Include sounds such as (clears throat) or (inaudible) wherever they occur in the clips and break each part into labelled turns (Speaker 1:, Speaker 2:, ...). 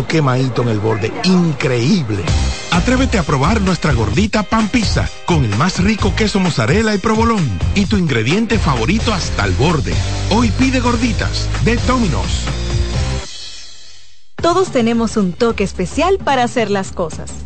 Speaker 1: quemadito en el borde, increíble.
Speaker 2: Atrévete a probar nuestra gordita pan pizza con el más rico queso mozzarella y provolón y tu ingrediente favorito hasta el borde. Hoy pide gorditas de Domino's.
Speaker 3: Todos tenemos un toque especial para hacer las cosas.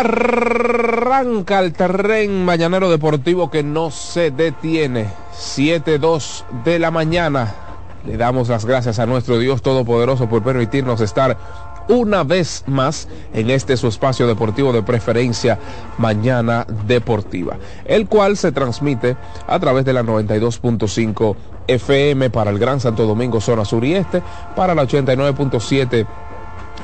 Speaker 4: Arranca el tren mañanero deportivo que no se detiene. 7-2 de la mañana. Le damos las gracias a nuestro Dios Todopoderoso por permitirnos estar una vez más en este su espacio deportivo de preferencia Mañana Deportiva, el cual se transmite a través de la 92.5 FM para el Gran Santo Domingo, zona sur y este, para la 89.7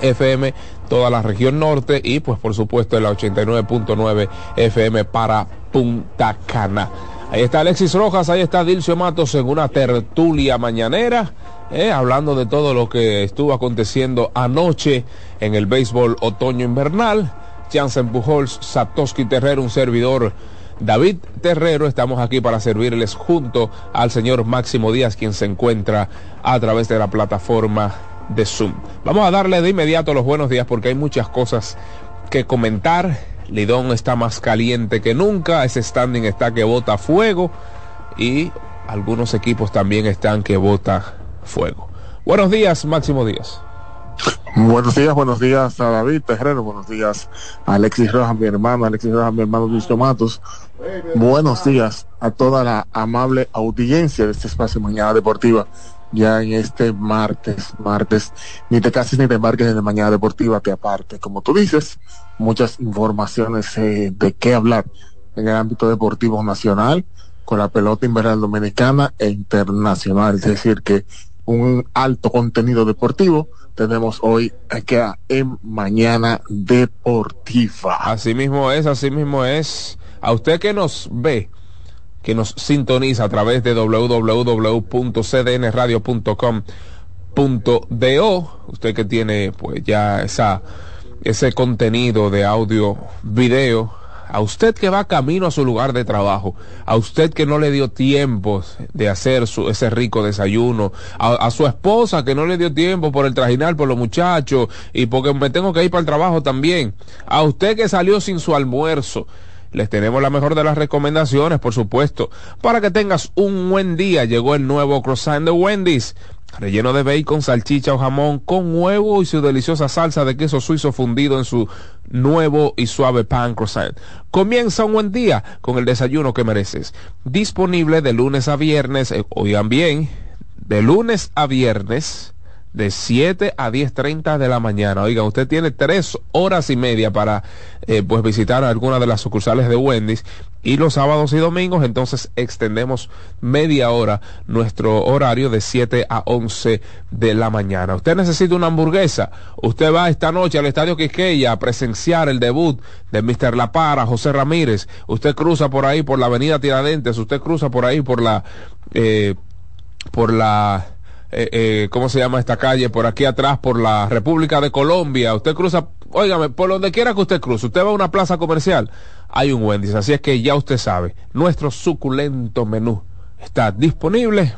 Speaker 4: FM, toda la región norte y pues por supuesto la 89.9 FM para Punta Cana. Ahí está Alexis Rojas, ahí está Dilcio Matos en una tertulia mañanera, eh, hablando de todo lo que estuvo aconteciendo anoche en el béisbol otoño-invernal. Jansen Pujols, Satoshi Terrero, un servidor David Terrero, estamos aquí para servirles junto al señor Máximo Díaz, quien se encuentra a través de la plataforma de Zoom. Vamos a darle de inmediato los buenos días porque hay muchas cosas que comentar. Lidón está más caliente que nunca, ese standing está que bota fuego y algunos equipos también están que bota fuego. Buenos días, Máximo Díaz.
Speaker 5: Buenos días, buenos días a David Terrero, buenos días a Alexis Rojas, mi hermano, Alexis Rojas, mi hermano Luis Tomatos. Buenos días a toda la amable audiencia de este espacio Mañana Deportiva ya en este martes, martes, ni te cases ni te embarques de Mañana Deportiva, que aparte, como tú dices, muchas informaciones eh, de qué hablar en el ámbito deportivo nacional, con la pelota invernal dominicana e internacional, es decir, que un alto contenido deportivo tenemos hoy aquí en Mañana Deportiva.
Speaker 4: Así mismo es, así mismo es. A usted que nos ve, que nos sintoniza a través de www.cdnradio.com.do. Usted que tiene pues ya esa, ese contenido de audio, video, a usted que va camino a su lugar de trabajo, a usted que no le dio tiempo de hacer su, ese rico desayuno, a, su esposa que no le dio tiempo por el trajinar por los muchachos y porque me tengo que ir para el trabajo también, a usted que salió sin su almuerzo, les tenemos la mejor de las recomendaciones, por supuesto. Para que tengas un buen día, llegó el nuevo croissant de Wendy's. Relleno de bacon, salchicha o jamón con huevo y su deliciosa salsa de queso suizo fundido en su nuevo y suave pan croissant. Comienza un buen día con el desayuno que mereces. Disponible de lunes a viernes, eh, oigan bien, de lunes a viernes de 7 a 10.30 de la mañana. Oiga, usted tiene tres horas y media para eh, pues visitar alguna de las sucursales de Wendy's y los sábados y domingos entonces extendemos media hora nuestro horario de 7 a 11 de la mañana. Usted necesita una hamburguesa, usted va esta noche al Estadio Quisqueya a presenciar el debut de Mr. La Para, José Ramírez, usted cruza por ahí por la avenida Tiradentes, usted cruza por ahí por la... Eh, por la eh, eh, ¿cómo se llama esta calle? Por aquí atrás, por la República de Colombia. Usted cruza, óigame, por donde quiera que usted cruce, usted va a una plaza comercial, hay un Wendy's. Así es que ya usted sabe, nuestro suculento menú está disponible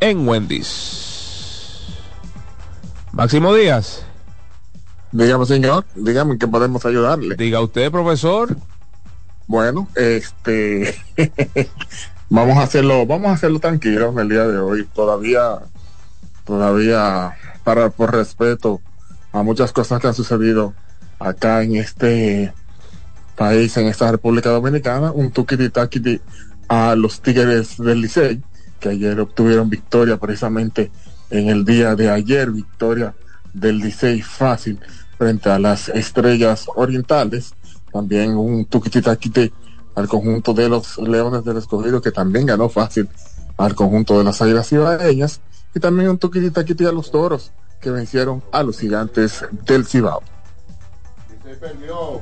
Speaker 4: en Wendy's. Máximo Díaz.
Speaker 5: Dígame, señor, dígame que podemos ayudarle.
Speaker 4: Diga usted, profesor.
Speaker 5: Bueno, este (laughs) vamos a hacerlo, vamos a hacerlo tranquilo en el día de hoy. Todavía, todavía, para por respeto a muchas cosas que han sucedido acá en este país, en esta República Dominicana, un tuquiti a los Tigres del Licey, que ayer obtuvieron victoria precisamente en el día de ayer, victoria del Licey fácil frente a las estrellas orientales. También un tuquiti al conjunto de los Leones del Escogido, que también ganó fácil al conjunto de las Águilas Cibaeñas, y también un toquitita a los Toros, que vencieron a los Gigantes del Cibao. se perdió.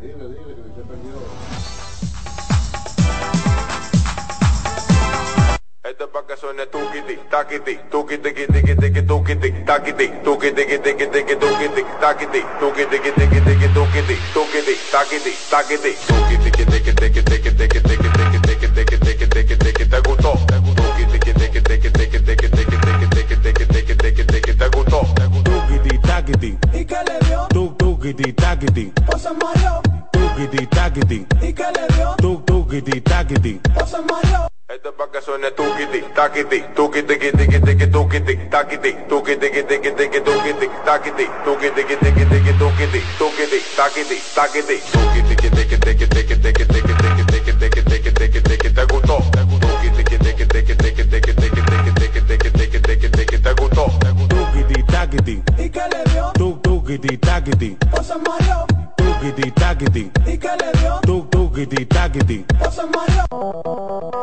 Speaker 5: Dile, dile que se perdió.
Speaker 6: Esto es para que suene tuquiti, taquiti, tuquiti, tiqui, tiqui, tuquiti, taquiti, tuquiti, tiqui, tiqui, tuquiti, taquiti, tuquiti, tiqui, tiqui, tuquiti, tuquiti, taquiti, taquiti, tuquiti, tiqui, tiqui, tiqui, tiqui, tiqui, tiqui, tiqui, tiqui, tiqui, tiqui, tiqui, te gustó, tuquiti, tiqui, tiqui, tiqui, tiqui, tiqui, tiqui, tiqui, tiqui, tiqui, tiqui, tiqui, tiqui, te gustó, tuquiti, taquiti, ¿y qué le dio? Tuc, tuquiti, taquiti, pues se mareó, tuquiti, taquiti, ¿y qué le dio? Tuc, tuquiti, taquiti, pues se mareó. Esto es para que suene tuquiti, taquiti, tuquiti, tiqui, tiqui, tuquiti, taquiti, tuquiti, tiqui, tiqui, tuquiti, taquiti, tuquiti, tiqui, tiqui, tuquiti, tuquiti, taquiti, taquiti, tuquiti, tiqui, tiqui, tiqui, tiqui, tiqui, tiqui, tiqui, tiqui, tiqui, tiqui, tiqui, te gustó, taquiti, ¿y qué le dio? Tuc, tuquiti, taquiti, se mareó, tuquiti, taquiti, ¿y qué le dio? Tuc, tuquiti, taquiti, se mareó.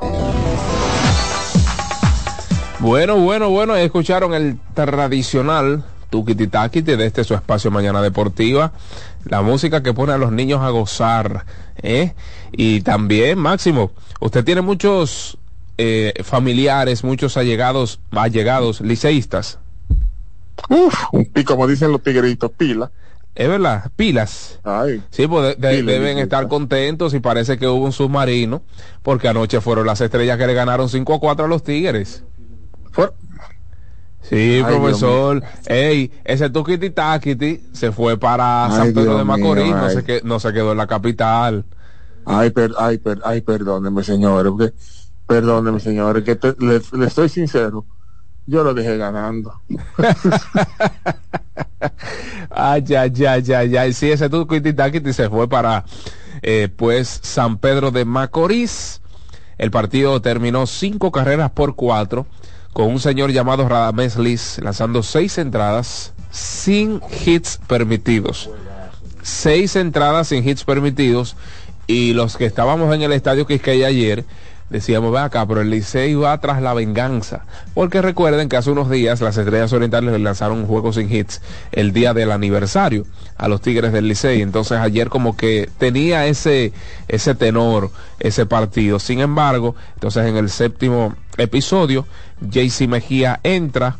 Speaker 4: Bueno, bueno, bueno, escucharon el tradicional Tukiti Takiti de este su espacio Mañana Deportiva. La música que pone a los niños a gozar. ¿eh? Y también, Máximo, usted tiene muchos eh, familiares, muchos allegados, allegados, liceístas.
Speaker 5: Uf, y como dicen los tigritos, pila.
Speaker 4: Es verdad, pilas. sí, pues deben estar contentos y parece que hubo un submarino, porque anoche fueron las estrellas que le ganaron 5 a 4 a los Tigres. Sí, profesor. Ey, ese Tukiti Takiti se fue para San Pedro de Macorís, no, se que, no se quedó en la capital.
Speaker 5: Ay, per, ay, per, ay perdóneme, señores, porque, perdóneme, señores, que le, le estoy sincero yo lo dejé ganando. (laughs)
Speaker 4: ay, ya, ya, ya, ya. Sí, ese Tukiti se fue para, eh, pues, San Pedro de Macorís. El partido terminó cinco carreras por cuatro con un señor llamado Radamés Liz lanzando seis entradas sin hits permitidos. Seis entradas sin hits permitidos y los que estábamos en el estadio Quisqueya ayer decíamos, ve acá, pero el Licey va tras la venganza. Porque recuerden que hace unos días las Estrellas Orientales le lanzaron un juego sin hits el día del aniversario a los Tigres del Licey. Entonces ayer como que tenía ese, ese tenor, ese partido. Sin embargo, entonces en el séptimo episodio, JC Mejía entra,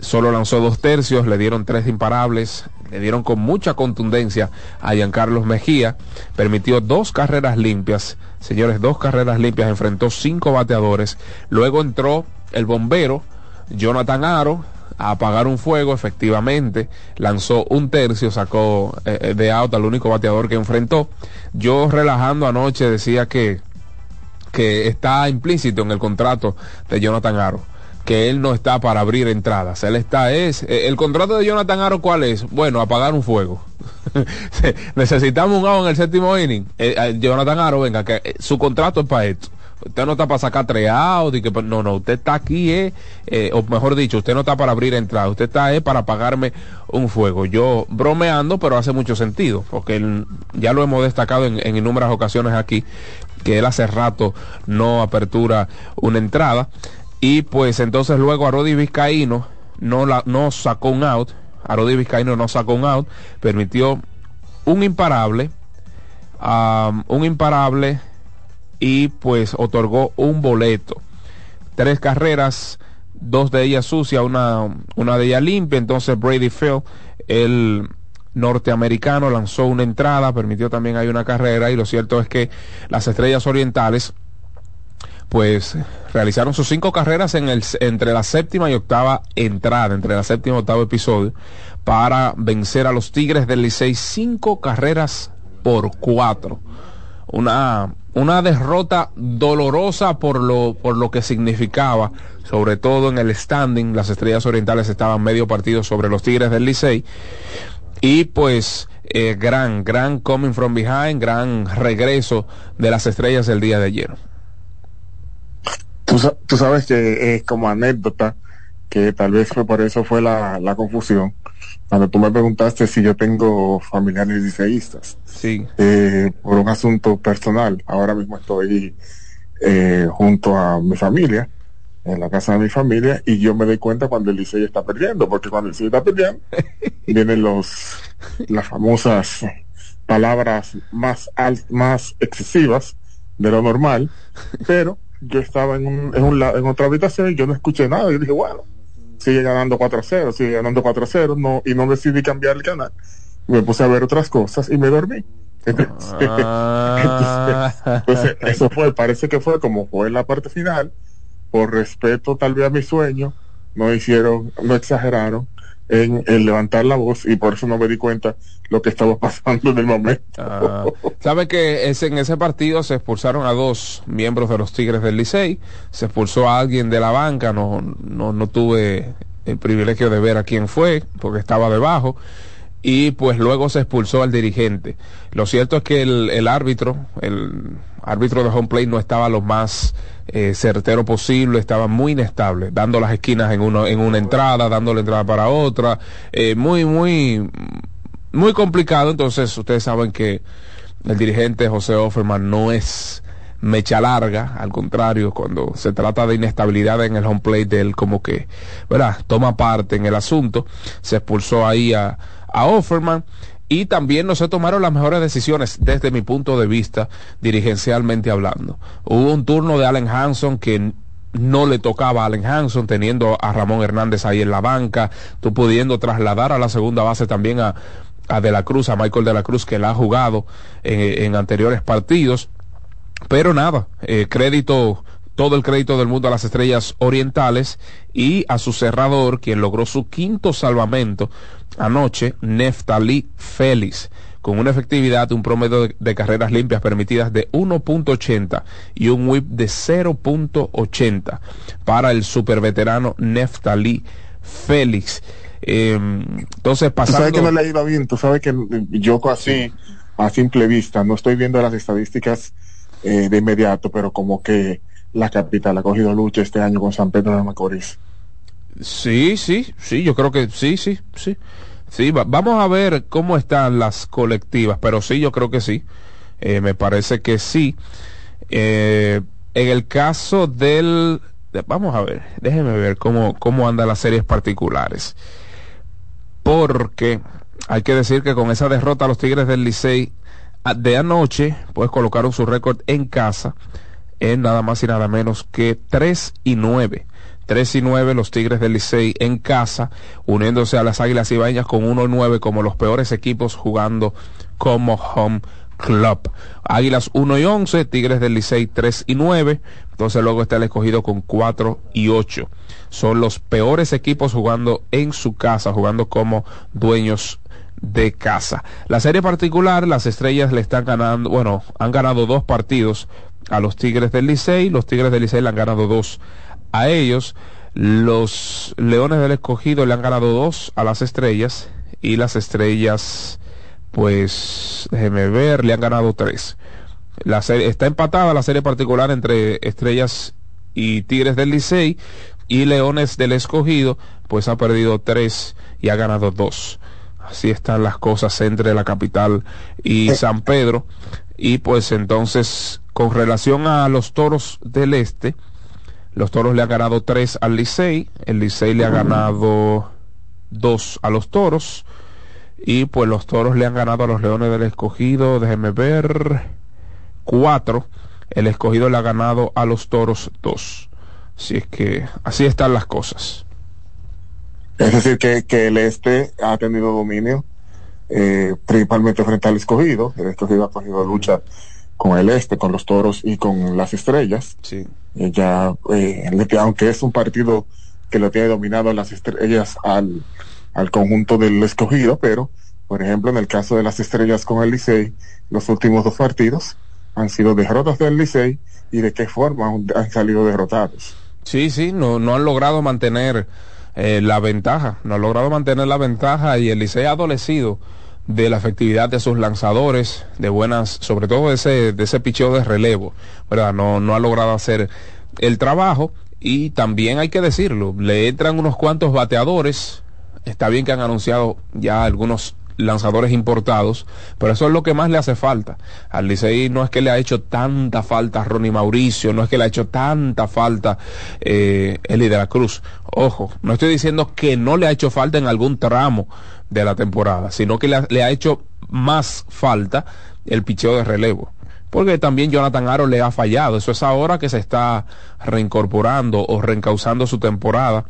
Speaker 4: solo lanzó dos tercios, le dieron tres imparables, le dieron con mucha contundencia a Giancarlos Mejía, permitió dos carreras limpias, señores, dos carreras limpias, enfrentó cinco bateadores, luego entró el bombero Jonathan Aro a apagar un fuego, efectivamente, lanzó un tercio, sacó eh, eh, de out al único bateador que enfrentó. Yo relajando anoche decía que, que está implícito en el contrato de Jonathan Aro que él no está para abrir entradas. Él está es eh, el contrato de Jonathan Aro cuál es? Bueno, apagar un fuego. (laughs) Necesitamos un out en el séptimo inning. Eh, eh, Jonathan Aro, venga, que su contrato es para esto. Usted no está para sacar tres y que no, no, usted está aquí, o mejor dicho, usted no está para abrir entrada, usted está para pagarme un fuego. Yo bromeando, pero hace mucho sentido, porque ya lo hemos destacado en, en innumerables ocasiones aquí, que él hace rato no apertura una entrada. Y pues entonces luego a Rodi Vizcaíno no, la, no sacó un out, a Rodi Vizcaíno no sacó un out, permitió un imparable, un imparable y pues otorgó un boleto. Tres carreras, dos de ellas sucias, una, una de ellas limpia, entonces Brady Phil, el norteamericano, lanzó una entrada, permitió también hay una carrera y lo cierto es que las estrellas orientales pues realizaron sus cinco carreras en el, entre la séptima y octava entrada, entre la séptima y octavo episodio, para vencer a los Tigres del Licey cinco carreras por cuatro. Una, una derrota dolorosa por lo, por lo que significaba, sobre todo en el standing, las estrellas orientales estaban medio partido sobre los Tigres del Licey. Y pues eh, gran, gran coming from behind, gran regreso de las estrellas el día de ayer.
Speaker 5: Tú, sabes que es como anécdota, que tal vez fue por eso fue la, la confusión. Cuando tú me preguntaste si yo tengo familiares liceístas.
Speaker 4: Sí.
Speaker 5: Eh, por un asunto personal. Ahora mismo estoy eh, junto a mi familia, en la casa de mi familia, y yo me doy cuenta cuando el liceo está perdiendo, porque cuando el liceo está perdiendo, (laughs) vienen los, las famosas palabras más, más excesivas de lo normal, pero yo estaba en, un, en, un, en otra habitación y yo no escuché nada. Yo dije, bueno, sigue ganando 4 a 0, sigue ganando 4 a 0, no, y no decidí cambiar el canal. Me puse a ver otras cosas y me dormí. (laughs) Ah. Entonces, eso fue, parece que fue como fue en la parte final, por respeto tal vez a mi sueño, no hicieron, no exageraron en levantar la voz y por eso no me di cuenta lo que estaba (laughs) pasando en el momento.
Speaker 4: Ah, Sabe que en ese partido se expulsaron a dos miembros de los Tigres del Licey, se expulsó a alguien de la banca, no, no, no tuve el privilegio de ver a quién fue, porque estaba debajo, y pues luego se expulsó al dirigente. Lo cierto es que el, el árbitro, el árbitro de home play no estaba lo más eh, certero posible, estaba muy inestable, dando las esquinas en, uno, en una entrada, dando la entrada para otra, eh, muy, muy, muy complicado. Entonces, ustedes saben que el dirigente José Offerman no es mecha larga, al contrario, cuando se trata de inestabilidad en el home plate de él, como que, ¿verdad? Toma parte en el asunto, se expulsó ahí a, a Offerman y también no se tomaron las mejores decisiones desde mi punto de vista dirigencialmente hablando. Hubo un turno de Allen Hanson que no le tocaba a Allen Hanson teniendo a Ramón Hernández ahí en la banca, tú pudiendo trasladar a la segunda base también a, De la Cruz, a Michael De la Cruz que la ha jugado en, anteriores partidos. Pero nada, eh, crédito todo el crédito del mundo a las estrellas orientales y a su cerrador, quien logró su quinto salvamento anoche, Neftali Félix, con una efectividad de un promedio de, carreras limpias permitidas de 1.80 y un whip de 0.80 para el superveterano Neftali Félix. Em, entonces, pasando...
Speaker 5: Tú sabes que no le iba bien, tú sabes que yo así, a simple vista, no estoy viendo las estadísticas eh, de inmediato, pero como que la capital ha cogido lucha este año con San Pedro de Macorís.
Speaker 4: Sí, sí, sí, yo creo que sí, sí, sí. Sí, vamos a ver cómo están las colectivas, pero sí, yo creo que sí. Eh, me parece que sí. Eh, en el caso del... vamos a ver, déjeme ver cómo, cómo andan las series particulares. Porque hay que decir que con esa derrota a los Tigres del Licey de anoche, pues colocaron su récord en casa en nada más y nada menos que 3 y 9. 3 y 9 los Tigres del Licey en casa, uniéndose a las Águilas Ibañas con 1 y 9 como los peores equipos jugando como home club. Águilas 1 y 11, Tigres del Licey 3 y 9, entonces luego está el escogido con 4 y 8. Son los peores equipos jugando en su casa, jugando como dueños de casa. La serie particular, las estrellas le están ganando, bueno, han ganado dos partidos a los Tigres del Licey, los Tigres del Licey le han ganado dos a ellos. Los Leones del Escogido le han ganado dos a las estrellas y las estrellas, pues, déjeme ver, le han ganado tres. La serie, está empatada la serie particular entre Estrellas y Tigres del Licey y Leones del Escogido, pues ha perdido tres y ha ganado dos. Así están las cosas entre la capital y San Pedro. Y pues entonces, con relación a los toros del este, los toros le han ganado tres al Licey, el Licey le ha ganado dos a los toros, y pues los toros le han ganado a los leones del escogido, déjenme ver, cuatro, el escogido le ha ganado a los toros dos. Así es que así están las cosas.
Speaker 5: Es decir, que, que el este ha tenido dominio, eh, principalmente frente al escogido. El escogido ha cogido lucha con el este, con los toros y con las estrellas.
Speaker 4: Sí.
Speaker 5: Eh, ya, eh, aunque es un partido que lo tiene dominado las estrellas al, al conjunto del escogido, pero, por ejemplo, en el caso de las estrellas con el Licey, los últimos dos partidos han sido derrotas del Licey y de qué forma han salido derrotados.
Speaker 4: Sí, sí, no, no han logrado mantener eh, la ventaja, no ha logrado mantener la ventaja y el Licey ha adolecido de la efectividad de sus lanzadores, de buenas, sobre todo de ese, de ese picheo de relevo, ¿verdad? No, no ha logrado hacer el trabajo y también hay que decirlo, le entran unos cuantos bateadores, está bien que han anunciado ya algunos lanzadores importados, pero eso es lo que más le hace falta. Al Licey no es que le ha hecho tanta falta a Ronnie Mauricio, no es que le ha hecho tanta falta eh, Eli de la Cruz. Ojo, no estoy diciendo que no le ha hecho falta en algún tramo de la temporada, sino que le ha hecho más falta el picheo de relevo porque también Jonathan Aro le ha fallado. Eso es ahora que se está reincorporando o reencauzando su temporada.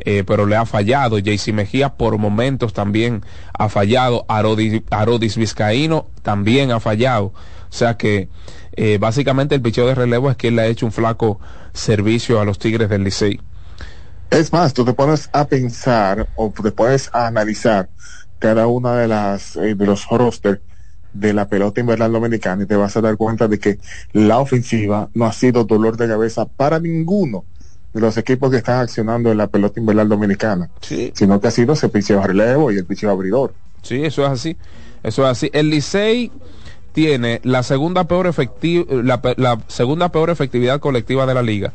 Speaker 4: Eh, pero le ha fallado. JC Mejía por momentos también ha fallado. Arodis, Arodis Vizcaíno también ha fallado. O sea que eh, básicamente el picheo de relevo es que él le ha hecho un flaco servicio a los Tigres del Licey.
Speaker 5: Es más, tú te pones a pensar o te pones a analizar cada una de las eh, de los rosters de la pelota invernal dominicana y te vas a dar cuenta de que la ofensiva no ha sido dolor de cabeza para ninguno de los equipos que están accionando en la pelota invernal dominicana,
Speaker 4: sí.
Speaker 5: sino que ha sido ese picheo relevo y el picheo abridor.
Speaker 4: Sí, eso es así. Eso es así. El Licey tiene la segunda peor efectiva, la, la segunda peor efectividad colectiva de la liga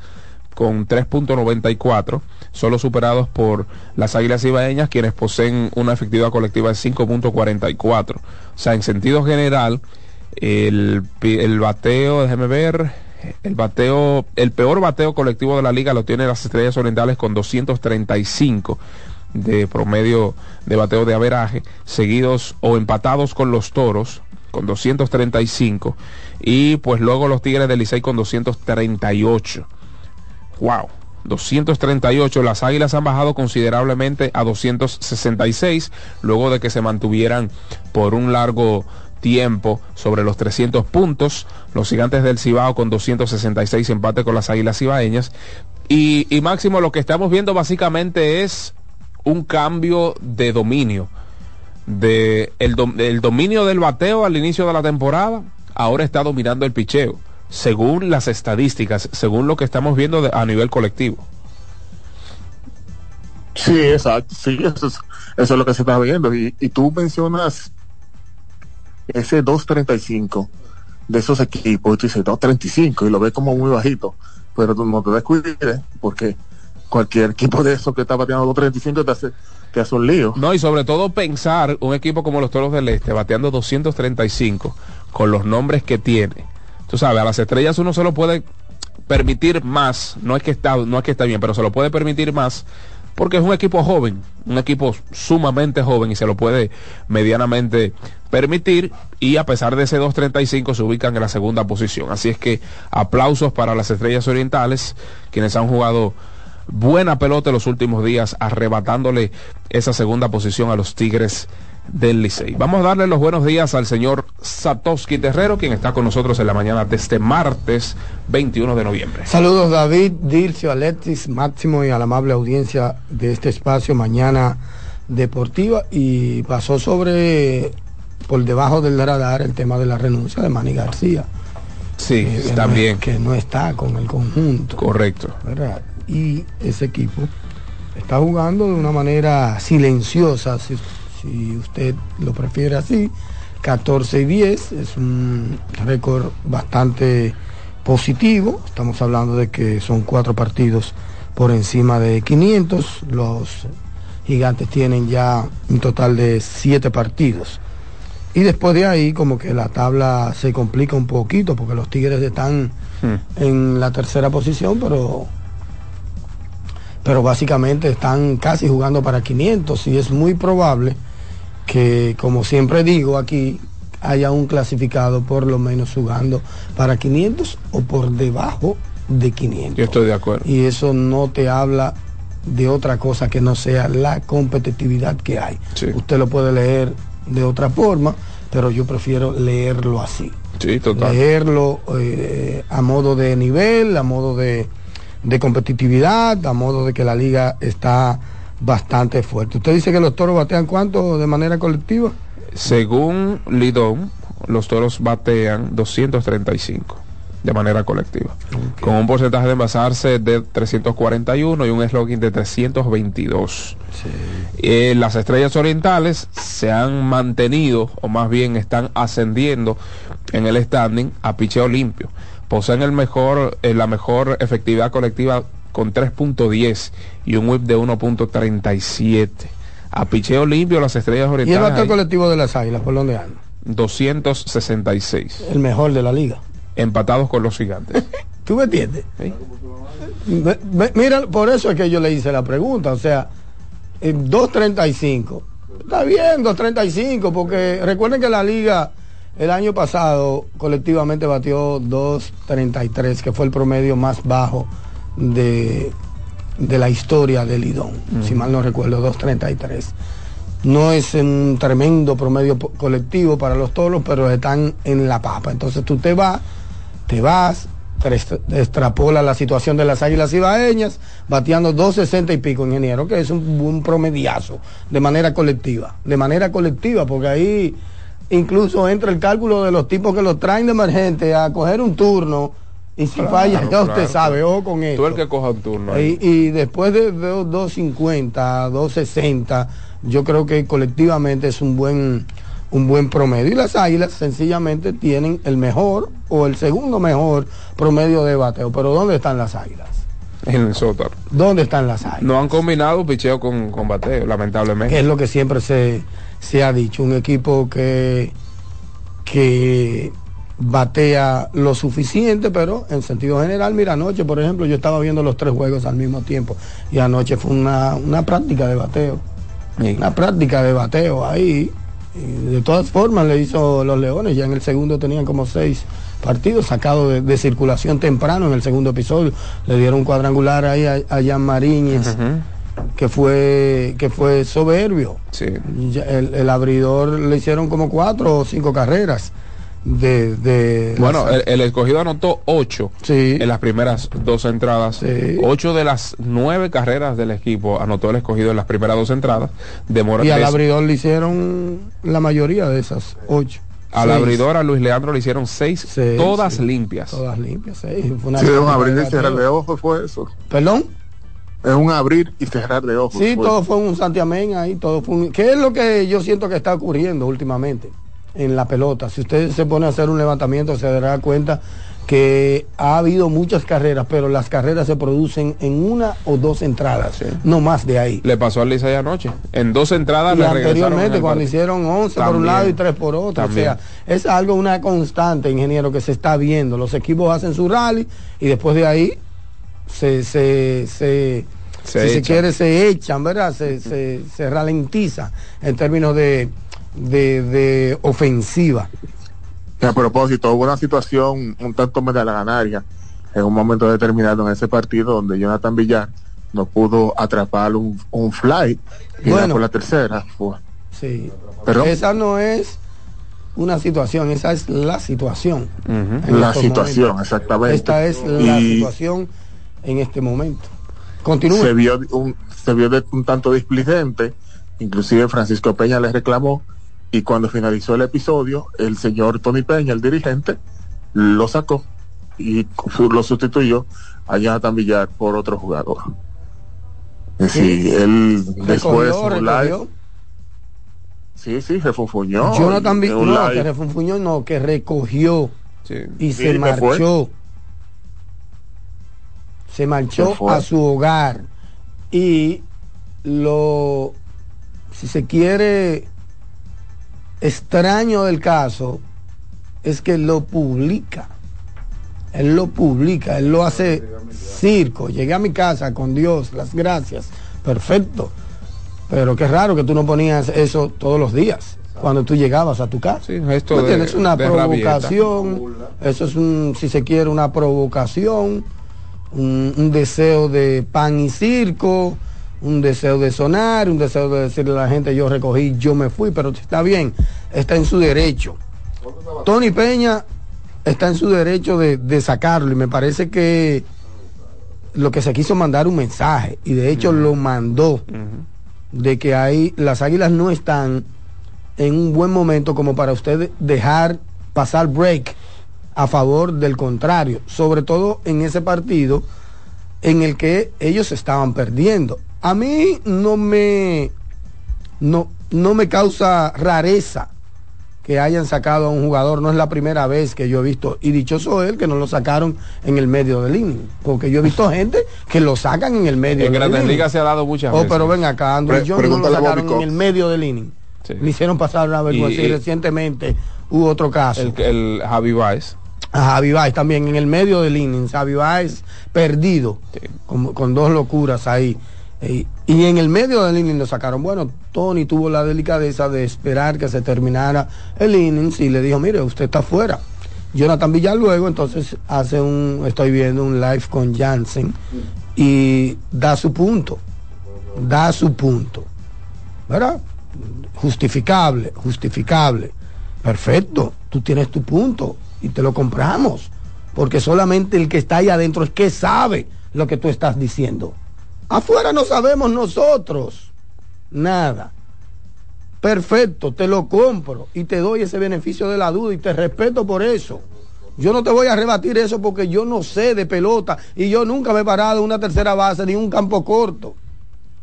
Speaker 4: con 3.94, solo superados por las Águilas Ibaeñas, quienes poseen una efectividad colectiva de 5.44. O sea, en sentido general, el, el bateo, déjeme ver, el bateo, el peor bateo colectivo de la liga lo tiene las Estrellas Orientales con 235 de promedio de bateo de averaje, seguidos o empatados con los Toros con 235 y pues luego los Tigres del Licey con 238. Wow, 238. Las Águilas han bajado considerablemente a 266 luego de que se mantuvieran por un largo tiempo sobre los 300 puntos. Los gigantes del Cibao con 266 empate con las Águilas Cibaeñas. Y, y máximo lo que estamos viendo básicamente es un cambio de dominio. De el, el dominio del bateo al inicio de la temporada, ahora está dominando el picheo, según las estadísticas, según lo que estamos viendo de, a nivel colectivo.
Speaker 5: Sí, exacto, sí, eso es, eso es lo que se está viendo. Y, y tú mencionas ese 235 de esos equipos, tú dices 235 y lo ves como muy bajito, pero tú no te descuides porque cualquier equipo de esos que está bateando 235 te hace, te hace un lío.
Speaker 4: No, y sobre todo pensar un equipo como los Toros del Este bateando 235 con los nombres que tiene. Tú sabes, a las estrellas uno se lo puede permitir más, no es que está, no es que está bien, pero se lo puede permitir más porque es un equipo joven, un equipo sumamente joven y se lo puede medianamente permitir y a pesar de ese 2.35 se ubican en la segunda posición. Así es que aplausos para las estrellas orientales, quienes han jugado buena pelota los últimos días, arrebatándole esa segunda posición a los Tigres del Licey. Vamos a darle los buenos días al señor Satoshi Terrero, quien está con nosotros en la mañana de este martes 21 de noviembre.
Speaker 7: Saludos David, Dilcio, Alexis, Máximo y a la amable audiencia de este espacio Mañana Deportiva y pasó sobre por debajo del radar el tema de la renuncia de Manny García.
Speaker 4: Sí,
Speaker 7: eh,
Speaker 4: también.
Speaker 7: No, que no está con el conjunto.
Speaker 4: Correcto.
Speaker 7: ¿verdad? Y ese equipo está jugando de una manera silenciosa, si, si usted lo prefiere así, 14 y 10, es un récord bastante positivo, estamos hablando de que son cuatro partidos por encima de 500, los gigantes tienen ya un total de siete partidos. Y después de ahí como que la tabla se complica un poquito porque los Tigres están en la tercera posición, pero pero básicamente están casi jugando para 500 y es muy probable que, como siempre digo aquí, haya un clasificado por lo menos jugando para 500 o por debajo de 500.
Speaker 4: Yo estoy de acuerdo.
Speaker 7: Y eso no te habla de otra cosa que no sea la competitividad que hay.
Speaker 4: Sí.
Speaker 7: Usted lo puede leer de otra forma, pero yo prefiero leerlo así.
Speaker 4: Sí, total.
Speaker 7: Leerlo eh, a modo de nivel, a modo de, de competitividad, a modo de que la liga está bastante fuerte. Usted dice que los toros batean cuánto de manera colectiva?
Speaker 4: Según Lidón, los toros batean 235 de manera colectiva, con un porcentaje de envasarse de 341 y un slogan de 322. Eh, las estrellas orientales se han mantenido, o más bien están ascendiendo en el standing a picheo limpio. Poseen el mejor, eh, la mejor efectividad colectiva con 3.10 y un whip de 1.37. A picheo limpio las estrellas
Speaker 7: ¿Y el
Speaker 4: orientales
Speaker 7: bateo colectivo de las águilas por dónde anda?
Speaker 4: 266,
Speaker 7: El mejor de la liga.
Speaker 4: empatados con los gigantes. (laughs)
Speaker 7: ¿Tú me entiendes? Mira, por eso es que yo le hice la pregunta, o sea, en 2.35. Está bien, 2.35, porque recuerden que la liga el año pasado colectivamente batió 2.33, que fue el promedio más bajo de, de la historia del Lidón, si mal no recuerdo, 2.33. No es un tremendo promedio colectivo para los toros, pero están en la papa. Entonces tú te vas, te vas, te extrapola la situación de las águilas ibaeñas, bateando 260 y pico, ingeniero, que es un, un promediazo de manera colectiva. De manera colectiva, porque ahí incluso entra el cálculo de los tipos que los traen de emergente a coger un turno. Y si falla, ya usted
Speaker 4: claro,
Speaker 7: sabe, ojo con esto.
Speaker 4: Tú el que coja un turno.
Speaker 7: Y, y después de, de 250, 260, yo creo que colectivamente es un buen un buen promedio. Y las águilas sencillamente tienen el mejor o el segundo mejor promedio de bateo. Pero ¿dónde están las águilas?
Speaker 4: en el sótano.
Speaker 7: ¿Dónde están las águilas?
Speaker 4: No han combinado picheo con, con bateo, lamentablemente.
Speaker 7: que es lo que siempre se, se ha dicho, un equipo que, que batea lo suficiente, pero en sentido general, mira, anoche, por ejemplo, yo estaba viendo los tres juegos al mismo tiempo y anoche fue una, una práctica de bateo,
Speaker 4: Sí.
Speaker 7: una práctica de bateo ahí. y de todas formas le hizo los Leones, ya en el segundo tenían como seis partidos sacados de, de circulación temprano en el segundo episodio, le dieron un cuadrangular ahí a, a Jan Mariñez que fue que fue soberbio.
Speaker 4: Sí.
Speaker 7: Ya El, el abridor le hicieron como cuatro o cinco carreras de, de
Speaker 4: Bueno, el, el escogido anotó ocho
Speaker 7: Sí.
Speaker 4: en las primeras dos entradas.
Speaker 7: Sí.
Speaker 4: Ocho de las nueve carreras del equipo anotó el escogido en las primeras dos entradas. Demora
Speaker 7: y al abridor le hicieron la mayoría de esas ocho.
Speaker 4: al
Speaker 7: Seis.
Speaker 4: abridor a Luis Leandro le hicieron seis,
Speaker 7: Seis,
Speaker 4: todas
Speaker 7: sí.
Speaker 4: limpias.
Speaker 7: Todas limpias, seis. Fue una
Speaker 5: Sí, un abrir
Speaker 7: de
Speaker 5: y cerrar de ojos fue eso.
Speaker 7: ¿Perdón?
Speaker 5: Es un abrir y cerrar de ojos.
Speaker 7: Sí,
Speaker 5: fue.
Speaker 7: todo fue un santiamén ahí, todo fue un... ¿Qué es lo que yo siento que está ocurriendo últimamente en la pelota? Si usted se pone a hacer un levantamiento, se dará cuenta que ha habido muchas carreras, pero las carreras se producen en una o dos entradas,
Speaker 4: Sí.
Speaker 7: no más de ahí.
Speaker 4: Le pasó a Licey anoche. En dos entradas
Speaker 7: Y
Speaker 4: le
Speaker 7: anteriormente cuando
Speaker 4: partido.
Speaker 7: hicieron 11 por un
Speaker 4: También.
Speaker 7: lado y 3 por otro.
Speaker 4: También.
Speaker 7: O sea, es algo, una constante, ingeniero, que se está viendo. Los equipos hacen su rally y después de ahí se, se, se,
Speaker 4: Se
Speaker 7: si se quiere, se echan, ¿verdad? Se, se, se ralentiza en términos de, de, de ofensiva.
Speaker 5: A propósito, hubo una situación un tanto medalaganaria en un momento determinado en ese partido donde Jonathan Villar no pudo atrapar un, un fly y
Speaker 7: Bueno.
Speaker 5: era por la tercera. Fue.
Speaker 7: Sí.
Speaker 5: Pero-
Speaker 7: esa no es una situación, esa es la situación.
Speaker 5: La situación,
Speaker 7: momentos.
Speaker 5: exactamente.
Speaker 7: Esta es la
Speaker 5: Y-
Speaker 7: situación en este momento. Continúe.
Speaker 5: se vio un, se vio de un tanto displicente, inclusive Francisco Peña le reclamó y cuando finalizó el episodio, el señor Tony Peña, el dirigente, lo sacó y lo sustituyó a Jonathan Villar por otro jugador. Es decir, él después
Speaker 7: Recogió,
Speaker 5: en un live-. Sí, sí, refunfuñó.
Speaker 7: Jonathan Vi-
Speaker 5: En un
Speaker 7: no,
Speaker 5: live.
Speaker 7: que refunfuñó, no, que recogió y
Speaker 5: Sí,
Speaker 7: se marchó. Se
Speaker 5: Se
Speaker 7: marchó a su hogar. Y lo, si se quiere, extraño del caso es que lo publica. Él lo publica, él lo hace circo. Llegué a mi casa con Dios, las gracias. Perfecto. Pero qué raro que tú no ponías eso todos los días cuando tú llegabas a tu casa.
Speaker 4: esto
Speaker 7: ¿Me
Speaker 4: de-
Speaker 7: entiendes? Es una
Speaker 4: de rabieta.
Speaker 7: provocación. Eso es un, si se quiere, una provocación. Un, un deseo de pan y circo. Un deseo de sonar, un deseo de decirle a la gente yo recogí, yo me fui, pero está bien, está en su derecho. Tony Peña está en su derecho de, de sacarlo y me parece que lo que se quiso mandar un mensaje y de hecho lo mandó de que ahí las águilas no están en un buen momento como para usted dejar pasar break a favor del contrario, sobre todo en ese partido en el que ellos estaban perdiendo. A mí no me no, no me causa rareza que hayan sacado a un jugador, no es la primera vez que yo he visto, y dichoso él que no lo sacaron en el medio del inning, porque yo he visto gente que lo sacan en el medio
Speaker 4: En
Speaker 7: del
Speaker 4: Grandes. Ligas se ha dado muchas
Speaker 7: Oh,
Speaker 4: veces.
Speaker 7: pero ven acá, Andrew
Speaker 4: Pre-
Speaker 7: Jones no lo sacaron en el medio del inning. Le hicieron pasar una vergüenza
Speaker 4: Y-
Speaker 7: recientemente hubo otro caso.
Speaker 4: El, el Javi Baez.
Speaker 7: A Javi Baez también en el medio del inning. Javi Baez perdido con, con dos locuras ahí. Y en el medio del inning lo sacaron. Bueno, Tony tuvo la delicadeza de esperar que se terminara el inning y le dijo, mire, usted está fuera. Jonathan Villar luego entonces hace un, estoy viendo un live con Jansen y da su punto. Da su punto. ¿Verdad? Justificable, justificable. Perfecto, tú tienes tu punto y te lo compramos. Porque solamente el que está ahí adentro es que sabe lo que tú estás diciendo. Afuera no sabemos nosotros nada. Perfecto, te lo compro y te doy ese beneficio de la duda y te respeto por eso. Yo no te voy a rebatir eso porque yo no sé de pelota y yo nunca me he parado en una tercera base ni un campo corto.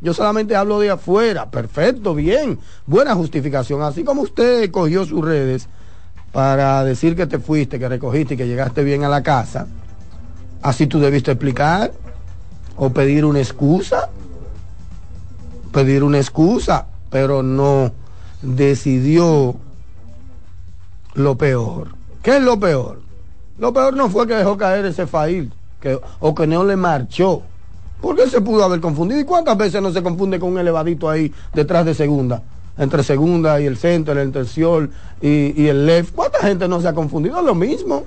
Speaker 7: Yo solamente hablo de afuera. Perfecto, bien. Buena justificación. Así como usted cogió sus redes para decir que te fuiste, que recogiste y que llegaste bien a la casa, así tú debiste explicar o pedir una excusa. Pedir una excusa, pero no decidió lo peor. ¿Qué es lo peor? Lo peor no fue que dejó caer ese fail que, o que no le marchó. Porque se pudo haber confundido. ¿Y cuántas veces no se confunde con un elevadito ahí detrás de segunda? Entre segunda y el centro, el terciol y, y el left. ¿Cuánta gente no se ha confundido? Es lo mismo.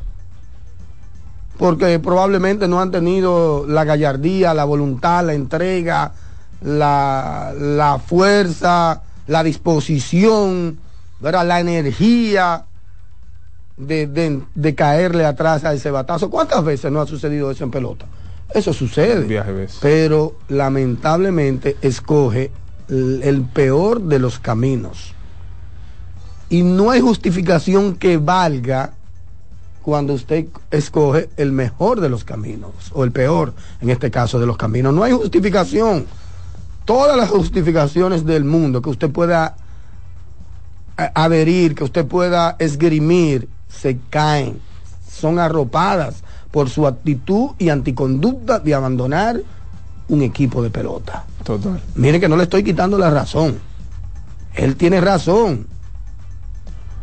Speaker 7: Porque probablemente no han tenido la gallardía, la voluntad, la entrega, la, la fuerza, la disposición, ¿verdad? la energía de, de- de caerle atrás a ese batazo. ¿Cuántas veces no ha sucedido eso en pelota? Eso sucede. Pero lamentablemente escoge el, el peor de los caminos. Y no hay justificación que valga cuando usted escoge el mejor de los caminos, o el peor, en este caso, de los caminos. No hay justificación. Todas las justificaciones del mundo que usted pueda a- adherir, que usted pueda esgrimir, se caen, son arropadas por su actitud y anticonducta de abandonar un equipo de pelota.
Speaker 4: Total.
Speaker 7: Mire que no le estoy quitando la razón. Él tiene razón.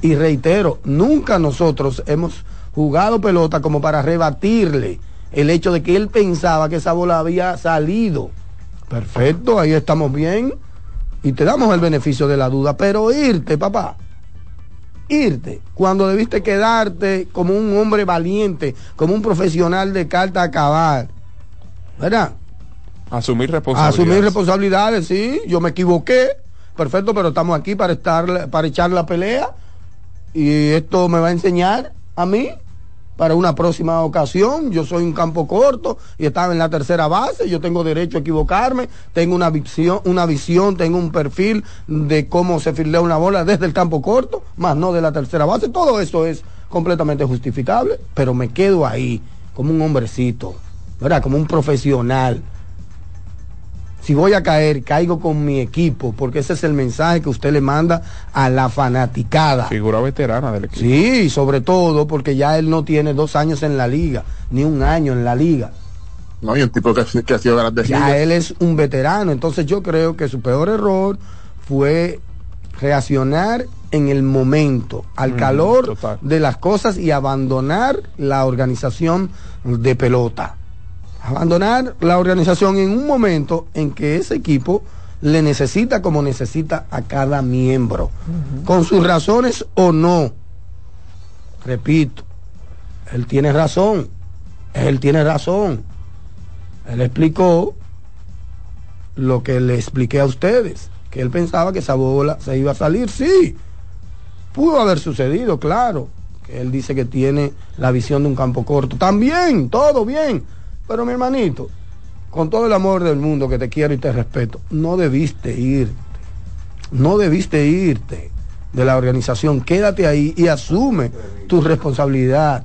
Speaker 7: Y reitero, nunca nosotros hemos jugado pelota como para rebatirle el hecho de que él pensaba que esa bola había salido. Perfecto, ahí estamos bien. Y te damos el beneficio de la duda. Pero irte, papá. Irte. Cuando debiste quedarte como un hombre valiente, como un profesional de carta a acabar. ¿Verdad?
Speaker 4: Asumir responsabilidades.
Speaker 7: Asumir responsabilidades, sí, yo me equivoqué, perfecto, pero estamos aquí para estar, para echar la pelea y esto me va a enseñar a mí para una próxima ocasión. Yo soy un campo corto y estaba en la tercera base, yo tengo derecho a equivocarme, tengo una visión, una visión, tengo un perfil de cómo se filea una bola desde el campo corto, más no de la tercera base. Todo eso es completamente justificable, pero me quedo ahí como un hombrecito, ¿verdad? Como un profesional Si voy a caer, caigo con mi equipo, porque ese es el mensaje que usted le manda a la fanaticada.
Speaker 4: Figura veterana del equipo.
Speaker 7: Sí, sobre todo porque ya él no tiene dos años en la liga, ni un año en la liga.
Speaker 5: No, y un tipo que, que ha sido grandes
Speaker 7: Ya
Speaker 5: ligas.
Speaker 7: él es un veterano, entonces yo creo que su peor error fue reaccionar en el momento, al
Speaker 4: Mm,
Speaker 7: calor
Speaker 4: total.
Speaker 7: de las cosas y abandonar la organización de pelota. Abandonar la organización en un momento en que ese equipo le necesita como necesita a cada miembro, con sus razones o no. Repito, él tiene razón, él tiene razón. Él explicó lo que le expliqué a ustedes, que él pensaba que esa bola se iba a salir, sí. Pudo haber sucedido, claro. Él dice que tiene la visión de un campo corto. También, todo bien. Pero mi hermanito, con todo el amor del mundo que te quiero y te respeto, no debiste irte. No debiste irte de la organización. Quédate ahí y asume tu responsabilidad.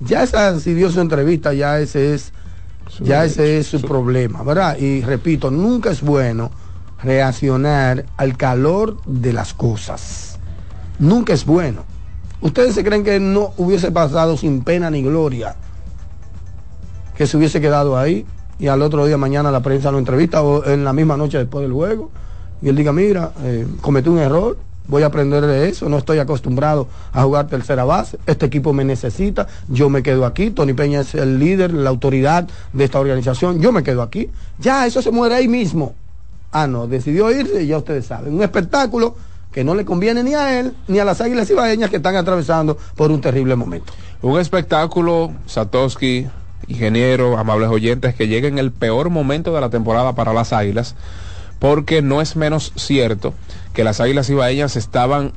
Speaker 7: Ya esa, si dio su entrevista, ya ese es, ya ese es su problema, ¿verdad? Y repito, nunca es bueno reaccionar al calor de las cosas. Nunca es bueno. Ustedes se creen que no hubiese pasado sin pena ni gloria, que se hubiese quedado ahí y al otro día mañana la prensa lo entrevista o en la misma noche después del juego y él diga, mira, eh, cometí un error, voy a aprender de eso, no estoy acostumbrado a jugar tercera base, este equipo me necesita, yo me quedo aquí, Tony Peña es el líder, la autoridad de esta organización, yo me quedo aquí, ya, eso se muere ahí mismo. Ah, no, decidió irse y ya ustedes saben, un espectáculo que no le conviene ni a él ni a las águilas ibaeñas que están atravesando por un terrible momento.
Speaker 4: Un espectáculo, Satoshi, ingeniero, amables oyentes, que llega en el peor momento de la temporada para las Águilas, porque no es menos cierto que las Águilas Ibaeñas estaban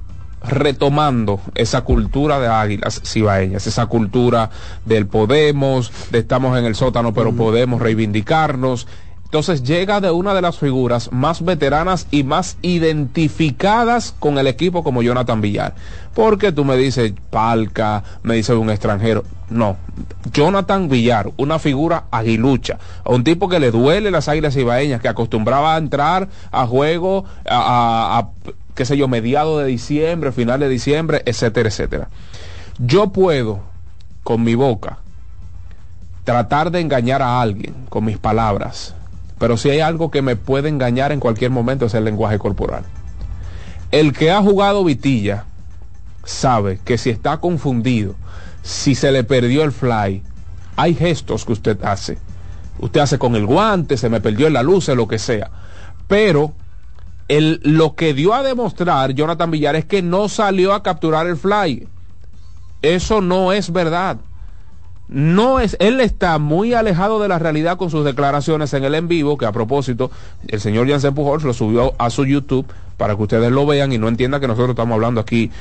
Speaker 4: retomando esa cultura de águilas cibaeñas, esa cultura del podemos, de estamos en el sótano pero podemos reivindicarnos. Entonces llega de una de las figuras más veteranas y más identificadas con el equipo como Jonathan Villar. Porque tú me dices Palca, me dices un extranjero. No, Jonathan Villar, una figura aguilucha, un tipo que le duele las águilas ibaeñas, que acostumbraba a entrar a juego a, a- qué sé yo, mediados de diciembre, final de diciembre, etcétera, etcétera. Yo puedo, con mi boca, tratar de engañar a alguien con mis palabras, pero si hay algo que me puede engañar en cualquier momento es el lenguaje corporal. El que ha jugado Vitilla sabe que si está confundido, si se le perdió el fly, hay gestos que usted hace. Usted hace con el guante, se me perdió en la luz, lo que sea. Pero lo que dio a demostrar Jonathan Villar es que no salió a capturar el fly. Eso no es verdad. No es, él está muy alejado de la realidad con sus declaraciones en el en vivo, que a propósito, el señor Jansen Pujols lo subió a su YouTube para que ustedes lo vean y no entiendan que nosotros estamos hablando aquí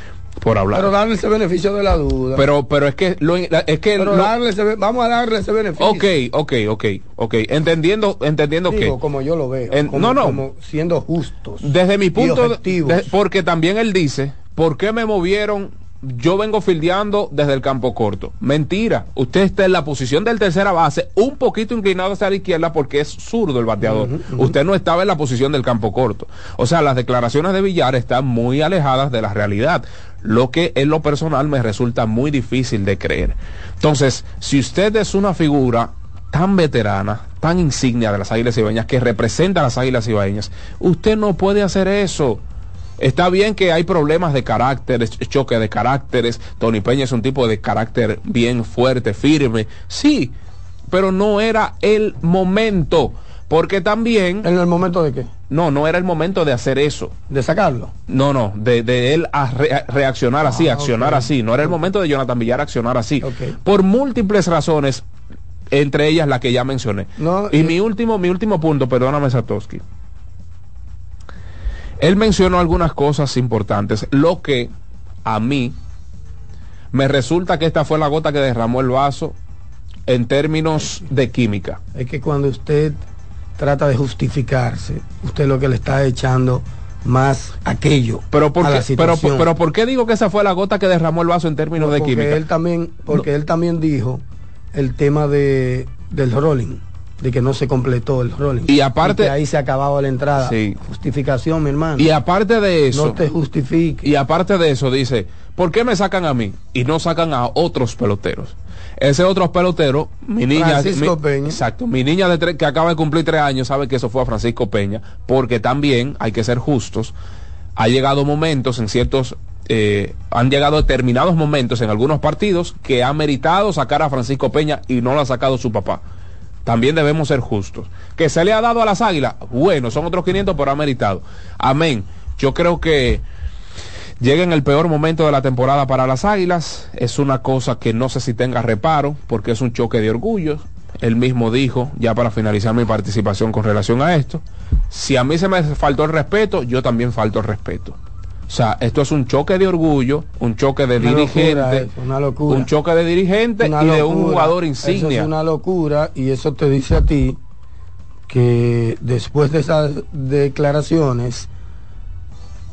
Speaker 4: por hablar.
Speaker 7: Pero darle ese beneficio de la duda.
Speaker 4: Pero, pero es que lo, es que
Speaker 7: Pero
Speaker 4: lo-
Speaker 7: darle ese be- vamos a darle ese beneficio.
Speaker 4: ok, ok, ok, ok, entendiendo, entendiendo
Speaker 7: Digo,
Speaker 4: que
Speaker 7: como yo lo veo.
Speaker 4: En-
Speaker 7: como-
Speaker 4: no, no.
Speaker 7: como siendo justos.
Speaker 4: desde mi punto, de- de- porque también él dice, ¿por qué me movieron? Yo vengo fildeando desde el campo corto. Mentira, usted está en la posición del tercera base, un poquito inclinado hacia la izquierda porque es zurdo el bateador. Usted no estaba en la posición del campo corto. O sea, las declaraciones de Villar están muy alejadas de la realidad, lo que en lo personal me resulta muy difícil de creer. Entonces, si usted es una figura tan veterana, tan insignia de las Águilas Ibaeñas, que representa a las Águilas Ibaeñas, usted no puede hacer eso. Está bien que hay problemas de caracteres, choque de caracteres. Tony Peña es un tipo de carácter bien fuerte, firme. Sí, pero no era el momento. Porque también...
Speaker 7: ¿En el momento de qué?
Speaker 4: No, no era el momento de hacer eso.
Speaker 7: De sacarlo.
Speaker 4: No, no, de, de él a re- a reaccionar así,
Speaker 7: Ah,
Speaker 4: accionar así. No era el momento de Jonathan Villar accionar así. Por múltiples razones, entre ellas la que ya mencioné.
Speaker 7: No,
Speaker 4: y
Speaker 7: eh,
Speaker 4: mi último, mi último punto, perdóname Satoshi. Él mencionó algunas cosas importantes, lo que a mí me resulta que esta fue la gota que derramó el vaso en términos de química.
Speaker 7: Es que cuando usted trata de justificarse, usted lo que le está echando más aquello
Speaker 4: Pero ¿por qué, pero,
Speaker 7: situación.
Speaker 4: pero ¿por qué digo que esa fue la gota que derramó el vaso en términos de
Speaker 7: porque
Speaker 4: química?
Speaker 7: él también porque él también dijo el tema de del rolling de que no se completó el rolling.
Speaker 4: Y aparte-
Speaker 7: que ahí se acababa la entrada.
Speaker 4: Sí.
Speaker 7: Justificación, mi hermano.
Speaker 4: Y aparte de eso,
Speaker 7: no te justifique.
Speaker 4: y aparte de eso dice, ¿por qué me sacan a mí y no sacan a otros peloteros? Ese otro pelotero, mi niña,
Speaker 7: Francisco
Speaker 4: mi-
Speaker 7: Peña.
Speaker 4: exacto, mi niña de tre- que acaba de cumplir tres años sabe que eso fue a Francisco Peña, porque también hay que ser justos. Ha llegado momentos en ciertos, eh, han llegado determinados momentos en algunos partidos que ha meritado sacar a Francisco Peña y no lo ha sacado su papá. También debemos ser justos. Que se le ha dado a las águilas, bueno, son otros 500, pero ha meritado. Amén. Yo creo que llega en el peor momento de la temporada para las águilas. Es una cosa que no sé si tenga reparo, porque es un choque de orgullos. Él mismo dijo, ya para finalizar mi participación con relación a esto, si a mí se me faltó el respeto, yo también falto el respeto. O sea, esto es un choque de orgullo, un choque de
Speaker 7: Una locura
Speaker 4: dirigente,
Speaker 7: eso, una locura.
Speaker 4: un choque de dirigente
Speaker 7: Una
Speaker 4: y de un jugador
Speaker 7: Eso
Speaker 4: insignia.
Speaker 7: es una locura y eso te dice a ti que después de esas declaraciones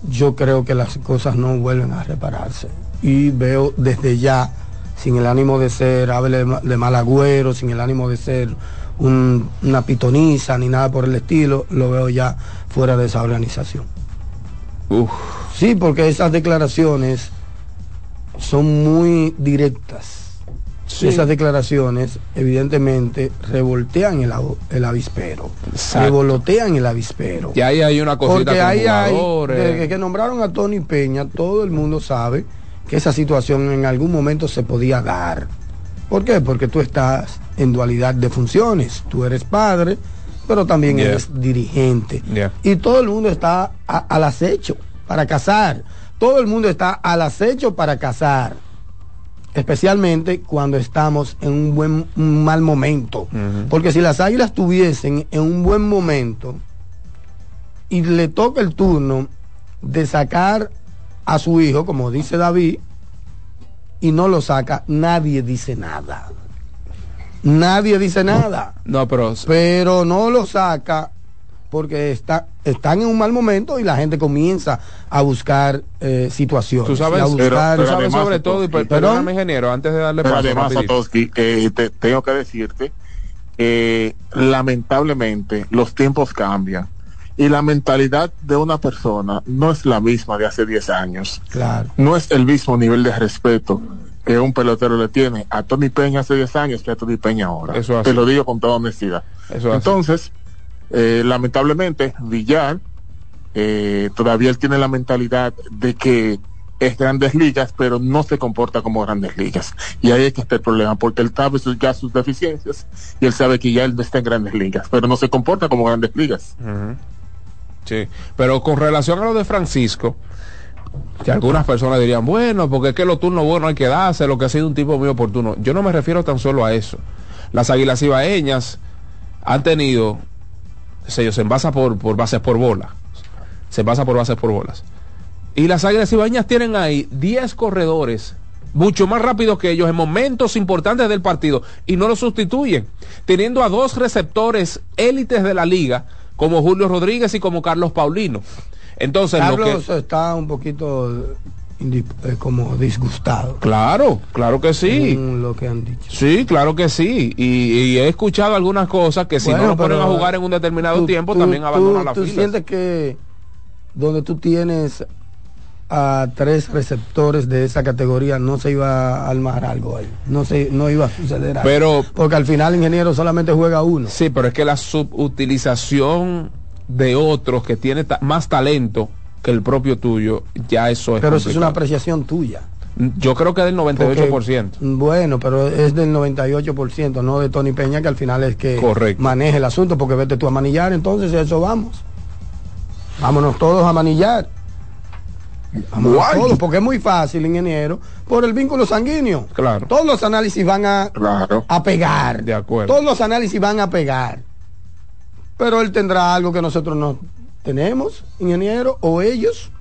Speaker 7: yo creo que las cosas no vuelven a repararse y veo desde ya sin el ánimo de ser hable de, ma- de mal agüero, sin el ánimo de ser un- una pitoniza ni nada por el estilo, lo veo ya fuera de esa organización.
Speaker 4: Uf.
Speaker 7: Sí, porque esas declaraciones son muy directas.
Speaker 4: Sí.
Speaker 7: Esas declaraciones evidentemente revoltean el, avispero,
Speaker 4: Exacto.
Speaker 7: revolotean el avispero.
Speaker 4: Y ahí hay una cosita
Speaker 7: Porque ahí hay, desde que nombraron a Tony Peña, todo el mundo sabe que esa situación en algún momento se podía dar. ¿Por qué? Porque tú estás en dualidad de funciones. Tú eres padre, pero también
Speaker 4: Yeah.
Speaker 7: eres dirigente.
Speaker 4: Yeah.
Speaker 7: Y todo el mundo está a- al acecho para cazar. Todo el mundo está al acecho para cazar. Especialmente cuando estamos en un buen un mal momento. Porque si las águilas tuviesen en un buen momento y le toca el turno de sacar a su hijo, como dice David, y no lo saca, nadie dice nada. Nadie dice nada.
Speaker 4: No, pero
Speaker 7: Pero no lo saca porque está, están en un mal momento y la gente comienza a buscar eh, situaciones.
Speaker 4: tú sabes,
Speaker 7: a
Speaker 5: Pero-
Speaker 7: buscar-
Speaker 4: tú sabes sobre todo, y per- perdóname,
Speaker 7: Perdón.
Speaker 4: ingeniero, antes de darle
Speaker 5: Pero
Speaker 4: paso.
Speaker 5: además. Satoshi, eh, te- tengo que decirte que lamentablemente los tiempos cambian y la mentalidad de una persona no es la misma de hace 10 años.
Speaker 7: Claro.
Speaker 5: No es el mismo nivel de respeto que un pelotero le tiene a Tony Peña hace 10 años que a Tony Peña ahora.
Speaker 4: Eso.
Speaker 5: Te lo digo con toda honestidad.
Speaker 4: Eso.
Speaker 5: Entonces, eh, lamentablemente, Villar eh, todavía él tiene la mentalidad de que es grandes ligas, pero no se comporta como grandes ligas. Y ahí es que está el problema, porque él sabe sus, ya sus deficiencias y él sabe que ya él no está en grandes ligas, pero no se comporta como grandes ligas.
Speaker 4: Sí, pero con relación a lo de Francisco, que algunas personas dirían, bueno, porque es que los turnos buenos hay que darse, lo que ha sido un tipo muy oportuno. Yo no me refiero tan solo a eso. Las águilas ibaeñas han tenido, se se envasa por, por bases por bola. Se envasa por bases por bolas. Y las águilas ibaeñas tienen ahí 10 corredores mucho más rápidos que ellos en momentos importantes del partido y no los sustituyen, teniendo a dos receptores élites de la liga como Julio Rodríguez y como Carlos Paulino. Entonces, lo
Speaker 7: Carlos está un poquito como disgustado.
Speaker 4: claro, claro que sí.
Speaker 7: lo que han dicho.
Speaker 4: Sí, claro que sí. Y, y he escuchado algunas cosas que si
Speaker 7: Bueno,
Speaker 4: no lo ponen a jugar en un determinado
Speaker 7: tú-
Speaker 4: tiempo,
Speaker 7: tú-
Speaker 4: también
Speaker 7: tú-
Speaker 4: abandonan la
Speaker 7: Tú
Speaker 4: fila.
Speaker 7: sientes que donde tú tienes a tres receptores de esa categoría no se iba a armar algo ahí. No se no iba a suceder algo.
Speaker 4: Pero-
Speaker 7: porque al final el ingeniero solamente juega uno.
Speaker 4: Sí, pero es que la subutilización de otros que tiene ta- más talento que el propio tuyo, ya eso es
Speaker 7: pero eso es una apreciación tuya.
Speaker 4: Yo creo que del 98%.
Speaker 7: Porque, bueno, pero es del 98%, no de Tony Peña, que al final es que
Speaker 4: Correcto.
Speaker 7: maneja el asunto, porque vete tú a manillar, entonces eso vamos. Vámonos todos a manillar. Vámonos todos, porque es muy fácil, ingeniero, por el vínculo sanguíneo.
Speaker 4: Claro.
Speaker 7: Todos los análisis van a,
Speaker 5: Claro.
Speaker 7: a pegar.
Speaker 4: De acuerdo.
Speaker 7: Todos los análisis van a pegar. Pero él tendrá algo que nosotros no tenemos, ingeniero, o ellos.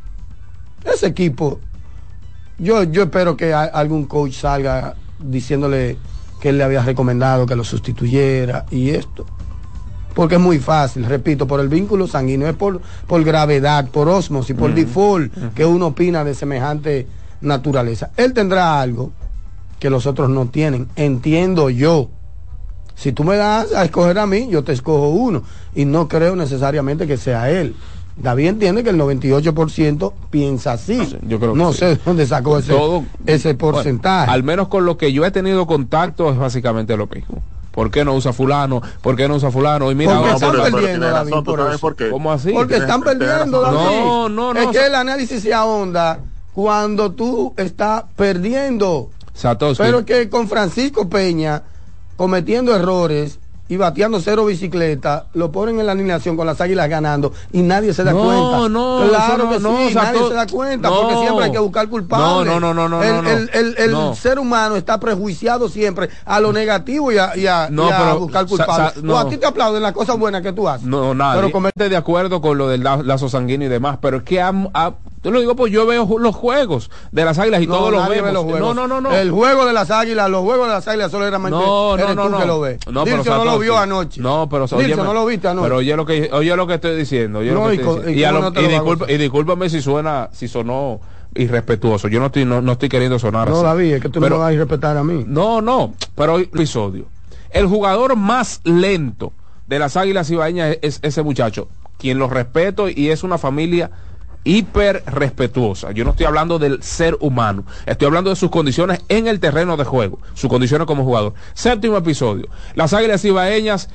Speaker 7: Ese equipo. Yo, yo espero que a- algún coach salga diciéndole que él le había recomendado que lo sustituyera y esto. Porque es muy fácil, repito, por el vínculo sanguíneo, es por, por gravedad, por osmosis, por default, que uno opina de semejante naturaleza. Él tendrá algo que los otros no tienen, entiendo yo. Si tú me das a escoger a mí, yo te escojo uno. Y no creo necesariamente que sea él. David entiende que el 98% piensa así.
Speaker 4: yo creo que
Speaker 7: no
Speaker 4: sí.
Speaker 7: sé de dónde sacó ese,
Speaker 4: Todo-
Speaker 7: ese porcentaje.
Speaker 4: Bueno, al menos con lo que yo he tenido contacto es básicamente lo mismo. ¿Por qué no usa fulano? ¿Por qué no usa fulano? Y mira,
Speaker 7: Porque están
Speaker 5: pero- pero
Speaker 7: perdiendo,
Speaker 5: tiene
Speaker 7: David,
Speaker 5: razón, ¿tú
Speaker 7: por eso.
Speaker 5: por qué?
Speaker 4: ¿Cómo así?
Speaker 7: Porque están perdiendo. David.
Speaker 4: No, no, no,
Speaker 7: Es que el análisis se ahonda cuando tú estás perdiendo.
Speaker 4: Satoshi,
Speaker 7: Pero que con Francisco Peña cometiendo errores y bateando cero bicicleta, lo ponen en la alineación con las águilas ganando y nadie se da
Speaker 4: No,
Speaker 7: cuenta.
Speaker 4: no,
Speaker 7: claro
Speaker 4: no,
Speaker 7: que
Speaker 4: no,
Speaker 7: sí,
Speaker 4: o
Speaker 7: nadie
Speaker 4: todo-
Speaker 7: se da cuenta
Speaker 4: no.
Speaker 7: porque siempre hay que buscar culpables.
Speaker 4: No, no, no, no, no,
Speaker 7: El,
Speaker 4: no,
Speaker 7: el- el- ser humano está prejuiciado siempre a lo negativo y a, y a-
Speaker 4: No,
Speaker 7: y a
Speaker 4: pero,
Speaker 7: buscar culpables.
Speaker 4: sa- no.
Speaker 7: O a ti te aplauden las cosas buenas que tú haces.
Speaker 4: No, nada.
Speaker 7: Pero comete
Speaker 4: de acuerdo con lo del la- lazo sanguíneo y demás, pero es que am- a- yo lo digo pues yo veo los juegos de las águilas y
Speaker 7: No,
Speaker 4: todos los
Speaker 7: ve
Speaker 4: vemos.
Speaker 7: los juegos.
Speaker 4: No, no, no, no.
Speaker 7: El juego de las águilas, los juegos de las águilas solo era
Speaker 4: no, no,
Speaker 7: eres
Speaker 4: no,
Speaker 7: tú
Speaker 4: no.
Speaker 7: que lo ves.
Speaker 4: No, pero
Speaker 7: Dilcio no lo. Vio anoche.
Speaker 4: No, pero óyeme,
Speaker 7: no lo viste anoche.
Speaker 4: Pero oye lo que oye lo que estoy diciendo, oye lo
Speaker 7: No,
Speaker 4: que
Speaker 7: y
Speaker 4: estoy
Speaker 7: co-
Speaker 4: diciendo.
Speaker 7: y
Speaker 4: Y, a
Speaker 7: cómo
Speaker 4: lo-
Speaker 7: no te
Speaker 4: y
Speaker 7: lo va a
Speaker 4: disculpa-
Speaker 7: gozar.
Speaker 4: y discúlpame si suena si sonó irrespetuoso. Yo no estoy no, no estoy queriendo sonar
Speaker 7: No,
Speaker 4: así.
Speaker 7: David, es que tú
Speaker 4: Pero-
Speaker 7: me vas a respetar a mí.
Speaker 4: No, no, pero hoy episodio. El jugador más lento de las Águilas Ibaeñas es, es ese muchacho, quien lo respeto y es una familia hiper respetuosa. Yo no estoy hablando del ser humano, estoy hablando de sus condiciones en el terreno de juego, sus condiciones como jugador. Séptimo episodio. Las Águilas Ibaeñas,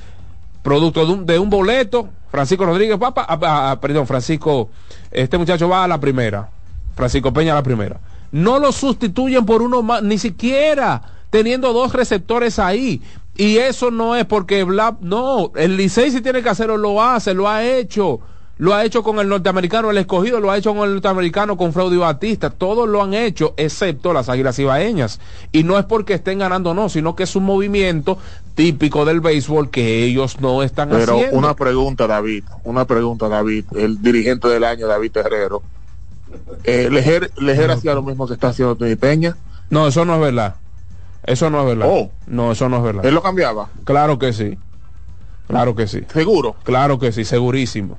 Speaker 4: producto de un, de un boleto, Francisco Rodríguez, papá, ah, ah, perdón, Francisco, este muchacho va a la primera, Francisco Peña a la primera. No lo sustituyen por uno más, ni siquiera teniendo dos receptores ahí. Y eso no es porque Bla, no, el Licey si tiene que hacerlo, lo hace, lo ha hecho. Lo ha hecho con el norteamericano, el escogido, lo ha hecho con el norteamericano, con Fraudy Batista. Todos lo han hecho, excepto las águilas ibaeñas. Y no es porque estén ganando, no, sino que es un movimiento típico del béisbol que ellos no están
Speaker 5: Pero
Speaker 4: haciendo.
Speaker 5: una pregunta, David, una pregunta, David, el dirigente del año, David Terrero. Eh, Lejer, Lejer hacía lo mismo que está haciendo Tony Peña.
Speaker 4: No, eso no es verdad. Eso no es verdad.
Speaker 5: Oh.
Speaker 4: No, eso no es verdad.
Speaker 5: Él lo cambiaba,
Speaker 4: Claro que sí. Claro que sí.
Speaker 5: seguro.
Speaker 4: Claro que sí, segurísimo.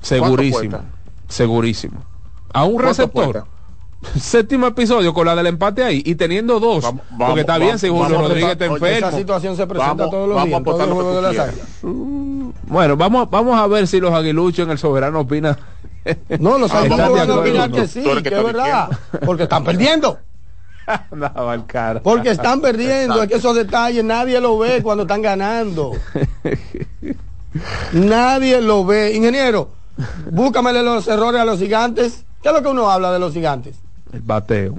Speaker 4: Segurísimo. Segurísimo. A un
Speaker 5: ¿Cuánto
Speaker 4: receptor. (laughs) Séptimo episodio con la del empate ahí y teniendo dos.
Speaker 5: Vamos-
Speaker 4: porque
Speaker 5: vamos-
Speaker 4: está bien si Julio Rodríguez está
Speaker 5: oye,
Speaker 7: Esa
Speaker 4: enfermo.
Speaker 7: situación se presenta
Speaker 5: Vamos-
Speaker 7: todos los
Speaker 5: vamos
Speaker 7: días todos los de las águilas.
Speaker 4: Bueno, vamos, vamos a ver si los aguiluchos en el soberano opinan. (laughs)
Speaker 7: No, los águilas
Speaker 4: vamos
Speaker 7: van a opinar que sí, que
Speaker 5: que
Speaker 7: es verdad. Porque están perdiendo. (laughs)
Speaker 4: No.
Speaker 7: Porque están perdiendo. Es que esos detalles nadie lo ve cuando están ganando. Nadie lo ve. Ingeniero, búscamele los errores a los gigantes. ¿Qué es lo que uno habla de los gigantes?
Speaker 4: El bateo.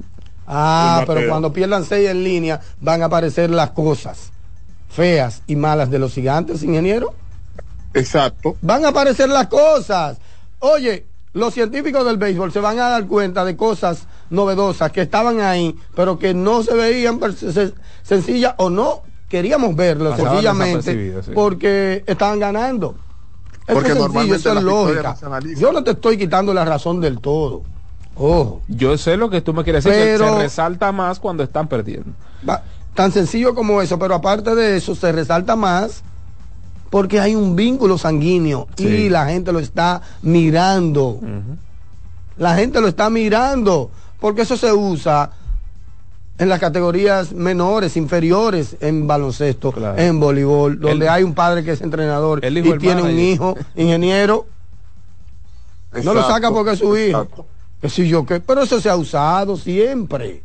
Speaker 7: Ah,
Speaker 5: El bateo.
Speaker 7: pero cuando pierdan seis en línea van a aparecer las cosas feas y malas de los gigantes, ingeniero.
Speaker 5: Exacto.
Speaker 7: Van a aparecer las cosas. Oye, los científicos del béisbol se van a dar cuenta de cosas novedosas que estaban ahí, pero que no se veían sencillas o no queríamos verlo
Speaker 4: Pasaban
Speaker 7: sencillamente
Speaker 4: sí.
Speaker 7: porque estaban ganando. Eso
Speaker 5: Porque
Speaker 7: es sencillo,
Speaker 5: normalmente
Speaker 7: eso es lógica. Yo no te estoy quitando la razón del todo. Ojo.
Speaker 4: Yo sé lo que tú me quieres decir, que se resalta más cuando están perdiendo.
Speaker 7: Va- tan sencillo como eso, pero aparte de eso se resalta más porque hay un vínculo sanguíneo
Speaker 4: Sí.
Speaker 7: y la gente lo está mirando. La gente lo está mirando porque eso se usa en las categorías menores, inferiores, en baloncesto,
Speaker 4: Claro.
Speaker 7: en voleibol, donde hay un padre que es entrenador y
Speaker 4: el
Speaker 7: tiene un hijo ingeniero, no lo saca porque es su hijo. Que si yo qué, pero eso se ha usado siempre.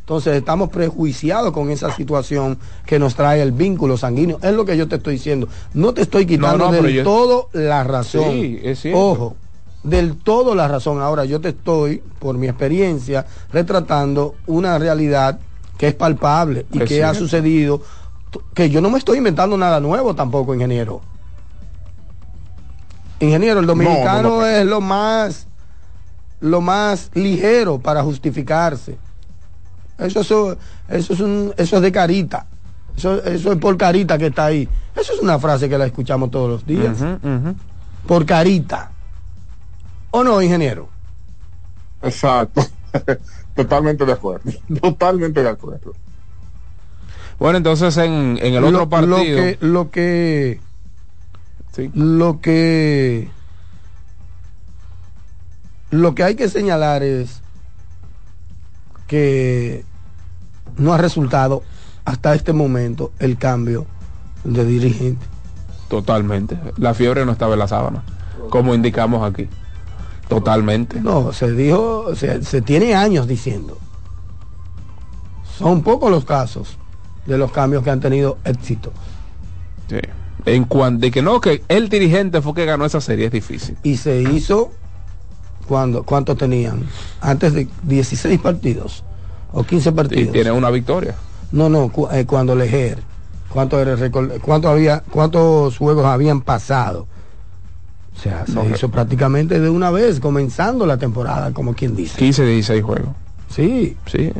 Speaker 7: Entonces estamos prejuiciados con esa situación que nos trae el vínculo sanguíneo. Es lo que yo te estoy diciendo. No te estoy quitando
Speaker 4: No, no, pero
Speaker 7: del
Speaker 4: yo-
Speaker 7: todo la razón.
Speaker 4: Sí, es cierto.
Speaker 7: Ojo, del todo la razón. Ahora yo te estoy, por mi experiencia, retratando una realidad que es palpable y
Speaker 4: Es
Speaker 7: que ha sucedido. Que yo no me estoy inventando nada nuevo tampoco, ingeniero. Ingeniero, el dominicano
Speaker 5: no, no.
Speaker 7: es lo más lo más ligero para justificarse. Eso, eso, eso es un, eso es de carita. Eso, eso es por carita que está ahí. Eso es una frase que la escuchamos todos los días. Por carita. ¿O no, ingeniero?
Speaker 5: Exacto. (laughs) Totalmente de acuerdo. Totalmente de acuerdo.
Speaker 4: Bueno, entonces en, en el otro partido.
Speaker 7: Lo que, lo que,
Speaker 4: Sí.
Speaker 7: lo que, lo que hay que señalar es que no ha resultado hasta este momento el cambio de dirigente.
Speaker 4: Totalmente. La fiebre no estaba en la sábana, como indicamos aquí. Totalmente.
Speaker 7: No, se dijo, se, se tiene años diciendo. Son pocos los casos de los cambios que han tenido éxito.
Speaker 4: Sí. En cuanto de que no, que el dirigente fue que ganó esa serie, es difícil.
Speaker 7: Y se hizo cuando, ¿cuántos tenían? Antes de 16 partidos o 15 partidos.
Speaker 4: Y tiene una victoria.
Speaker 7: No, no, cu- eh, cuando Lejer, ¿cuánto era el? ¿Cuánto había, ¿Cuántos juegos habían pasado? O sea, se
Speaker 4: No,
Speaker 7: hizo prácticamente de una vez, comenzando la temporada, como quien dice.
Speaker 4: 15, 16 juegos.
Speaker 7: Sí,
Speaker 4: Sí,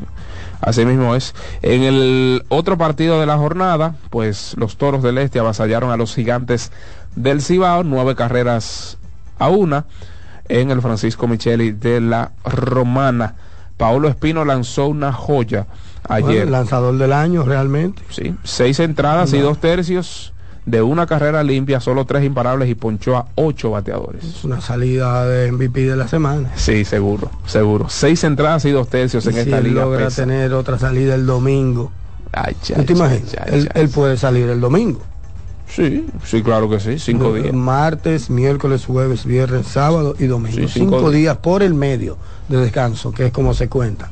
Speaker 4: así mismo es. En el otro partido de la jornada, pues los toros del este avasallaron a los gigantes del Cibao, nueve carreras a una en el Francisco Micheli de la Romana. Paolo Espino lanzó una joya
Speaker 7: bueno,
Speaker 4: ayer.
Speaker 7: el lanzador del año realmente.
Speaker 4: Sí, seis entradas y dos tercios de una carrera limpia, solo tres imparables y ponchó a ocho bateadores.
Speaker 7: Es una salida de MVP de la semana.
Speaker 4: Sí, seguro, seguro. Seis entradas y dos tercios en
Speaker 7: Y si
Speaker 4: esta
Speaker 7: él
Speaker 4: liga.
Speaker 7: logra
Speaker 4: pesa.
Speaker 7: tener otra salida el domingo.
Speaker 4: Ay,
Speaker 7: ¿Tú
Speaker 4: chay,
Speaker 7: te imaginas? él, puede salir el domingo.
Speaker 4: Sí, sí, claro que sí, cinco
Speaker 7: De-
Speaker 4: días.
Speaker 7: Martes, miércoles, jueves, viernes, sábado y domingo.
Speaker 4: Sí,
Speaker 7: cinco,
Speaker 4: cinco
Speaker 7: días por el medio de descanso, que es como se cuenta.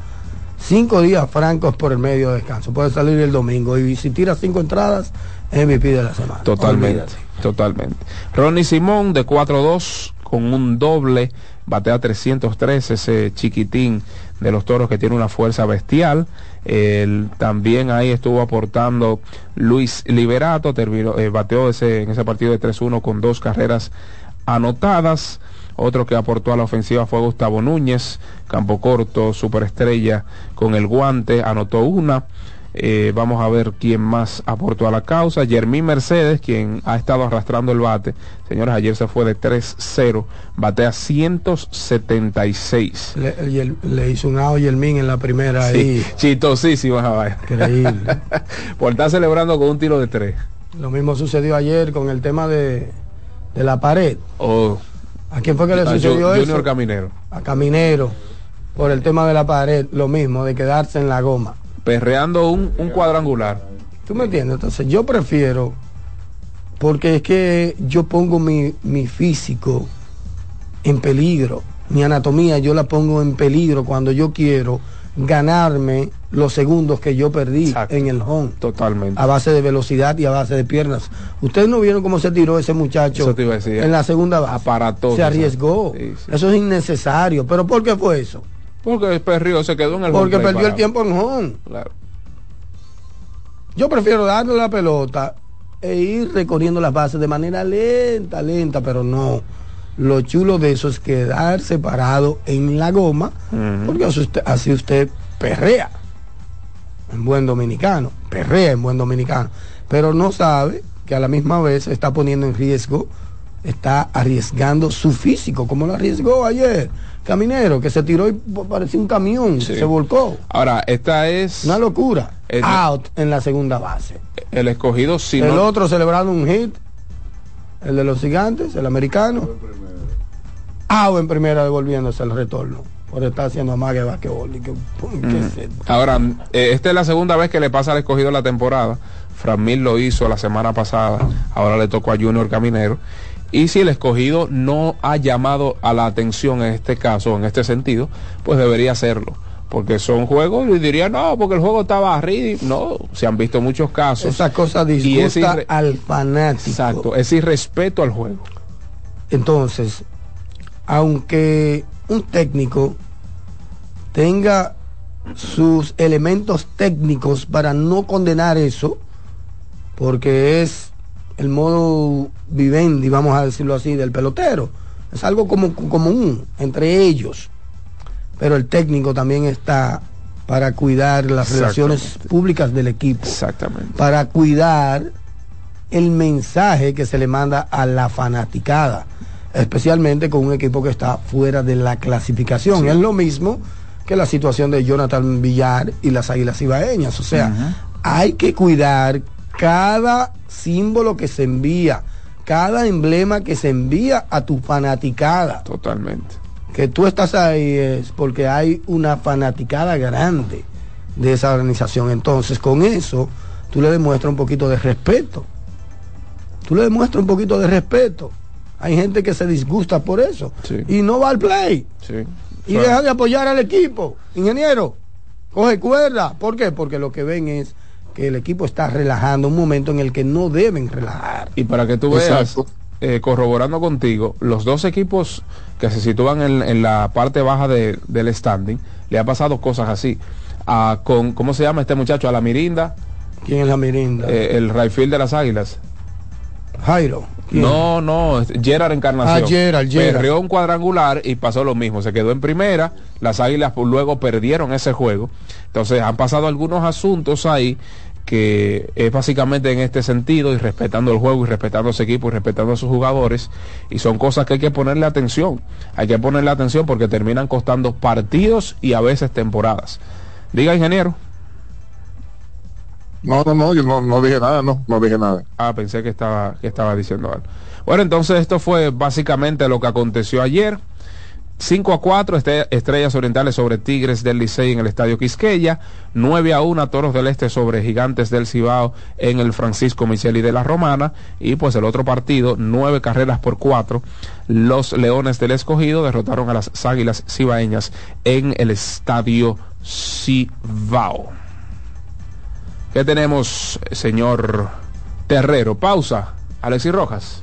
Speaker 7: Cinco días francos por el medio de descanso. Puede salir el domingo y si tira cinco entradas, MVP de la semana.
Speaker 4: Totalmente,
Speaker 7: Olvídate.
Speaker 4: totalmente. Ronnie Simón de 4-2 con un doble, batea 303, ese chiquitín de los toros que tiene una fuerza bestial. El- también ahí estuvo aportando Luis Liberato, terminó, eh, bateó ese, en ese partido de 3-1 con dos carreras anotadas. Otro que aportó a la ofensiva fue Gustavo Núñez, campo corto, superestrella con el guante, anotó una. Eh, vamos a ver quién más aportó a la causa. Jermín Mercedes, quien ha estado arrastrando el bate. Señores, ayer se fue de 3-0, batea 176.
Speaker 7: Le, el- le hizo un out min en la primera ahí.
Speaker 4: Sí, esa vaina.
Speaker 7: Increíble. (laughs)
Speaker 4: Por estar celebrando con un tiro de tres.
Speaker 7: Lo mismo sucedió ayer con el tema de, de la pared.
Speaker 4: Oh,
Speaker 7: ¿A quién fue que le sucedió eso?
Speaker 4: Junior Caminero.
Speaker 7: a Caminero por el tema de la pared, lo mismo, de quedarse en la goma.
Speaker 4: Perreando un, un cuadrangular.
Speaker 7: ¿Tú me entiendes? Entonces yo prefiero, porque es que yo pongo mi, mi físico en peligro, mi anatomía yo la pongo en peligro cuando yo quiero ganarme los segundos que yo perdí
Speaker 4: Exacto.
Speaker 7: en el home.
Speaker 4: Totalmente.
Speaker 7: A base de velocidad y a base de piernas. Ustedes no vieron cómo se tiró ese muchacho en la segunda base.
Speaker 4: Aparatoso,
Speaker 7: Se arriesgó.
Speaker 4: sí, sí.
Speaker 7: Eso es innecesario. ¿Pero por qué fue eso?
Speaker 4: Porque perrío se quedó en el
Speaker 7: Porque perdió el tiempo en home.
Speaker 4: Claro.
Speaker 7: Yo prefiero darle la pelota e ir recorriendo las bases de manera lenta, lenta, pero no. Lo chulo de eso es quedar separado en la goma, porque así usted, así usted perrea en buen dominicano, perrea en buen dominicano, pero no sabe que a la misma vez está poniendo en riesgo, está arriesgando su físico, como lo arriesgó ayer. Caminero, que se tiró y parecía un camión,
Speaker 4: Sí.
Speaker 7: se volcó.
Speaker 4: Ahora, esta es
Speaker 7: Una locura. Out en la segunda base.
Speaker 4: el escogido si
Speaker 7: el
Speaker 4: no-
Speaker 7: otro celebrando un hit. El de los gigantes, el americano. Out en primera devolviéndose el retorno. Por estar haciendo basquetbol. Y que, pum, ¿qué es esto?
Speaker 4: Ahora, eh, esta es la segunda vez que le pasa al escogido la temporada. Framil lo hizo la semana pasada, ahora le tocó a Junior Caminero. Y si el escogido no ha llamado a la atención en este caso, en este sentido, pues debería hacerlo. Porque son juegos, y diría, no, porque el juego estaba arriba. No, se han visto muchos casos.
Speaker 7: Esa cosa
Speaker 4: Y es
Speaker 7: disgusta al fanático.
Speaker 4: Exacto, es irrespeto al juego.
Speaker 7: Entonces, aunque un técnico tenga sus elementos técnicos para no condenar eso, porque es el modo vivendi, vamos a decirlo así, del pelotero. Es algo como, común entre ellos. Pero el técnico también está para cuidar las relaciones públicas del equipo
Speaker 4: Exactamente.
Speaker 7: para cuidar el mensaje que se le manda a la fanaticada, especialmente con un equipo que está fuera de la clasificación. Es lo mismo que la situación de Jonathan Villar y las Águilas Ibaeñas. O sea, hay que cuidar cada símbolo que se envía, cada emblema que se envía a tu fanaticada.
Speaker 4: Totalmente.
Speaker 7: Que tú estás ahí es porque hay una fanaticada grande de esa organización. Entonces, con eso, tú le demuestras un poquito de respeto. Tú le demuestras un poquito de respeto. Hay gente que se disgusta por eso y no va al play. Y deja de apoyar al equipo. Ingeniero, coge cuerda. ¿Por qué? Porque lo que ven es que el equipo está relajando un momento en el que no deben relajar.
Speaker 4: Y para que tú veas, eh, corroborando contigo, los dos equipos que se sitúan en, la parte baja del standing, le ha pasado cosas así. con, ¿Cómo se llama este muchacho? A la Mirinda.
Speaker 7: ¿Quién es la Mirinda?
Speaker 4: Eh, el Rayfield de las Águilas.
Speaker 7: Jairo.
Speaker 4: No, no, Gerard Encarnación. Ah, Gerard, Gerard. Perrió un cuadrangular y pasó lo mismo. Se quedó en primera. Las Águilas luego perdieron ese juego. Entonces han pasado algunos asuntos ahí que es básicamente en este sentido y respetando el juego y respetando a ese equipo y respetando a sus jugadores y son cosas que hay que ponerle atención hay que ponerle atención porque terminan costando partidos y a veces temporadas diga ingeniero
Speaker 5: no, no, no, yo no, dije nada, no, no dije nada.
Speaker 4: Ah, pensé que estaba, que estaba diciendo algo. Bueno, entonces esto fue básicamente lo que aconteció ayer. 5 a 4 Estrellas Orientales sobre Tigres del Licey en el Estadio Quisqueya, 9 a 1 Toros del Este sobre Gigantes del Cibao en el Francisco Micheli de la Romana y pues el otro partido, 9 carreras por 4, los Leones del Escogido derrotaron a las Águilas Cibaeñas en el Estadio Cibao. ¿Qué tenemos, señor Terrero? Pausa. Alexis Rojas.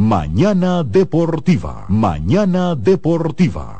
Speaker 8: Mañana Deportiva. Mañana Deportiva.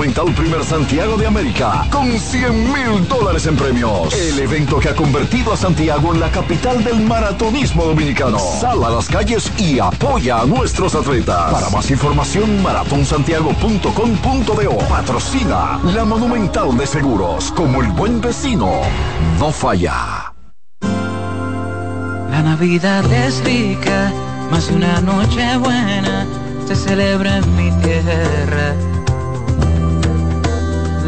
Speaker 9: Primer Santiago de América. Con 100 mil dólares en premios. El evento que ha convertido a Santiago en la capital del maratonismo dominicano. Sal a las calles y apoya a nuestros atletas. Para más información, maratonsantiago.com.do. Patrocina la Monumental de Seguros. Como el buen vecino, no falla.
Speaker 10: La Navidad es rica, más una noche buena se celebra en mi tierra.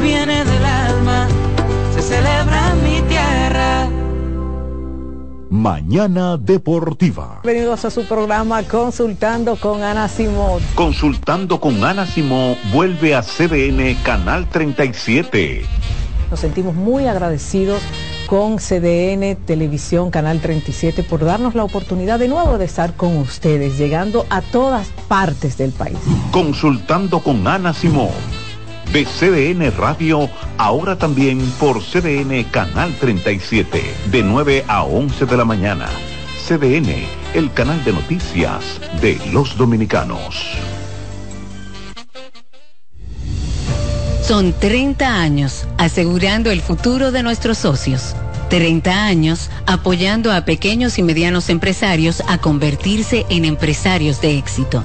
Speaker 10: viene del alma, se celebra en mi tierra.
Speaker 11: Mañana Deportiva.
Speaker 12: Bienvenidos a su programa Consultando con Ana Simón.
Speaker 8: Consultando con Ana Simón vuelve a CDN Canal 37.
Speaker 12: Nos sentimos muy agradecidos con CDN Televisión Canal 37 por darnos la oportunidad de nuevo de estar con ustedes, llegando a todas partes del país.
Speaker 8: Consultando con Ana Simón. De CDN Radio, ahora también por CDN Canal 37, de 9 a 11 de la mañana. CDN, el canal de noticias de los dominicanos.
Speaker 13: Son 30 años asegurando el futuro de nuestros socios. 30 años apoyando a pequeños y medianos empresarios a convertirse en empresarios de éxito.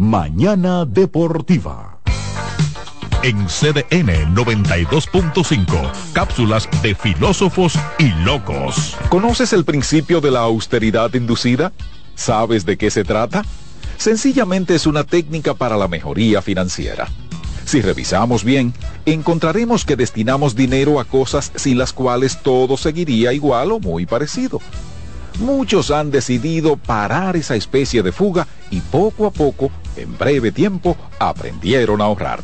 Speaker 11: Mañana Deportiva. En CDN 92.5, cápsulas de filósofos y locos.
Speaker 14: ¿Conoces el principio de la austeridad inducida? ¿Sabes de qué se trata? Sencillamente es una técnica para la mejoría financiera. Si revisamos bien, encontraremos que destinamos dinero a cosas sin las cuales todo seguiría igual o muy parecido. Muchos han decidido parar esa especie de fuga y poco a poco, en breve tiempo, aprendieron a ahorrar.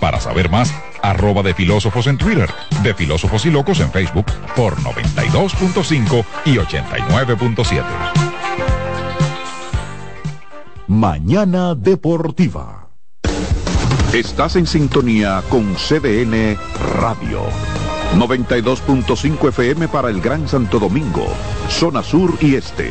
Speaker 11: Para saber más, arroba de filósofos en Twitter, de filósofos y locos en Facebook por 92.5 y 89.7. Mañana Deportiva.
Speaker 8: Estás en sintonía con CDN Radio. 92.5 FM para el Gran Santo Domingo, zona sur y este.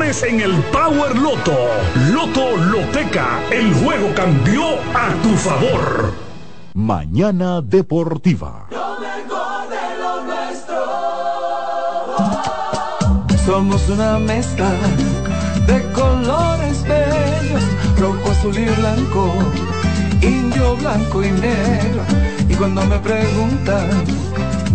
Speaker 15: en el Power Loto. Loto Loteca, el juego cambió a tu favor.
Speaker 11: Mañana Deportiva.
Speaker 10: Somos una mezcla de colores bellos, rojo, azul y blanco, indio, blanco y negro. Y cuando me preguntan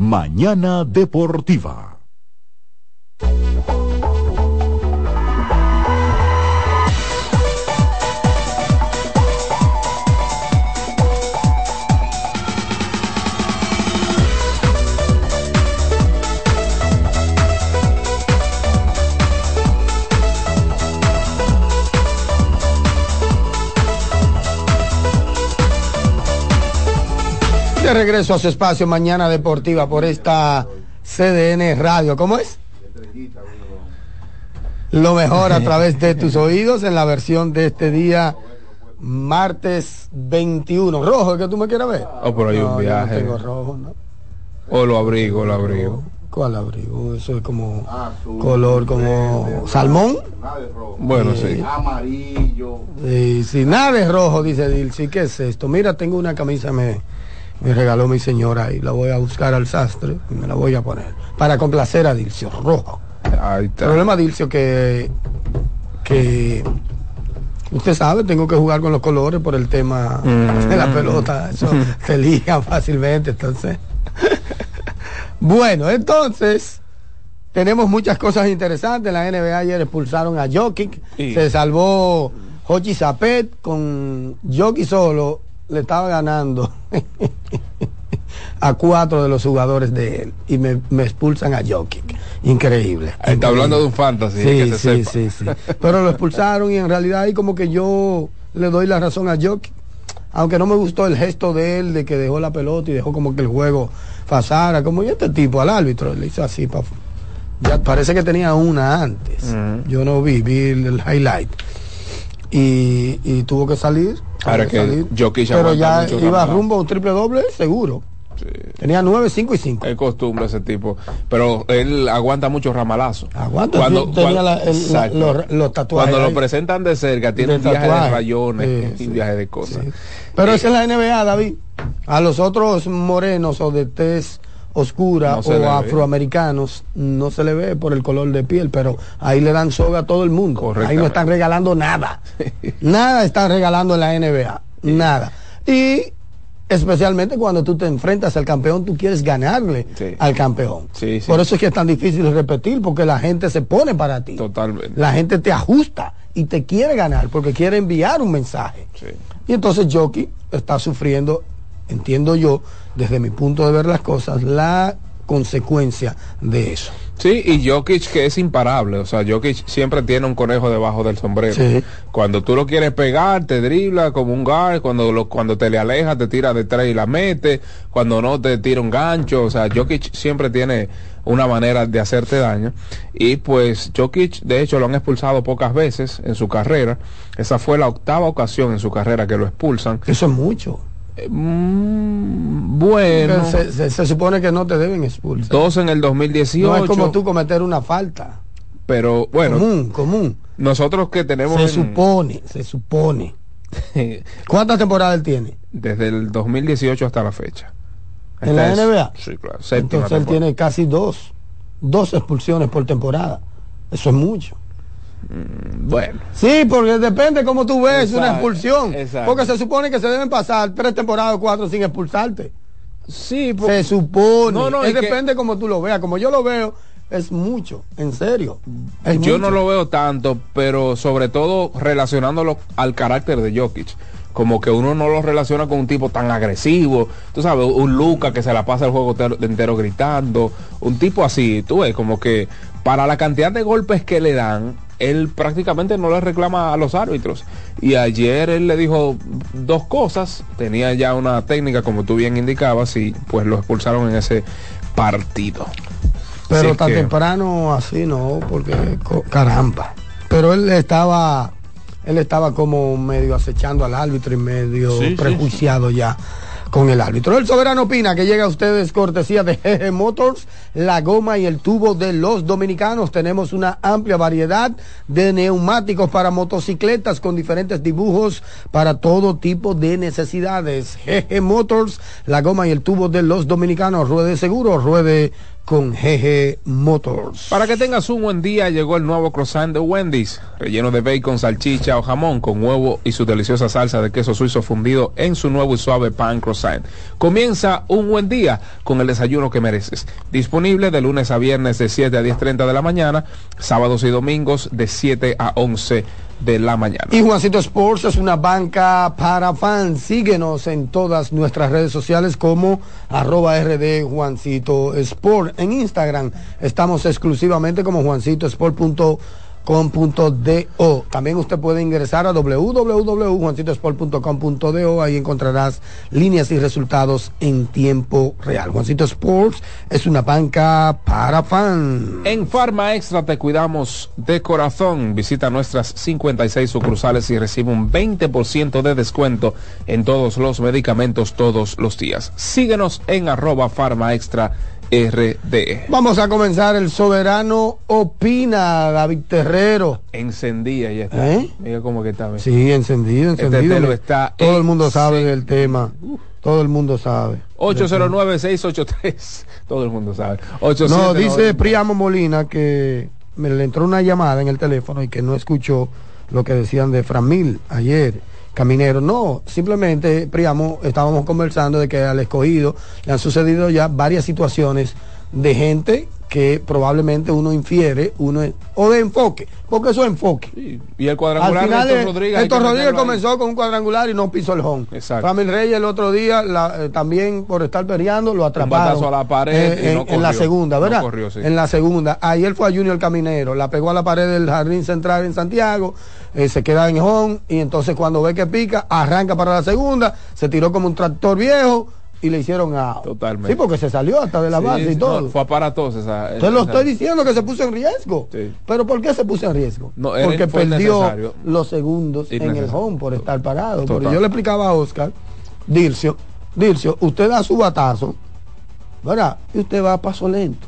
Speaker 11: Mañana Deportiva.
Speaker 7: De regreso a su espacio Mañana Deportiva por esta CDN Radio. ¿Cómo es? Lo mejor a (laughs) través de tus oídos en la versión de este día martes 21. Rojo, ¿es que tú me quieras ver?
Speaker 4: Oh, por ahí
Speaker 7: No,
Speaker 4: un
Speaker 7: yo no
Speaker 4: viaje.
Speaker 7: tengo rojo, ¿no?
Speaker 4: O lo abrigo, lo abrigo.
Speaker 7: ¿Cuál abrigo? Eso es como color como salmón.
Speaker 4: Bueno, sí.
Speaker 7: Amarillo. Sí, nada de rojo, dice Dilcy. ¿Qué es esto? Mira, tengo una camisa, me, me regaló mi señora y la voy a buscar al sastre y me la voy a poner. Para complacer a Dilcio, rojo.
Speaker 4: Ahí
Speaker 7: El problema, Dilcio, que, que usted sabe, tengo que jugar con los colores por el tema de la
Speaker 4: Mm.
Speaker 7: pelota. Eso (laughs) se liga fácilmente, entonces. (laughs) bueno, entonces, tenemos muchas cosas interesantes. La NBA ayer expulsaron a Jokic.
Speaker 4: Sí.
Speaker 7: Se salvó Hochi Zapet con Jokic solo. Le estaba ganando (laughs) a cuatro de los jugadores de él. Y me, me expulsan a Jokic. Increíble.
Speaker 4: Está hablando de un fantasy.
Speaker 7: Sí,
Speaker 4: que se
Speaker 7: sí,
Speaker 4: sepa.
Speaker 7: sí, sí. Pero lo expulsaron y en realidad ahí como que yo le doy la razón a Jokic. Aunque no me gustó el gesto de él de que dejó la pelota y dejó como que el juego pasara, como y este tipo al árbitro le hizo así pa- ya parece que tenía una antes. Yo no vi, vi el, el highlight. Y, y tuvo que salir.
Speaker 4: Ahora que
Speaker 7: salir.
Speaker 4: Jokic
Speaker 7: Pero
Speaker 4: aguanta
Speaker 7: ya
Speaker 4: mucho
Speaker 7: iba rumbo a un triple doble seguro. Tenía 9, 5 y 5.
Speaker 4: Es costumbre ese tipo. Pero él aguanta mucho ramalazo.
Speaker 7: Aguanta,
Speaker 4: Cuando,
Speaker 7: sí, tenía
Speaker 4: cuando-
Speaker 7: la- el- la-
Speaker 4: Exacto.
Speaker 7: los, los tatuajes.
Speaker 4: Cuando
Speaker 7: ahí.
Speaker 4: lo presentan de cerca, tiene un viaje de rayones
Speaker 7: Sí,
Speaker 4: y un viaje de cosas.
Speaker 7: Pero esa es la NBA, David. A los otros morenos o de tez oscura
Speaker 4: No
Speaker 7: o
Speaker 4: ve.
Speaker 7: afroamericanos no se le ve por el color de piel, pero ahí le dan soga a todo el mundo. Ahí no están regalando nada. (laughs) nada están regalando en la NBA. Nada. Y especialmente cuando tú te enfrentas al campeón, tú quieres ganarle
Speaker 4: Sí.
Speaker 7: al campeón.
Speaker 4: Sí, sí.
Speaker 7: Por eso es que es tan difícil repetir, porque la gente se pone para ti.
Speaker 4: Totalmente.
Speaker 7: La gente te ajusta y te quiere ganar porque quiere enviar un mensaje. Y entonces Jockey está sufriendo, entiendo yo, desde mi punto de ver las cosas, la consecuencia de eso.
Speaker 4: Sí, y Jokic que es imparable, o sea, Jokic siempre tiene un conejo debajo del sombrero.
Speaker 7: Sí.
Speaker 4: Cuando tú lo quieres pegar, te dribla como un guard, cuando lo, cuando te le alejas, te tira de tres y la mete, cuando no te tira un gancho, o sea, Jokic siempre tiene una manera de hacerte daño y pues Jokic de hecho lo han expulsado pocas veces en su carrera, esa fue la octava ocasión en su carrera que lo expulsan.
Speaker 7: Eso es mucho.
Speaker 4: Mm, bueno,
Speaker 7: Se, se- se supone que no te deben expulsar.
Speaker 4: dos en el 2018.
Speaker 7: No es como tú cometer una falta.
Speaker 4: Pero bueno,
Speaker 7: común, común.
Speaker 4: nosotros que tenemos
Speaker 7: Se
Speaker 4: en-
Speaker 7: supone, se supone. ¿Cuántas temporadas él tiene?
Speaker 4: desde el 2018 hasta la fecha.
Speaker 7: ¿En la
Speaker 4: es-
Speaker 7: NBA?
Speaker 4: Sí, claro.
Speaker 7: Entonces él
Speaker 4: temporada.
Speaker 7: tiene casi dos, dos expulsiones por temporada. Eso es mucho.
Speaker 4: Bueno,
Speaker 7: Sí, porque depende cómo tú ves una
Speaker 4: Exacto,
Speaker 7: expulsión.
Speaker 4: exacto.
Speaker 7: Porque se supone que se deben pasar tres temporadas o cuatro sin expulsarte.
Speaker 4: sí,
Speaker 7: Se supone.
Speaker 4: No, no,
Speaker 7: Es
Speaker 4: es que-
Speaker 7: depende como tú lo veas. Como yo lo veo, es mucho. En serio. Es
Speaker 4: yo
Speaker 7: mucho.
Speaker 4: no lo veo tanto, pero sobre todo relacionándolo al carácter de Jokic. Como que uno no lo relaciona con un tipo tan agresivo. Tú sabes, un Luca que se la pasa el juego ter- entero gritando. Un tipo así, tú ves, como que para la cantidad de golpes que le dan, él prácticamente no le reclama a los árbitros. Y ayer él le dijo dos cosas. Tenía ya una técnica, como tú bien indicabas, y pues lo expulsaron en ese partido.
Speaker 7: Pero
Speaker 4: Así
Speaker 7: tan
Speaker 4: que-
Speaker 7: temprano así no, porque caramba. Pero él estaba, él estaba como medio acechando al árbitro y medio
Speaker 4: Sí, sí,
Speaker 7: prejuiciado ya con el árbitro. El soberano opina que llega a ustedes cortesía de GG Motors, la goma y el tubo de los dominicanos. Tenemos una amplia variedad de neumáticos para motocicletas con diferentes dibujos para todo tipo de necesidades. GG Motors, la goma y el tubo de los dominicanos. Ruede seguro, ruede con GG Motors.
Speaker 4: Para que tengas un buen día, llegó el nuevo croissant de Wendy's, relleno de bacon, salchicha o jamón, con huevo y su deliciosa salsa de queso suizo fundido en su nuevo y suave pan croissant. Comienza un buen día con el desayuno que mereces. Disponible de lunes a viernes de 7 a 10.30 de la mañana, sábados y domingos de 7 a 11 de la mañana.
Speaker 7: Y Juancito Sports es una banca para fans. Síguenos en todas nuestras redes sociales como arroba RD Juancito Sport. En Instagram estamos exclusivamente como juancitosport.com.do. También usted puede ingresar a www.juancitosport.com.do. Ahí encontrarás líneas y resultados en tiempo real. Juancito Sports es una banca para fans.
Speaker 4: En Farma Extra te cuidamos de corazón. Visita nuestras 56 sucursales y recibe un 20% de descuento en todos los medicamentos todos los días. Síguenos en arroba Farma Extra RD.
Speaker 7: Vamos a comenzar el soberano opina, David Terrero.
Speaker 4: Encendía ya está.
Speaker 7: ¿Eh?
Speaker 4: Mira cómo que está.
Speaker 7: Sí, encendido,
Speaker 4: Este
Speaker 7: encendido.
Speaker 4: telo está
Speaker 7: Todo el mundo sabe del tema. Todo el mundo sabe.
Speaker 4: 809-683. (laughs) Todo el mundo sabe.
Speaker 7: No,
Speaker 4: 87,
Speaker 7: dice Priamo Molina que me le entró una llamada en el teléfono y que no escuchó lo que decían de Framil ayer. Caminero, no, simplemente Priamo estábamos conversando de que al escogido le han sucedido ya varias situaciones de gente que probablemente uno infiere, uno es- o de enfoque, porque eso es enfoque.
Speaker 4: Y el cuadrangular
Speaker 7: final,
Speaker 4: de Héctor Rodríguez.
Speaker 7: Héctor Rodríguez
Speaker 4: ahí.
Speaker 7: comenzó con un cuadrangular y no pisó el home.
Speaker 4: Exacto.
Speaker 7: Ramil Reyes el otro día, la- eh, también por estar peleando, lo atraparon.
Speaker 4: batazo a la pared
Speaker 7: eh, en,
Speaker 4: no
Speaker 7: en la segunda,
Speaker 4: No
Speaker 7: ¿verdad?
Speaker 4: corrió, sí.
Speaker 7: En la segunda. Ayer fue a Junior Caminero, la pegó a la pared del jardín central en Santiago, eh, se queda en home y entonces cuando ve que pica, arranca para la segunda, se tiró como un tractor viejo y le hicieron a.
Speaker 4: Totalmente.
Speaker 7: Sí, porque se salió hasta de la
Speaker 4: Sí,
Speaker 7: base y
Speaker 4: no,
Speaker 7: todo.
Speaker 4: fue aparatoso esa.
Speaker 7: Te lo estoy diciendo que se puso en riesgo.
Speaker 4: Sí.
Speaker 7: Pero ¿por qué se puso en riesgo?
Speaker 4: No,
Speaker 7: Porque perdió los segundos en el home por estar parado.
Speaker 4: Total.
Speaker 7: Porque yo le explicaba a Oscar, Dircio, Dircio, usted da su batazo, ¿verdad? Y usted va a paso lento.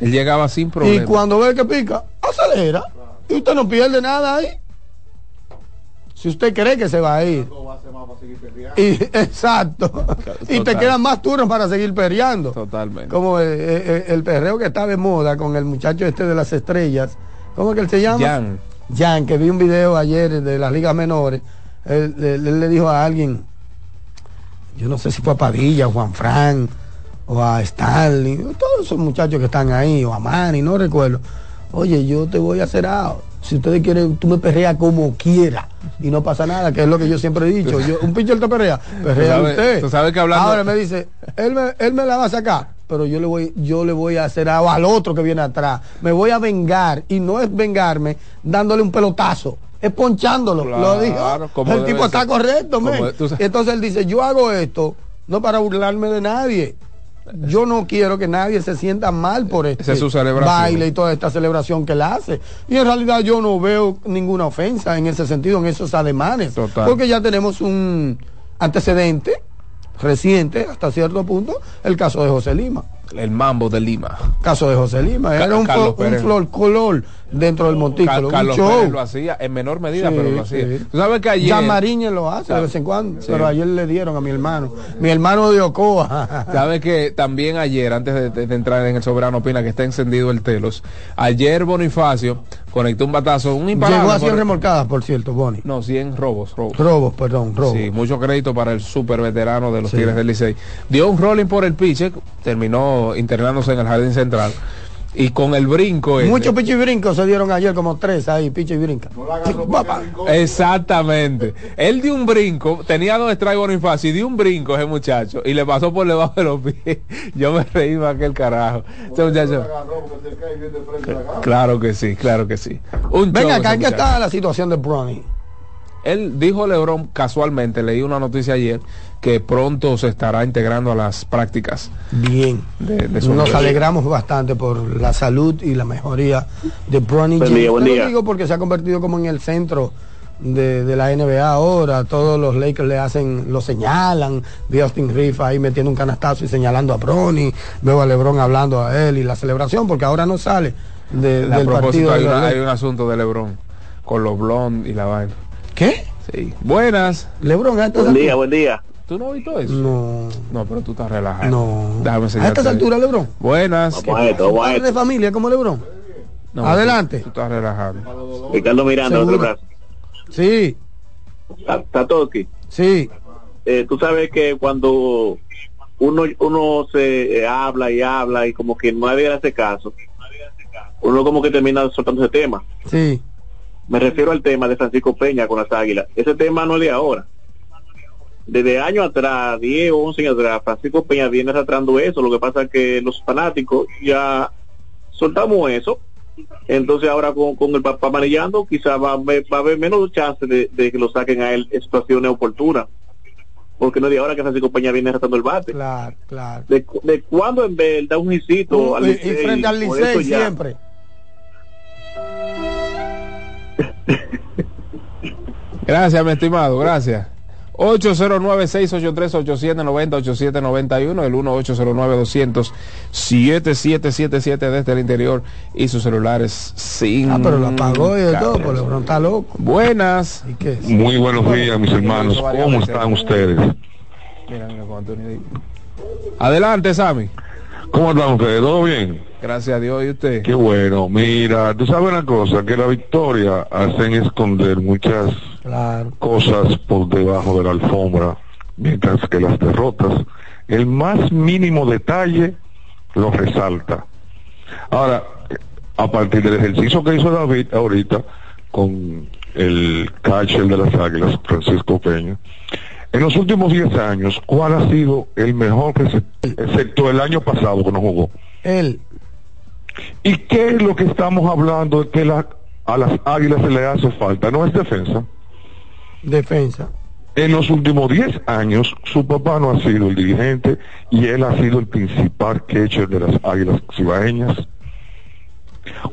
Speaker 4: Él llegaba sin problema.
Speaker 7: Y cuando ve que pica, acelera. Y usted no pierde nada ahí. Si usted cree que se va a ir. Y, (laughs) exacto. Y te quedan más turnos para seguir perreando.
Speaker 4: Totalmente.
Speaker 7: Como el, el- el perreo que está de moda con el muchacho este de las estrellas. ¿Cómo es que él se llama?
Speaker 4: Jan.
Speaker 7: Jan, que vi un video ayer de las ligas menores. Él, él- él le dijo a alguien, yo no sé si fue a Padilla, Juan Fran, o a Stanley, todos esos muchachos que están ahí, o a Manny, no recuerdo. Oye, yo te voy a hacer algo. Si ustedes quieren, tú me perreas como quiera y no pasa nada, que es lo que yo siempre he dicho. Yo, un pitcher te perrea, perrea usted.
Speaker 4: tú sabes que hablando-
Speaker 7: Ahora me dice, él me, él me la va a sacar, pero yo le voy, yo le voy a hacer algo al otro que viene atrás. Me voy a vengar y no es vengarme dándole un pelotazo. Es ponchándolo, lo dijo. El tipo está correcto, Y entonces él dice, yo hago esto no para burlarme de nadie. Yo no quiero que nadie se sienta mal por este
Speaker 4: es su
Speaker 7: baile y toda esta celebración que él hace. Y en realidad yo no veo ninguna ofensa en ese sentido, en esos ademanes.
Speaker 4: Total.
Speaker 7: Porque ya tenemos un antecedente reciente, hasta cierto punto, el caso de José Lima.
Speaker 4: El mambo de Lima.
Speaker 7: Caso de José Lima. Era un, un flor color dentro del montículo.
Speaker 4: Car- Carlos. Pérez lo hacía en menor medida,
Speaker 7: Sí,
Speaker 4: pero lo hacía.
Speaker 7: sí.
Speaker 4: Tú sabes que ayer.
Speaker 7: Ya Mariñez lo hace de vez en cuando,
Speaker 4: Sí.
Speaker 7: pero ayer le dieron a mi hermano. Mi hermano de Ocoa. (laughs)
Speaker 4: Sabes que también ayer, antes de, de- de entrar en el soberano opina que está encendido el telos, ayer Bonifacio conectó un batazo, un imparable.
Speaker 7: Llegó a 100
Speaker 4: por-
Speaker 7: remolcadas, por cierto, Bonnie.
Speaker 4: No, 100 robos, robos.
Speaker 7: Robos, perdón, robos.
Speaker 4: Sí, mucho crédito para el super veterano de los. Tigres del Licey. Dio un rolling por el pitcher, terminó internándose en el jardín central. Y con el brinco.
Speaker 7: Muchos pichi y brincos se dieron ayer, como tres ahí, pichi y brinca.
Speaker 4: Exactamente. Él dio un brinco, tenía dos strikes Bonifacio y dio un brinco ese muchacho y le pasó por debajo de los pies. (laughs) Yo me reí más que el carajo. Ese muchacho. Claro que sí, claro que sí. Un
Speaker 7: Venga, acá que está la situación de Bronny.
Speaker 4: Él dijo Lebron casualmente, leí una noticia ayer, que pronto se estará integrando a las prácticas.
Speaker 7: Bien.
Speaker 4: De, de su
Speaker 7: Nos alegramos bastante por la salud y la mejoría de Bronny
Speaker 4: Buen
Speaker 7: James.
Speaker 4: día, buen
Speaker 7: lo digo porque se ha convertido como en el centro de, de la NBA ahora. Todos los Lakers le hacen, lo señalan. Vi a Austin Reeves ahí metiendo un canastazo y señalando a Bronny. Veo a LeBron hablando a él y la celebración porque ahora no sale de-
Speaker 4: A
Speaker 7: del
Speaker 4: propósito,
Speaker 7: partido.
Speaker 4: hay,
Speaker 7: de los
Speaker 4: una- hay un asunto de Lebron con los blondes y la vaina.
Speaker 7: ¿Qué?
Speaker 4: Sí. Buenas.
Speaker 7: LeBron, a estas
Speaker 4: Buen día, buen día. ¿Tú no has visto eso?
Speaker 7: No.
Speaker 4: No, pero tú estás relajado.
Speaker 7: No.
Speaker 4: Déjame
Speaker 7: A estas alturas, LeBron.
Speaker 4: Buenas.
Speaker 7: Padre de familia como LeBron.
Speaker 4: No,
Speaker 7: Adelante.
Speaker 4: Tú, tú estás relajado.
Speaker 16: Ricardo Miranda, otro brazo.
Speaker 7: Sí,
Speaker 16: Ta- Tatoki,
Speaker 7: sí.
Speaker 16: eh, tú sabes que cuando uno uno se eh, habla y habla y como que nadie le hace caso, uno como que termina soltando ese tema.
Speaker 7: Sí.
Speaker 16: Me refiero al tema de Francisco Peña con las águilas. Ese tema no es de ahora. Desde años atrás, 10 o 11 años atrás, Francisco Peña viene arrastrando eso. Lo que pasa es que los fanáticos ya soltamos eso. Entonces ahora con, con el papá amarillando quizá va, a haber- va a haber menos chance de, de que lo saquen a él en situaciones oportunas. Porque no es de ahora que Francisco Peña viene arrastrando el bate.
Speaker 7: Claro, claro.
Speaker 16: De, de cuando en vez da un hijito
Speaker 7: Uh,
Speaker 16: al
Speaker 7: y, y
Speaker 16: Licey,
Speaker 7: frente al Licey siempre.
Speaker 4: Gracias, mi estimado, gracias. 809-683-8790-8791, el 1-809-200-7777 desde el interior y sus celulares sin.
Speaker 7: Ah, pero lo apagó y de todo, por LeBron está loco.
Speaker 4: Buenas.
Speaker 7: ¿Y qué?
Speaker 17: Muy buenos días, mis hermanos. ¿Cómo están ustedes?
Speaker 4: Mira, mira, con Antonio. Adelante, Sammy.
Speaker 17: ¿Cómo están ustedes? ¿Todo bien?
Speaker 4: Gracias a Dios y usted.
Speaker 17: Qué bueno. Mira, tú sabes una cosa, que la victoria hacen esconder muchas
Speaker 7: Claro.
Speaker 17: cosas por debajo de la alfombra, mientras que las derrotas, el más mínimo detalle lo resalta. Ahora, a partir del ejercicio que hizo David ahorita con el catcher de las Águilas, Francisco Peña, en los últimos 10 años, ¿cuál ha sido el mejor receptor, excepto el año pasado que no jugó?
Speaker 7: Él.
Speaker 17: ¿Y qué es lo que estamos hablando de que la- a las Águilas se le hace falta? No es defensa.
Speaker 7: Defensa.
Speaker 17: En los últimos 10 años, su papá no ha sido el dirigente y él ha sido el principal catcher de las Águilas Cibaeñas.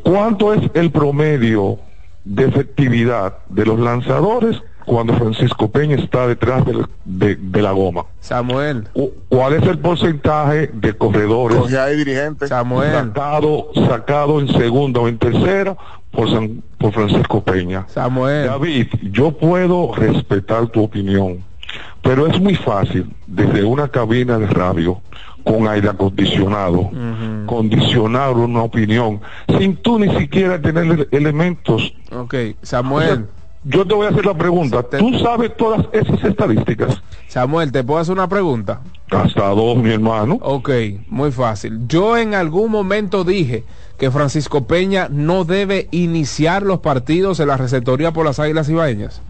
Speaker 17: ¿Cuánto es el promedio de efectividad de los lanzadores cuando Francisco Peña está detrás de, de la goma?
Speaker 4: Samuel.
Speaker 17: ¿Cuál es el porcentaje de corredores
Speaker 5: dirigente.
Speaker 17: sacado, sacado en segunda o en tercera por, San- por Francisco Peña?
Speaker 4: Samuel.
Speaker 17: David, yo puedo respetar tu opinión, pero es muy fácil desde una cabina de radio con aire acondicionado, condicionar una opinión sin tú ni siquiera tener ele- elementos.
Speaker 4: Ok, Samuel.
Speaker 17: Yo te voy a hacer la pregunta. ¿Tú sabes todas esas estadísticas?
Speaker 4: Samuel, ¿te puedo hacer una pregunta?
Speaker 17: Hasta dos, mi hermano.
Speaker 4: Ok, muy fácil. Yo en algún momento dije que Francisco Peña no debe iniciar los partidos en la receptoría por las Águilas Ibaeñas.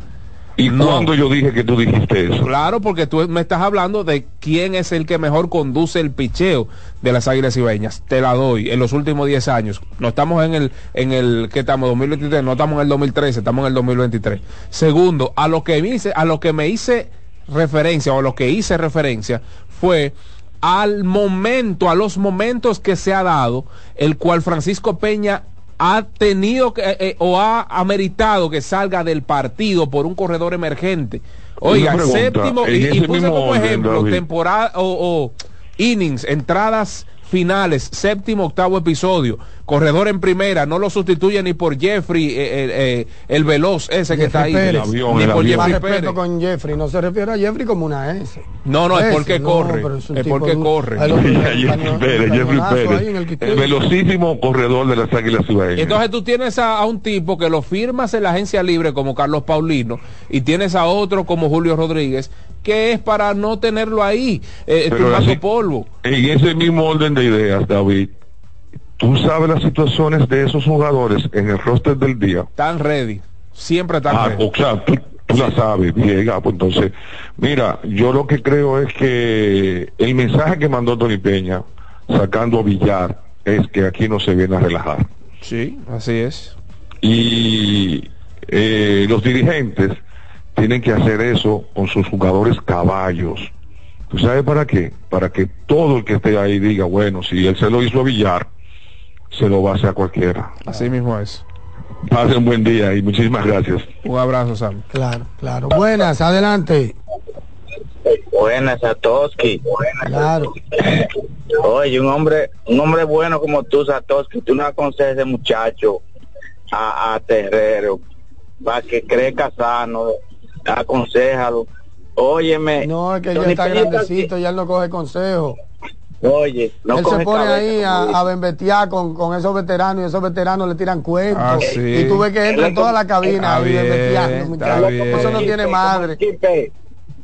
Speaker 17: ¿Y cuándo yo dije que tú dijiste eso?
Speaker 4: Claro, porque tú me estás hablando de quién es el que mejor conduce el picheo de las Águilas Ibaeñas. Te la doy en los últimos 10 años. No estamos en el, en el, ¿qué estamos? 2023, no estamos en el 2013, estamos en el 2023. Segundo, a lo que me hice, a lo que me hice referencia o a lo que hice referencia fue al momento, a los momentos que se ha dado, el cual Francisco Peña ha tenido que, eh, eh, o ha ameritado que salga del partido por un corredor emergente. Oiga,
Speaker 17: pregunta,
Speaker 4: séptimo, y, y puse como
Speaker 17: orden,
Speaker 4: ejemplo
Speaker 17: David.
Speaker 4: temporada o, o innings, entradas finales, séptimo, octavo episodio, corredor en primera, no lo sustituye ni por Jeffrey, eh, eh, eh, el veloz ese que está ahí,
Speaker 7: Pérez.
Speaker 4: ni por Jeffrey Pérez.
Speaker 7: con Jeffrey, no se refiere a Jeffrey como una S.
Speaker 4: No, no, es porque
Speaker 7: no,
Speaker 4: corre, es porque
Speaker 7: duro.
Speaker 4: corre. (laughs)
Speaker 17: Jeffrey Pérez, Jeffrey
Speaker 7: el
Speaker 17: el velocísimo corredor de las Águilas Cibaeñas.
Speaker 4: Entonces tú tienes a, a un tipo que lo firmas en la agencia libre como Carlos Paulino y tienes a otro como Julio Rodríguez que es para no tenerlo ahí, eh,
Speaker 17: así-
Speaker 4: polvo.
Speaker 17: En ese mismo orden de ideas, David, tú sabes las situaciones de esos jugadores en el roster del día.
Speaker 4: Están ready, siempre están
Speaker 17: Ah,
Speaker 4: ready.
Speaker 17: o sea, tú, tú la sabes, bien, ah, pues entonces, mira, yo lo que creo es que el mensaje que mandó Tony Peña, sacando a Villar, es que aquí no se viene a relajar.
Speaker 4: Sí, así es.
Speaker 17: Y eh, los dirigentes tienen que hacer eso con sus jugadores caballos. ¿Tú sabes para qué? Para que todo el que esté ahí diga, bueno, si él se lo hizo a Villar, se lo va a hacer a cualquiera.
Speaker 4: Así mismo es.
Speaker 17: Pasen un buen día y muchísimas gracias.
Speaker 4: Un abrazo, Sam.
Speaker 7: Claro, claro. Buenas, adelante.
Speaker 18: Buenas, Satoshi.
Speaker 7: Claro.
Speaker 18: Oye, un hombre, un hombre bueno como tú, Satoshi, tú no aconsejas a ese muchacho a, a Terrero para que crezca sano, aconsejalo. Óyeme.
Speaker 7: No, es que ya está grandecito, ya él no coge consejo.
Speaker 18: Oye, no
Speaker 7: él se pone
Speaker 18: cabeza,
Speaker 7: ahí a, a bembetear con, con esos veteranos y esos veteranos le tiran cuentos.
Speaker 18: Ah, sí.
Speaker 7: Y tú ves que entra en toda la cabina
Speaker 18: Está
Speaker 7: ahí
Speaker 18: bien,
Speaker 7: bembeteando. Eso no tiene madre.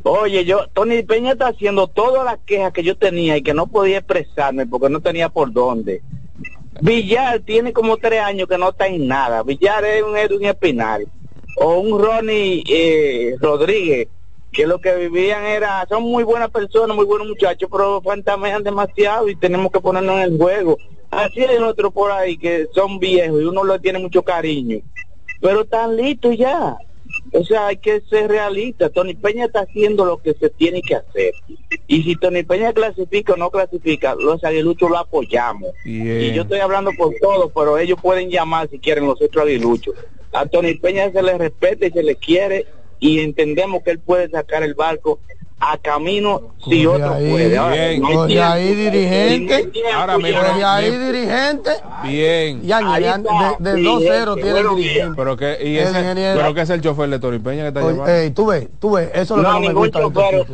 Speaker 18: Oye, yo, Tony Peña está haciendo todas las quejas que yo tenía y que no podía expresarme porque no tenía por dónde. Villar tiene como tres años que no está en nada. Villar es un Espinal o un Ronnie eh, Rodríguez que lo que vivían era, son muy buenas personas, muy buenos muchachos, pero fantamean demasiado y tenemos que ponernos en el juego. Así hay otros por ahí que son viejos y uno le tiene mucho cariño, pero están listos ya. O sea, hay que ser realista. Tony Peña está haciendo lo que se tiene que hacer. Y si Tony Peña clasifica o no clasifica, los aguiluchos lo apoyamos. Y yo estoy hablando por todos, pero ellos pueden llamar si quieren los otros aguiluchos. A Tony Peña se le respeta y se le quiere
Speaker 19: y entendemos que él puede sacar el barco a camino si
Speaker 7: Coge
Speaker 19: otro
Speaker 7: ahí,
Speaker 19: puede. Ahora,
Speaker 4: bien.
Speaker 19: no
Speaker 7: Coge ahí, dirigente.
Speaker 19: No
Speaker 4: Ahora, mira.
Speaker 7: Coge ahí, dirigente.
Speaker 4: Bien.
Speaker 7: Ya, de, de 2-0 tiene el dirigente.
Speaker 4: Pero que, y
Speaker 7: El
Speaker 4: ese,
Speaker 7: ingeniero.
Speaker 4: pero que es el chofer de Tony Peña que está
Speaker 7: Oye,
Speaker 4: llamando.
Speaker 7: ey, tú ves, tú ves, eso es lo
Speaker 19: No,
Speaker 7: que no me gusta
Speaker 19: chofer,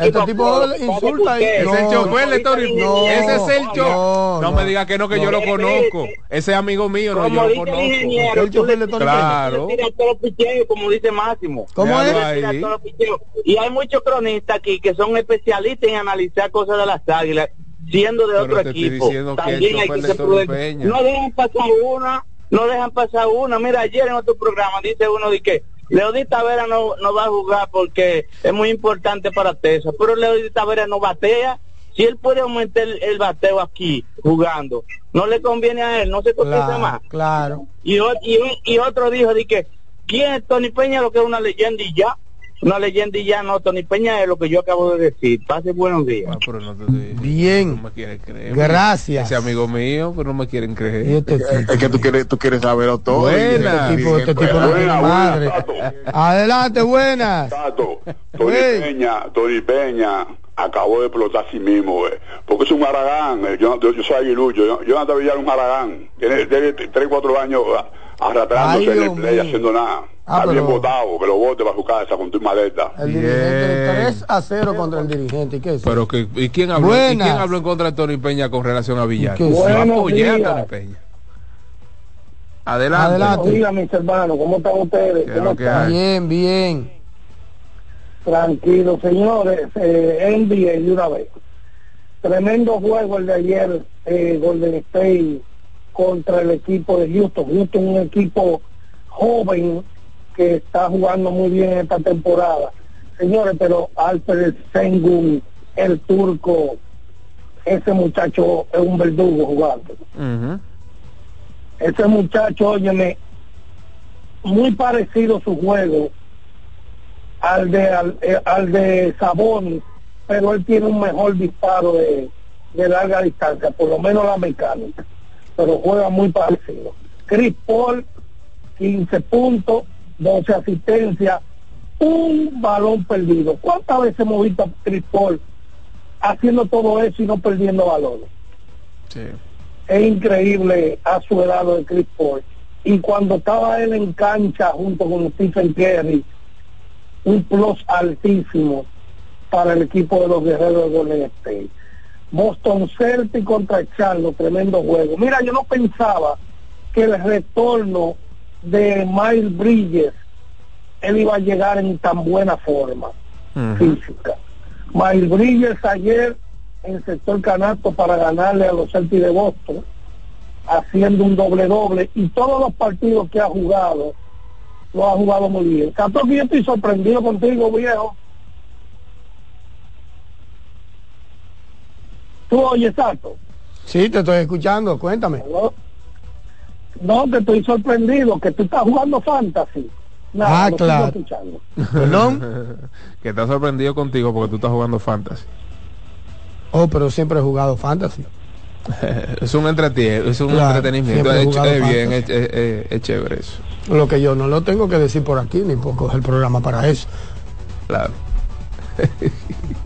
Speaker 7: este tipo. Este insulta
Speaker 4: es el
Speaker 7: no,
Speaker 4: chofer de
Speaker 19: no,
Speaker 4: Ese es el
Speaker 7: no,
Speaker 4: chofer. No,
Speaker 7: no.
Speaker 4: me diga que no, que yo lo
Speaker 19: No,
Speaker 4: conozco. Ese es amigo mío, no, yo
Speaker 19: Como
Speaker 4: lo conozco.
Speaker 7: El chofer de
Speaker 4: Claro.
Speaker 19: como dice Máximo.
Speaker 7: ¿Cómo es?
Speaker 19: Y hay muchos cronistas aquí que son especialistas en analizar cosas de las águilas, siendo de
Speaker 4: Pero
Speaker 19: otro equipo. También hay que ser. No dejan pasar una, no dejan pasar una. Mira, ayer en otro programa dice uno de que Leodis Tavera no, no va a jugar porque es muy importante para Tesa, pero Leodis Tavera no batea. Si él puede aumentar el, el bateo aquí jugando, no le conviene a él, no se cotiza más.
Speaker 7: Claro.
Speaker 19: Y, y, y otro dijo de que, ¿quién es Tony Peña? Lo que es una leyenda y ya. Una leyenda y ya no. Tony Peña es lo que yo acabo de decir. Pase buenos días.
Speaker 4: Ah, pero no te estoy-
Speaker 7: Bien.
Speaker 4: No me quieren creer.
Speaker 7: Gracias.
Speaker 4: Ese amigo mío, pero no me quieren creer.
Speaker 7: este
Speaker 5: Es que tú quieres, tú quieres saberlo todo.
Speaker 4: Buena.
Speaker 7: este tipo, este tipo tiene madre. Adelante, buenas.
Speaker 20: Tato, (laughs) Tony. Peña, Tony Peña acabó de explotar a sí mismo, eh, porque es un haragán, eh, yo, yo, yo soy aguilucho, yo, Jonathan Villar es un haragán, tiene, tiene 3, 4 años ah, arrastrándose en el play
Speaker 7: mío.
Speaker 20: haciendo nada.
Speaker 7: Ah,
Speaker 20: Está bien
Speaker 7: pero-
Speaker 20: votado, que lo vote para su casa con tu maleta.
Speaker 7: El
Speaker 4: Bien.
Speaker 7: dirigente 3 a 0 contra el dirigente. ¿Y qué es?
Speaker 4: Pero que, ¿y quién habló, ¿y
Speaker 7: Buenas.
Speaker 4: quién habló en contra de Tony Peña con relación a Villar?
Speaker 19: Buenos
Speaker 4: apoyé a
Speaker 19: días.
Speaker 4: Tony Peña. Adelante.
Speaker 7: Adelante.
Speaker 19: Oiga, mis hermanos, ¿cómo están ustedes?
Speaker 4: ¿Qué es
Speaker 19: ¿Cómo
Speaker 4: lo
Speaker 19: están?
Speaker 7: Bien, bien.
Speaker 19: Tranquilo, señores. Eh, NBA de una vez. Tremendo juego el de ayer, eh, Golden State contra el equipo de Houston. Houston un equipo joven que está jugando muy bien esta temporada. Señores, pero Alfred Sengun, el turco, ese muchacho es un verdugo jugando. Ese muchacho, óyeme, muy parecido su juego al de al, eh, al de Sabonis, pero él tiene un mejor disparo de, de larga distancia, por lo menos la mecánica, pero juega muy parecido. Chris Paul, 15 puntos, 12 asistencias, un balón perdido. ¿Cuántas veces hemos visto a Chris Paul haciendo todo eso y no perdiendo balones?
Speaker 4: Sí.
Speaker 19: es increíble a su edad lo de Chris Paul. Y cuando estaba él en cancha junto con Stephen Curry, un plus altísimo para el equipo de los guerreros de Golden State. Boston Celtics contra Charlotte, tremendo juego. Mira, yo no pensaba que el retorno de Miles Bridges, él iba a llegar en tan buena forma física. Miles Bridges ayer encestó el canasto para ganarle a los Celtics de Boston, haciendo un doble doble y todos los partidos que ha jugado lo ha jugado muy bien. Cato, que yo estoy sorprendido contigo, viejo. Tú oyes, Sato.
Speaker 7: Sí, te estoy escuchando. Cuéntame.
Speaker 19: No, que estoy sorprendido, que tú estás jugando fantasy. Nada,
Speaker 7: Ah, claro. Perdón. (laughs)
Speaker 4: que está sorprendido contigo porque tú estás jugando fantasy.
Speaker 7: Oh, pero siempre he jugado fantasy. (laughs)
Speaker 4: es un es un
Speaker 7: Claro,
Speaker 4: entretenimiento. Es, bien, es, es- es- es chévere eso.
Speaker 7: Lo que yo no lo tengo que decir por aquí, ni poco es el programa para eso.
Speaker 4: Claro. (laughs)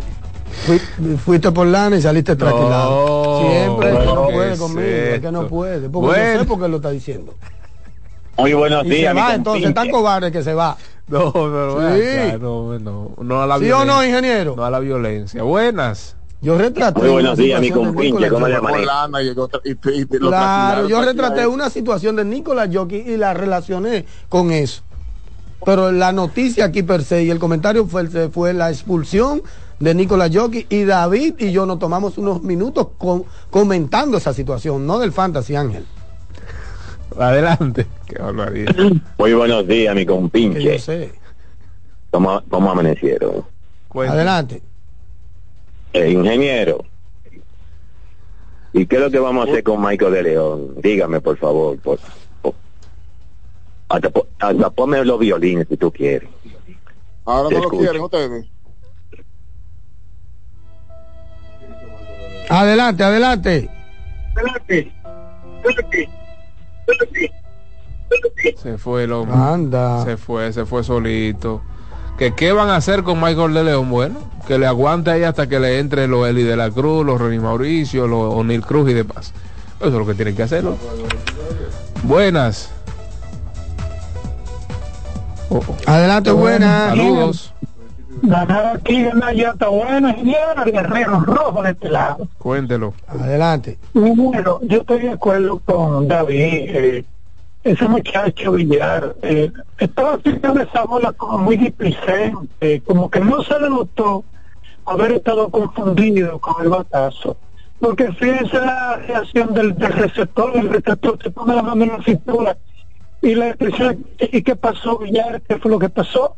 Speaker 7: Fui- fuiste por lana y saliste tranquilado.
Speaker 4: No,
Speaker 7: Siempre que no
Speaker 4: ¿qué
Speaker 7: puede
Speaker 4: es
Speaker 7: conmigo, es que no puede. Porque
Speaker 4: Bueno.
Speaker 7: no sé por qué lo está diciendo.
Speaker 19: Muy buenos
Speaker 7: Y se
Speaker 19: días,
Speaker 7: va, entonces tan cobarde que se va.
Speaker 4: No, pero
Speaker 7: Sí.
Speaker 4: no, no, no a la
Speaker 7: ¿Sí o no,
Speaker 4: violencia.
Speaker 7: ingeniero?
Speaker 4: No a la violencia. Buenas.
Speaker 7: Yo retraté.
Speaker 19: Muy buenos
Speaker 7: Claro, yo retraté una situación de Nicolás Jokic y la relacioné con eso. Pero la noticia aquí per se y el comentario fue, fue la expulsión de Nicolás Jokic y David y yo nos tomamos unos minutos con- comentando esa situación, no del fantasy Ángel.
Speaker 4: Adelante. Qué barbaridad. (clears throat)
Speaker 19: Muy buenos días, mi
Speaker 7: Que yo
Speaker 19: compinche.
Speaker 7: sé.
Speaker 19: ¿Cómo, cómo amanecieron?
Speaker 7: Adelante.
Speaker 19: Eh, ingeniero. ¿Y qué es lo que vamos a hacer con Michael de León? Dígame, por favor. Por, por- hasta, hasta ponme los violines si tú quieres.
Speaker 5: Ahora
Speaker 19: Te
Speaker 5: no lo quieren ustedes.
Speaker 7: Adelante, adelante.
Speaker 4: Se fue el hombre.
Speaker 7: Anda.
Speaker 4: Se fue, se fue solito. que qué van a hacer con Michael de León. Bueno, que le aguante ahí hasta que le entre los Eli de la Cruz, los Ronnie Mauricio, los O'Neill Cruz y demás. Eso es lo que tienen que hacerlo. Buenas. Oh, oh.
Speaker 7: Adelante, buenas.
Speaker 4: Saludos.
Speaker 21: Ganar aquí, ganar ya está bueno, ingeniero, el guerrero rojo de este lado.
Speaker 4: Cuéntelo.
Speaker 7: Adelante.
Speaker 21: Bueno, yo estoy de acuerdo con David. eh, ese muchacho Villar eh, estaba tirando esa bola como muy displicente, como que no se le notó haber estado confundido con el batazo. Porque fíjense la reacción del, del receptor, el receptor se pone la mano en la cintura y la expresión, ¿y qué pasó Villar? ¿Qué fue lo que pasó?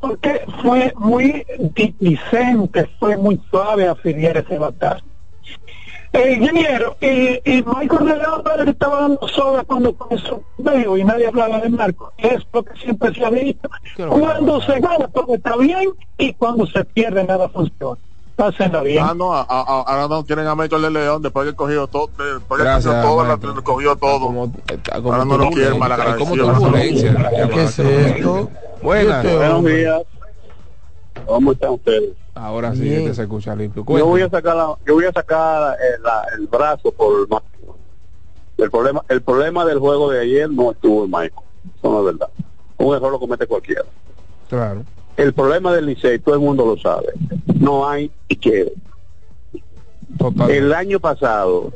Speaker 21: Porque fue muy displicente, fue muy suave afiliar ese batazo. Eh, ingeniero, y, y Michael de León parece que estaba dando soga cuando comenzó veo y nadie hablaba de Marco. Es lo que siempre se ha dicho. Cuando se gana todo está bien y cuando se pierde nada funciona. Pásenla bien.
Speaker 5: Ah, no, a- a- ahora no quieren a Michael de León después que cogió todo, después que
Speaker 4: Gracias,
Speaker 5: cogió todo, la- cogió todo.
Speaker 4: como
Speaker 5: ahora no lo quieren mal
Speaker 4: como
Speaker 5: agradecido.
Speaker 7: ¿Qué es esto?
Speaker 4: Buenas.
Speaker 7: Este
Speaker 16: Buenos días. ¿Cómo están ustedes?
Speaker 4: Ahora sí,
Speaker 7: Bien.
Speaker 4: este se escucha limpio.
Speaker 16: Yo voy a sacar, la- yo voy a sacar el, la- el brazo por Máximo. El problema, el problema del juego de ayer no estuvo en Michael. Eso no es verdad. Un error lo comete cualquiera.
Speaker 4: Claro.
Speaker 16: El problema del Licey, todo el mundo lo sabe. No hay y quiere.
Speaker 4: Total.
Speaker 16: El año pasado,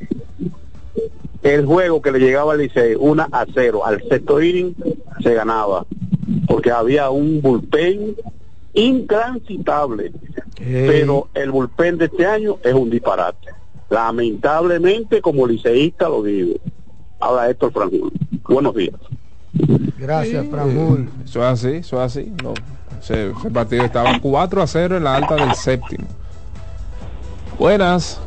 Speaker 16: el juego que le llegaba al Licey, una a cero, al sexto inning, se ganaba. Porque había un bullpen intransitable. Pero el bullpen de este año es un disparate. Lamentablemente, como liceísta lo digo. Ahora Héctor Franjul. Buenos días.
Speaker 7: Gracias, Franjul.
Speaker 4: Eso es así, eso es así. No, ese, ese partido estaba 4 a 0 en la alta del séptimo. Buenas.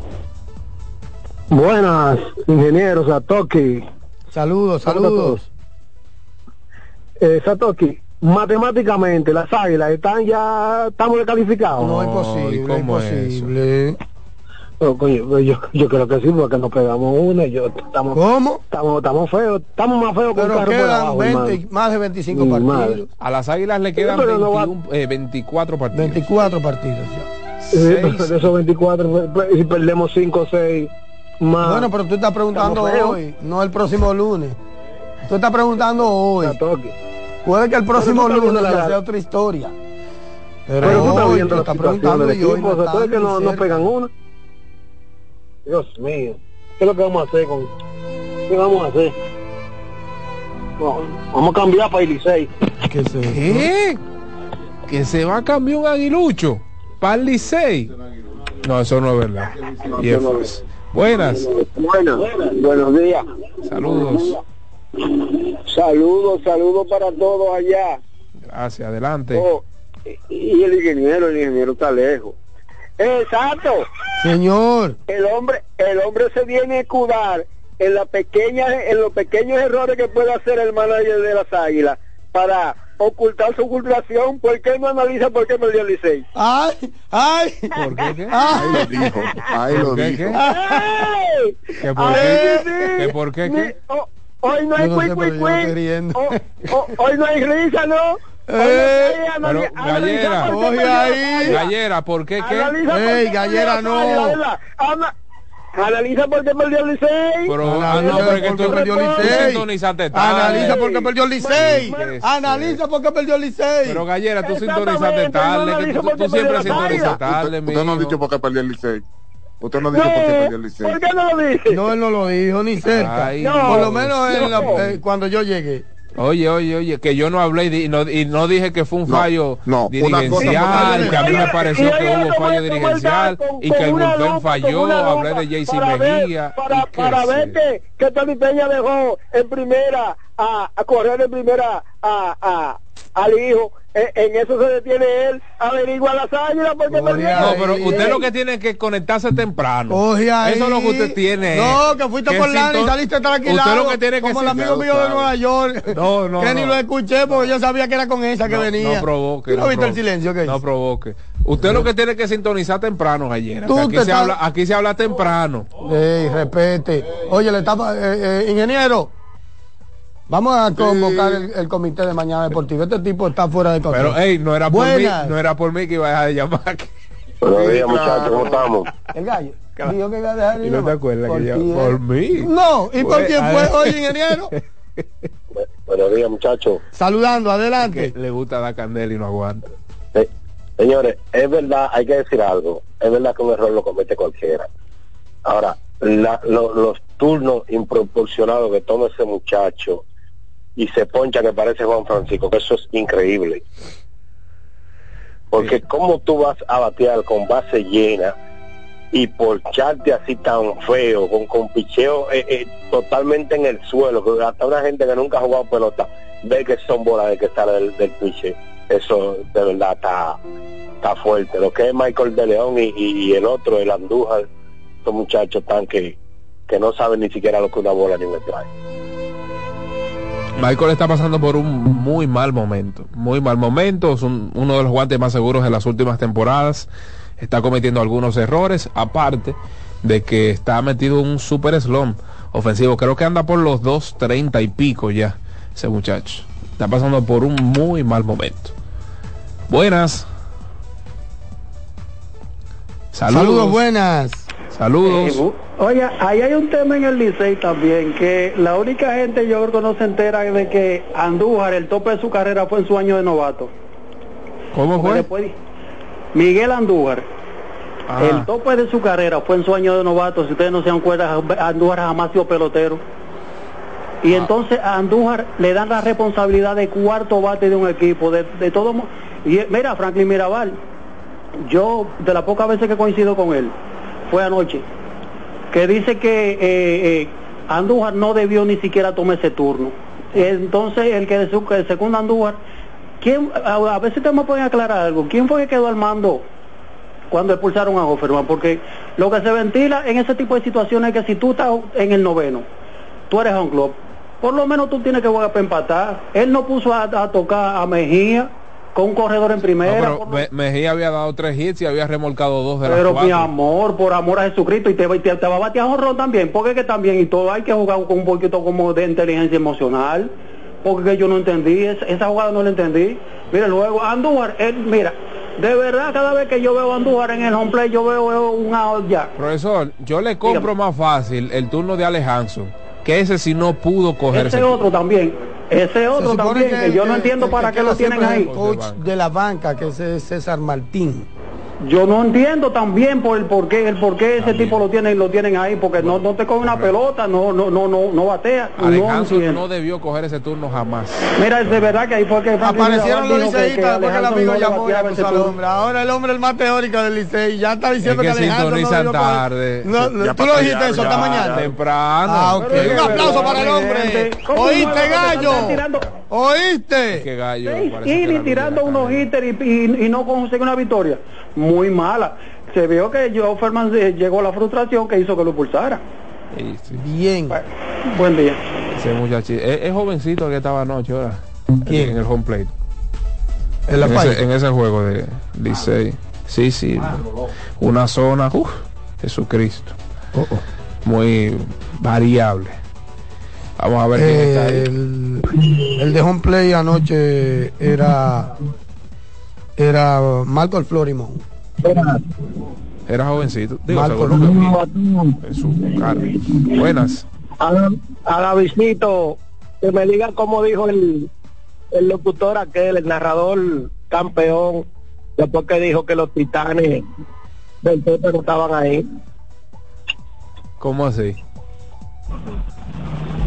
Speaker 21: Buenas, ingenieros Satoki.
Speaker 7: Saludos,
Speaker 21: ¿Cómo están
Speaker 7: saludos.
Speaker 21: Eh, Satoki, matemáticamente las águilas están ya, estamos descalificados.
Speaker 7: No es
Speaker 4: ¿y
Speaker 7: posible, es
Speaker 21: pues yo, yo creo que sí, porque nos pegamos una y yo estamos,
Speaker 7: ¿Cómo?
Speaker 21: estamos, estamos feos, estamos más feos que un
Speaker 7: Pero
Speaker 21: carro por
Speaker 7: quedan
Speaker 21: abajo,
Speaker 7: 20,
Speaker 21: hermano.
Speaker 7: más de 25
Speaker 21: Mi
Speaker 7: partidos.
Speaker 21: madre.
Speaker 4: A las águilas le quedan
Speaker 21: pero no va-
Speaker 4: 21, eh, 24 partidos.
Speaker 7: 24 partidos ya.
Speaker 21: Sí, de esos 24, pues, si perdemos 5 o 6 más.
Speaker 7: Bueno, pero tú estás preguntando hoy, no el próximo lunes. Tú estás preguntando hoy. Puede que el próximo lunes
Speaker 21: la-
Speaker 7: sea otra historia. Pero,
Speaker 21: Pero tú estás
Speaker 7: hoy
Speaker 21: viendo
Speaker 7: estás preguntando y hoy
Speaker 21: equipo,
Speaker 7: no
Speaker 21: que no, no pegan una. Dios mío, ¿qué es lo que vamos a hacer con qué vamos a hacer? No, vamos a cambiar para el Licey.
Speaker 7: ¿Qué eso?
Speaker 4: ¿Qué? Que se va a cambiar un aguilucho para el Licey. No, eso no es verdad. Es. Buenas.
Speaker 21: Bueno, buenos días.
Speaker 4: Saludos.
Speaker 21: Saludos, saludos para todos allá.
Speaker 4: Gracias, adelante.
Speaker 21: Oh, y el ingeniero, el ingeniero está lejos. Exacto.
Speaker 7: Señor,
Speaker 21: El hombre, el hombre se viene a escudar en la pequeña, en los pequeños errores que puede hacer el manager de las águilas para ocultar su culpación. ¿Por qué no analiza por qué perdió el Licey?
Speaker 7: ay, ay,
Speaker 4: ¿Por qué qué?
Speaker 7: ay.
Speaker 5: Ahí lo dijo, ahí lo
Speaker 4: ¿Por qué
Speaker 5: dijo.
Speaker 4: qué?
Speaker 21: ¡Ay!
Speaker 4: ¿Que por
Speaker 21: Ay,
Speaker 4: qué?
Speaker 21: sí.
Speaker 4: ¿Que por qué
Speaker 21: Ni-
Speaker 4: qué?
Speaker 21: oh, hoy no hay
Speaker 7: no
Speaker 21: cui, cui. Oh, oh, hoy no hay risa, ¿no? No
Speaker 7: Eh,
Speaker 4: pero, Gallera,
Speaker 7: ahí.
Speaker 4: Gallera, ¿por qué qué?
Speaker 7: Ey, Gallera, no.
Speaker 21: Analiza por qué perdió el Licey.
Speaker 4: Pero,
Speaker 7: Analiza
Speaker 4: no,
Speaker 7: por qué perdió Licey.
Speaker 4: sintonizaste tarde.
Speaker 7: Analiza por qué perdió el Licey. Analiza por qué perdió el Licey.
Speaker 4: Pero Gallera, tú sintonizaste tarde,
Speaker 21: no
Speaker 4: tú, tú siempre sintonizas tarde,
Speaker 5: Usted, usted no ha dicho por qué perdió el Licey. Usted no ha dicho por qué perdió el Licey.
Speaker 21: ¿Por qué no lo dice?
Speaker 7: No, él no lo dijo ni cerca.
Speaker 4: Ay,
Speaker 7: Por lo
Speaker 4: no,
Speaker 7: menos en la-
Speaker 21: no.
Speaker 7: eh, cuando yo llegué.
Speaker 4: Oye, oye, oye, que yo no hablé y, no, y no dije que fue un
Speaker 5: No,
Speaker 4: fallo
Speaker 5: no, una cosa
Speaker 4: dirigencial, que a mí me pareció que hubo fallo dirigencial
Speaker 21: con-
Speaker 4: y que el
Speaker 21: con
Speaker 4: falló, hablé de
Speaker 21: ver-
Speaker 4: Mejía.
Speaker 21: para,
Speaker 4: ¿y qué
Speaker 21: para ver que, que Tony Peña dejó en primera a, a correr en primera a, a, al hijo. En, en eso se detiene él, averigua las águilas porque.
Speaker 4: No, pero usted lo que tiene es que conectarse temprano.
Speaker 7: Oye, ahí.
Speaker 4: Eso es lo que usted tiene.
Speaker 7: No, que fuiste por Lani y saliste tranquilado.
Speaker 4: Usted lo que tiene que
Speaker 7: Como el amigo mío de Nueva York.
Speaker 4: No, no,
Speaker 7: Que ni
Speaker 4: no.
Speaker 7: lo escuché porque yo sabía que era con esa que
Speaker 4: no,
Speaker 7: venía.
Speaker 4: No provoque.
Speaker 7: ¿Tú no, viste el silencio que
Speaker 4: No provoque. Usted lo que tiene que sintonizar temprano, que Aquí se, habla, aquí se habla temprano.
Speaker 7: Ey, respete. Oye, le estaba, eh, eh, ingeniero. Vamos a convocar el, el comité de mañana deportivo. Este tipo está fuera de control.
Speaker 4: Pero, ey, no era por mí,
Speaker 7: Buenas.
Speaker 4: no era por mí que iba a dejar de llamar. (laughs)
Speaker 22: Buenos días, muchachos, ¿cómo estamos?
Speaker 7: El gallo. Dijo que iba a dejar de
Speaker 4: ¿Y no te
Speaker 7: llamar.
Speaker 4: acuerdas
Speaker 7: Por
Speaker 4: que yo,
Speaker 7: ¿eh?
Speaker 4: por mí?
Speaker 7: No, ¿y por
Speaker 4: Pues,
Speaker 7: quién
Speaker 4: a
Speaker 7: fue? Oye, ingeniero. (laughs)
Speaker 22: Buenos días, muchachos.
Speaker 7: Saludando, adelante.
Speaker 4: Le gusta dar candela y no aguanta.
Speaker 22: Eh, señores, es verdad, hay que decir algo. Es verdad que un error lo comete cualquiera. Ahora, la- lo- los turnos improporcionados que toma ese muchacho y se poncha que parece Juan Francisco, que eso es increíble. Porque cómo tú vas a batear con base llena y porcharte así tan feo, con, con picheo eh, eh, totalmente en el suelo, que hasta una gente que nunca ha jugado pelota ve que son bolas de que sale del, del piche. Eso de verdad está, está fuerte. Lo que es Michael de León y, y- el otro, el Andújar, estos muchachos están que, que no saben ni siquiera lo que una bola ni me trae.
Speaker 4: Michael está pasando por un muy mal momento, muy mal momento, es un- uno de los guantes más seguros de las últimas temporadas, está cometiendo algunos errores, aparte de que está metido en un super slump ofensivo, creo que anda por los 2.30 y pico ya, ese muchacho, está pasando por un muy mal momento. Buenas. Saludos.
Speaker 7: Saludos, buenas.
Speaker 4: Saludos.
Speaker 23: Oye, ahí hay un tema en el Licey también, que la única gente yo creo que no se entera de que Andújar, el tope de su carrera fue en su año de novato.
Speaker 4: ¿Cómo fue?
Speaker 23: después- Miguel Andújar,
Speaker 4: Ah.
Speaker 23: el tope de su carrera fue en su año de novato, si ustedes no se dan cuenta, Andújar jamás sido pelotero. Y entonces a Andújar le dan la responsabilidad de cuarto bate de un equipo, de, de todo. Y eh, mira, Franklin Mirabal, yo de las pocas veces que coincido con él, fue anoche, que dice que eh, eh, Andújar no debió ni siquiera tomar ese turno. Entonces el que, su- que secunda a Andújar, ¿quién, a, a ver si te me pueden aclarar algo, ¿quién fue que quedó al mando cuando expulsaron a Offerman? Porque lo que se ventila en ese tipo de situaciones es que si tú estás en el noveno, tú eres un club, por lo menos tú tienes que jugar para empatar. Él no puso a, a tocar a Mejía con un corredor en
Speaker 4: No,
Speaker 23: primera.
Speaker 4: pero Me- Mejía había dado tres hits y había remolcado dos de las
Speaker 23: Pero mi amor, por amor a Jesucristo, y te, te, te va a batear honrón también, porque que también, y todo hay que jugar con un poquito como de inteligencia emocional, porque que yo no entendí, es- esa jugada no la entendí. Mira, luego Andújar, él, mira, de verdad cada vez que yo veo a Andújar en el home play, yo veo, veo un out ya.
Speaker 4: Profesor, yo le compro más fácil el turno de Alejandro, que ese si no pudo coger
Speaker 23: Ese otro también, ese otro también, que, yo no
Speaker 7: que-
Speaker 23: entiendo
Speaker 7: que-
Speaker 23: para
Speaker 7: que
Speaker 23: qué lo tienen ahí.
Speaker 7: el coach de la banca, que es César Martín.
Speaker 23: Yo no entiendo también por el por qué, el por qué ese tipo lo tienen, lo tienen ahí, porque no, no te coge una pelota, no, no, no, no, no batea. no
Speaker 4: Alejandro no debió coger ese turno jamás.
Speaker 23: Mira, es de verdad que ahí fue que
Speaker 7: Aparecieron los liceístas después que el amigo llamó. Ahora el hombre el más teórico del Licey ya está diciendo que, Alejandro no
Speaker 4: tarde.
Speaker 7: No, no,
Speaker 4: Ya
Speaker 7: tú lo dijiste eso
Speaker 4: ya,
Speaker 7: esta mañana.
Speaker 4: Temprano.
Speaker 7: Ah, Un aplauso para el hombre.
Speaker 4: gente.
Speaker 23: ¿Cómo
Speaker 7: ¿Oíste, gallo? ¿Oíste?
Speaker 4: Gallo. La
Speaker 23: tirando unos hitters y, y- y no consigue una victoria. Muy mala. Se vio que Joe Ferman eh, llegó a la frustración que hizo que lo pulsara.
Speaker 4: Sí, sí.
Speaker 7: Bien.
Speaker 23: Buen día.
Speaker 4: Ese muchachito. Es, es jovencito que estaba anoche ahora.
Speaker 7: ¿Quién?
Speaker 4: En el home plate.
Speaker 7: ¿En la
Speaker 4: en,
Speaker 7: falla?
Speaker 4: ese, en ese juego de Licey. Sí, sí. Una zona. Uf, Jesucristo.
Speaker 7: Oh,
Speaker 4: Muy variable. Vamos a ver quién está ahí.
Speaker 7: El, el de home play anoche era era Marco el Florimón.
Speaker 4: Era jovencito. Digo,
Speaker 7: Marco
Speaker 4: seguro que vi en su cara. Buenas.
Speaker 24: a, a Davidcito, que me diga cómo dijo el, el locutor aquel, el narrador campeón, después que dijo que los titanes del Pepe no estaban ahí.
Speaker 4: ¿Cómo así?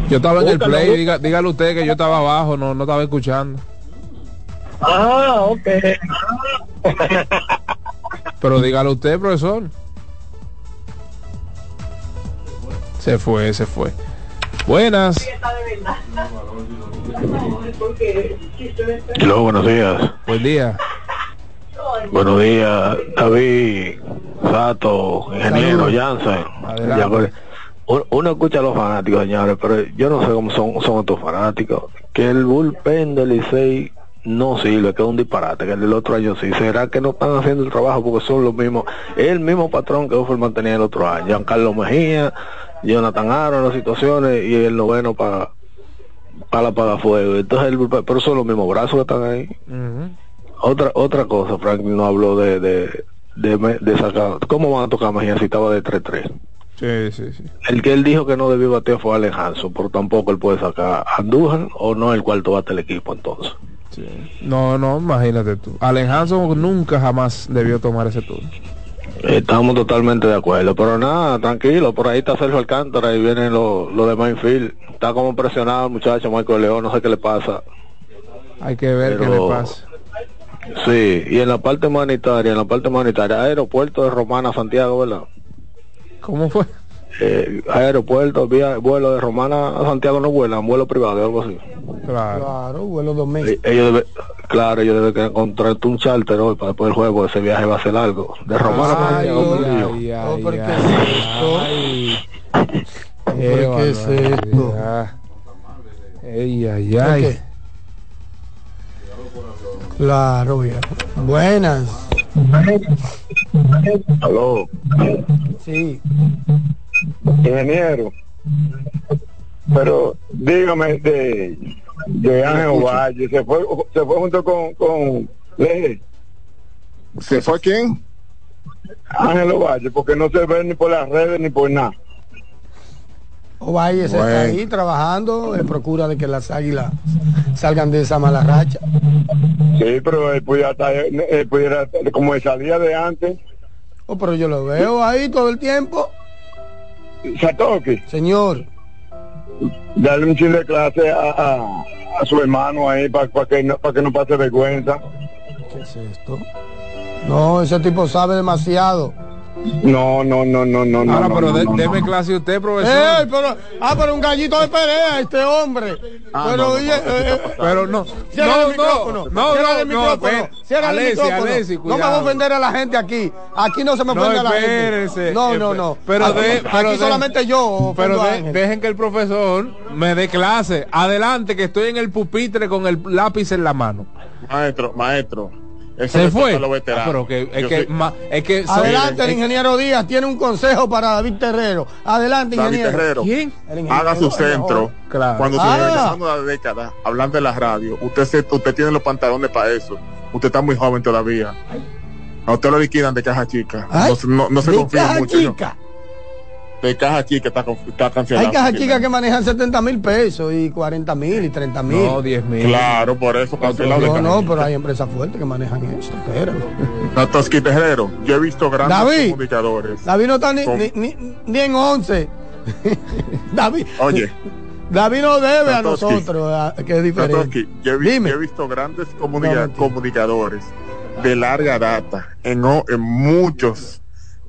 Speaker 4: Yo estaba en el play, diga, dígale usted que yo estaba abajo, no, no estaba escuchando.
Speaker 24: Ah, ok.
Speaker 4: Pero dígale usted, profesor. Se fue, se fue. Buenas.
Speaker 25: Hello, buenos días.
Speaker 4: Buen día.
Speaker 25: Buenos días, David, Sato, ingeniero, Jansen. Uno, escucha a los fanáticos, señores, pero yo no sé cómo son, son estos fanáticos. Que el bullpen del Licey no sirve, que es un disparate, que el del otro año sí. ¿Será que no están haciendo el trabajo porque son los mismos? El mismo patrón que Offerman tenía el otro año. Giancarlo Mejía, Jonathan Aro en las situaciones y el noveno para para apagafuego. Entonces, el bullpen- pero son los mismos brazos que están ahí. Otra otra cosa, Franklin no habló de, de, de sacar. ¿Cómo van a tocar Mejía si estaba de 3-3?
Speaker 4: Sí, sí, sí.
Speaker 25: El que él dijo que no debió batear fue Alejandro, por tampoco él puede sacar a Andújar o no el cuarto bate del equipo entonces.
Speaker 4: No, no, imagínate tú. Alejandro nunca jamás debió tomar ese turno.
Speaker 25: Estamos totalmente de acuerdo, pero nada, tranquilo, por ahí está Sergio Alcántara y vienen los los de Mainfield. Está como presionado el muchacho Michael León, no sé qué le pasa.
Speaker 4: Hay que ver qué
Speaker 25: Pero-
Speaker 4: le pasa.
Speaker 25: Sí, y en la parte humanitaria, en la parte humanitaria, aeropuerto de Romana Santiago, ¿verdad?
Speaker 4: ¿Cómo fue?
Speaker 25: Eh, aeropuerto, vía, vuelo de Romana a Santiago no vuelan, vuelo privado, algo así.
Speaker 4: Claro.
Speaker 7: Claro, vuelo doméstico.
Speaker 25: Eh, Ellos debe, claro, ellos deben que encontrar un charter hoy para después del juego, porque ese viaje va a ser largo. De Romana a
Speaker 4: Ay,
Speaker 25: Santiago, un lío.
Speaker 4: ay,
Speaker 7: Oh,
Speaker 4: ay,
Speaker 7: ¿por qué
Speaker 4: ay, (laughs)
Speaker 7: es
Speaker 4: ay.
Speaker 7: ¿Por qué es esto?
Speaker 4: Ey, ay,
Speaker 7: ¿Por
Speaker 4: ay.
Speaker 7: qué? Claro, viejo. Buenas.
Speaker 24: Aló,
Speaker 7: Sí.
Speaker 24: ingeniero. Pero dígame de, de Ángel Valle, se fue, se fue junto con, con Leje.
Speaker 5: ¿Se fue quién?
Speaker 24: Ángel Valle, porque no se ve ni por las redes ni por nada.
Speaker 7: Ovalle se está
Speaker 24: Bueno.
Speaker 7: ahí trabajando en procura de que las águilas salgan de esa mala racha.
Speaker 24: Sí, pero él pudiera estar, él pudiera estar como él salía de antes.
Speaker 7: Oh, pero yo lo veo ahí todo el tiempo.
Speaker 24: Satoki.
Speaker 7: Señor.
Speaker 24: Darle un chile de clase a, a, a su hermano ahí para que, no, para que no pase vergüenza.
Speaker 7: ¿Qué es esto? No, ese tipo sabe demasiado.
Speaker 24: No, no, no, no, no.
Speaker 4: Ahora,
Speaker 24: no,
Speaker 4: pero
Speaker 24: no,
Speaker 4: de-
Speaker 24: no,
Speaker 4: deme
Speaker 24: no.
Speaker 4: clase usted, profesor.
Speaker 7: ¡Eh! Pero, ah, pero un gallito de pelea este hombre.
Speaker 4: Ah,
Speaker 7: pero,
Speaker 4: no, no,
Speaker 7: oye,
Speaker 4: no,
Speaker 7: eh, eh,
Speaker 4: Pero no,
Speaker 7: Cierra
Speaker 4: no,
Speaker 7: el micrófono.
Speaker 4: no, no,
Speaker 7: cierra el
Speaker 4: no,
Speaker 7: micrófono. cierra el micrófono.
Speaker 4: Alessi,
Speaker 7: no me va a ofender a la gente aquí. Aquí no se me
Speaker 4: No,
Speaker 7: ofende a la gente. No, no, no.
Speaker 4: Pero
Speaker 7: aquí,
Speaker 4: de, pero
Speaker 7: aquí
Speaker 4: de-
Speaker 7: solamente yo.
Speaker 4: Pero de- dejen que el profesor me dé clase. Adelante, que estoy en el pupitre con el lápiz en la mano.
Speaker 5: Maestro, maestro. Eso
Speaker 4: Se fue.
Speaker 5: a los veteranos.
Speaker 4: Ah, pero que, es que,
Speaker 5: soy-
Speaker 4: ma- es que
Speaker 7: Adelante, el ingeniero Díaz tiene un consejo para David Terrero. Adelante,
Speaker 5: David
Speaker 7: ingeniero.
Speaker 5: Terrero,
Speaker 7: ingeniero.
Speaker 5: haga su centro.
Speaker 4: Claro.
Speaker 5: Cuando se
Speaker 7: Ah.
Speaker 5: la década, hablando de la radio, usted se, usted tiene los pantalones para eso. Usted está muy joven todavía. A usted lo liquidan de caja chica.
Speaker 7: Ay,
Speaker 5: no, se- no, no se confía mucho. ¿no?
Speaker 7: chica.
Speaker 5: De caja chica está, está cancelado.
Speaker 7: Hay cajas chicas que manejan 70 mil pesos y 40 mil y 30 mil.
Speaker 4: No, 10 mil.
Speaker 5: Claro, por eso cancelado
Speaker 7: No, no, pero hay empresas fuertes que manejan eso. Espéralo. (laughs)
Speaker 5: No, yo he visto grandes
Speaker 7: David.
Speaker 5: comunicadores.
Speaker 7: David no está ni,
Speaker 5: Con-
Speaker 7: ni, ni- ni en 11. (laughs) David,
Speaker 5: Oye,
Speaker 7: David no debe a nosotros, a- que es diferente.
Speaker 5: Yo, he vi- yo he visto grandes comunica- comunicadores de larga data en, o- en muchos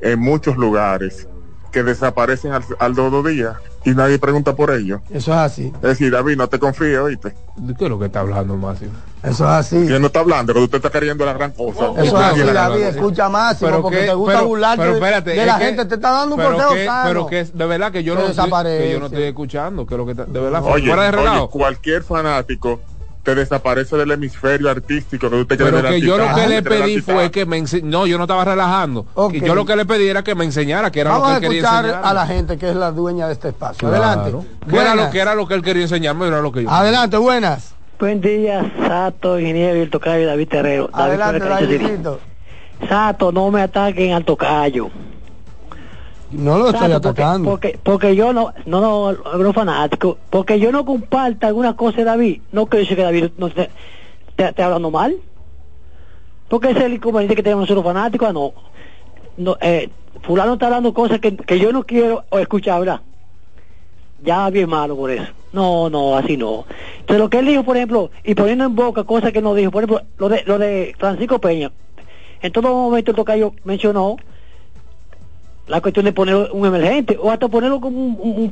Speaker 5: en muchos lugares que desaparecen al, al dos días y nadie pregunta por ello.
Speaker 7: Eso es así.
Speaker 5: Es decir, David, no te confío, ¿oíste?
Speaker 4: ¿De qué es lo que está hablando, Máximo?
Speaker 7: Eso es así.
Speaker 5: Que no está hablando, que usted está queriendo la gran cosa.
Speaker 7: Eso es así, David. Escucha Máximo
Speaker 4: Pero
Speaker 7: porque
Speaker 4: que-
Speaker 7: te gusta
Speaker 4: pero-
Speaker 7: burlarte
Speaker 4: pero
Speaker 7: de-
Speaker 4: espérate,
Speaker 7: de la
Speaker 4: que-
Speaker 7: gente. Te está dando un consejo
Speaker 4: que,
Speaker 7: sano.
Speaker 4: pero que es de verdad que yo no
Speaker 7: desaparece.
Speaker 4: que yo no estoy escuchando que lo que está- de verdad
Speaker 5: Oye,
Speaker 4: fuera de
Speaker 5: oye, cualquier fanático te desaparece del hemisferio artístico que usted
Speaker 4: pero que yo lo que le pedí fue que me ense- no yo no estaba relajando
Speaker 7: Ok.
Speaker 4: que yo lo que le pedí era que me enseñara que era
Speaker 7: Vamos
Speaker 4: lo
Speaker 7: a
Speaker 4: que él quería
Speaker 7: escuchar
Speaker 4: enseñar
Speaker 7: a la gente que es la dueña de este espacio.
Speaker 4: Claro.
Speaker 7: Adelante.
Speaker 4: era lo que era lo que él quería enseñarme era lo que yo
Speaker 7: Adelante, buenas.
Speaker 26: Buen día, Sato, ingeniero y el tocayo David Terrero. David
Speaker 7: Adelante. Davidito.
Speaker 26: Sato, no me ataquen al tocayo.
Speaker 7: No lo estoy
Speaker 26: porque-
Speaker 7: atacando.
Speaker 26: Porque, porque yo no, no, no, algunos fanáticos, porque yo no comparto alguna cosa de David, no quiero decir que David no te, te, hablando mal. Porque ese es el inconveniente que tenemos nosotros fanáticos, ah, no. no eh, fulano está hablando cosas que, que yo no quiero escuchar, ¿verdad? Ya bien malo por eso. No, no, así no. Entonces lo que él dijo, por ejemplo, y poniendo en boca cosas que no dijo, por ejemplo, lo de, lo de Francisco Peña, en todo momento el tocayo mencionó la cuestión de poner un emergente, o hasta ponerlo como un, un, un,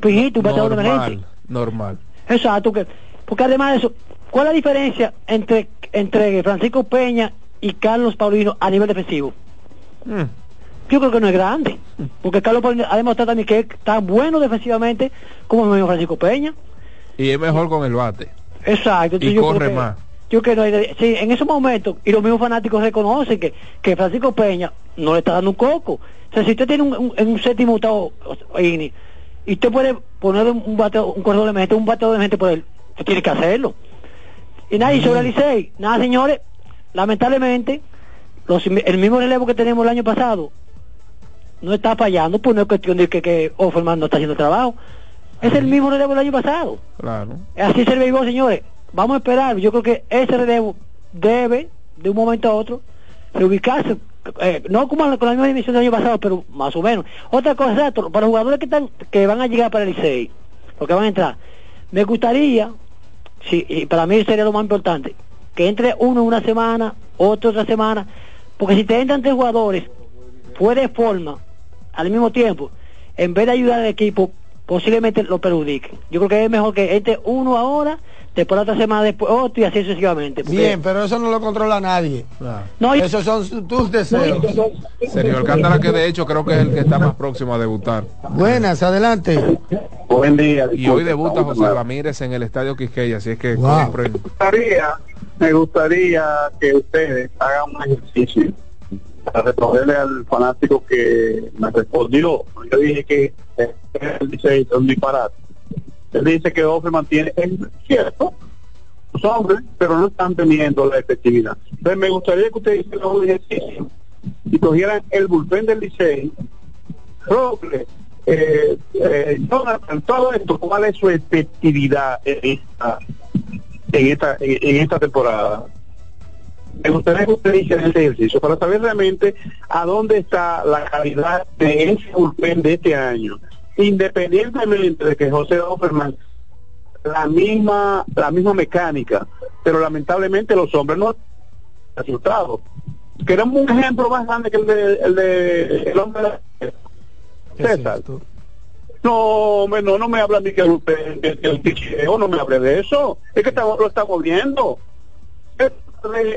Speaker 26: pijito, un bateador emergente.
Speaker 4: normal normal
Speaker 26: Exacto, que, porque además de eso, ¿cuál es la diferencia entre, entre Francisco Peña y Carlos Paulino a nivel defensivo?
Speaker 4: Mm.
Speaker 26: Yo creo que no es grande, porque Carlos Paulino ha demostrado también que es tan bueno defensivamente como el mismo Francisco Peña.
Speaker 4: y es mejor con el bate
Speaker 26: Exacto.
Speaker 4: y corre
Speaker 26: que-
Speaker 4: más
Speaker 26: Yo que no hay sí, en esos momentos, y los mismos fanáticos reconocen que, que Francisco Peña no le está dando un coco. O sea, si usted tiene un, un- séptimo octavo inning, y usted puede poner un, un bateo, un corredor de emergente, un bateo de emergente por él, usted tiene que hacerlo. Y nada, y sobre el Licey, nada señores, lamentablemente, los, el mismo relevo que tenemos el año pasado no está fallando, pues no es cuestión de que, que Offerman no está haciendo trabajo. Es el mismo relevo del año pasado.
Speaker 4: Claro.
Speaker 26: Así es el béisbol, señores. Vamos a esperar. Yo creo que ese relevo debe, de un momento a otro, reubicarse. eh, no como con la misma dimensión del año pasado, pero más o menos. Otra cosa, para los jugadores que están que van a llegar para el Licey, porque van a entrar, me gustaría, sí, y para mí sería lo más importante, que entre uno una semana, otro otra semana, porque si te entran tres jugadores fuera de forma al mismo tiempo, en vez de ayudar al equipo, posiblemente lo perjudique. Yo creo que es mejor que entre uno ahora, después la otra semana, después otro y así sucesivamente. porque-
Speaker 7: Bien, pero eso no lo controla nadie.
Speaker 26: No, y-
Speaker 7: Esos son tus deseos.
Speaker 4: Sergio Alcántara, que de hecho creo que es el que está más próximo a debutar.
Speaker 7: Buenas, adelante.
Speaker 16: Buen día.
Speaker 4: Y hoy debuta José Ramírez en el Estadio Quisqueya, así es que.
Speaker 16: Me gustaría, me gustaría que ustedes hagan un ejercicio para responderle al fanático que me respondió. Yo dije que él dice es un disparate. Dice que Offerman tiene, es cierto, los hombres, pero no están teniendo la efectividad. Me gustaría que ustedes hicieran un ejercicio y cogieran el bullpen del Licey, eh, eh, todo esto, ¿cuál es su efectividad en esta, en esta, en esta temporada? Me gustaría que ustedes hicieran este ejercicio para saber realmente a dónde está la calidad de ese bullpen de este año, independientemente de que José Offerman la misma la misma mecánica, pero lamentablemente los hombres no han resultado. Queremos un ejemplo más grande que el de el, de, el hombre de la- César. No, hombre, no, no me habla ni que el, que el picheo, no me hable de eso. Es que estamos, lo estamos viendo.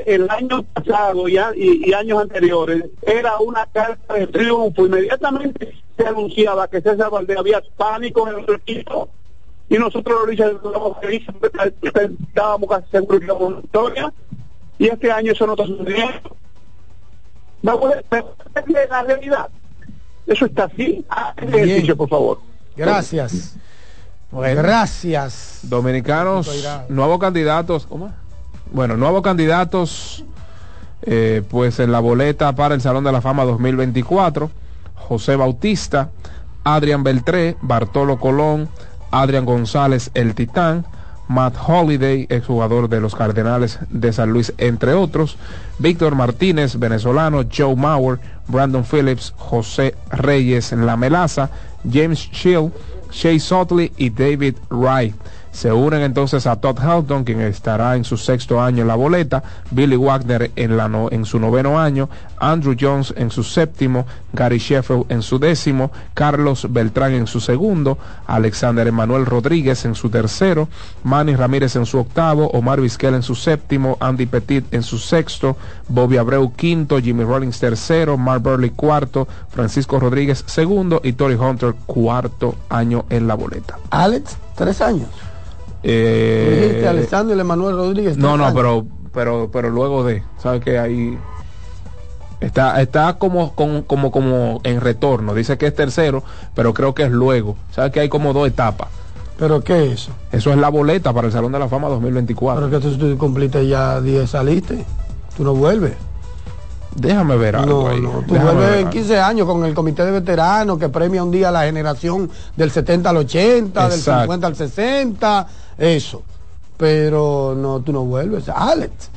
Speaker 16: El año pasado y, a- y- y años anteriores era una carta de triunfo. Inmediatamente se anunciaba que César Valdés había pánico en el equipo y nosotros los Richards estábamos felices, estábamos casi seguros que una victoria y este año eso no está sucediendo. Vamos a ver la realidad. Eso está así. El ejercicio, por favor.
Speaker 7: Gracias. Gracias.
Speaker 4: Dominicanos, nuevos candidatos. ¿cómo? Bueno, nuevos candidatos, eh, pues en la boleta para el Salón de la Fama 2024, José Bautista, Adrián Beltré, Bartolo Colón, Adrián González, el Titán, Matt Holiday, exjugador de los Cardenales de San Luis, entre otros, Víctor Martínez, venezolano, Joe Mauer, Brandon Phillips, José Reyes, La Melaza, James Shield, Shea Sotley y David Wright. Se unen entonces a Todd Helton, quien estará en su sexto año en la boleta, Billy Wagner en, en su noveno año, Andrew Jones en su séptimo, Gary Sheffield en su décimo, Carlos Beltrán en su segundo, Alexander Emanuel Rodríguez en su tercero, Manny Ramírez en su octavo, Omar Vizquel en su séptimo, Andy Petit en su sexto, Bobby Abreu quinto, Jimmy Rollins tercero, Mark Burley cuarto, Francisco Rodríguez segundo y Tory Hunter cuarto año en la boleta.
Speaker 7: Alex, tres años.
Speaker 4: Eh,
Speaker 7: Dijiste Alessandro y Emanuel Rodríguez.
Speaker 4: no, no,
Speaker 7: años.
Speaker 4: pero, pero, pero luego de, ¿sabes que ahí está, está como, como, como, como en retorno? Dice que es tercero, pero creo que es luego. ¿Sabes que hay como dos etapas?
Speaker 7: ¿Pero qué es eso?
Speaker 4: Eso es la boleta para el Salón de la Fama 2024.
Speaker 7: Pero que tú, tú cumpliste ya 10 saliste. Tú no vuelves.
Speaker 4: Déjame ver algo
Speaker 7: No,
Speaker 4: ahí.
Speaker 7: no, tú vuelves en
Speaker 4: algo.
Speaker 7: 15 años con el comité de veteranos que premia un día a la generación del 70 al 80, del
Speaker 4: Exacto.
Speaker 7: 50 al 60, eso. Pero no, tú no vuelves. Alex.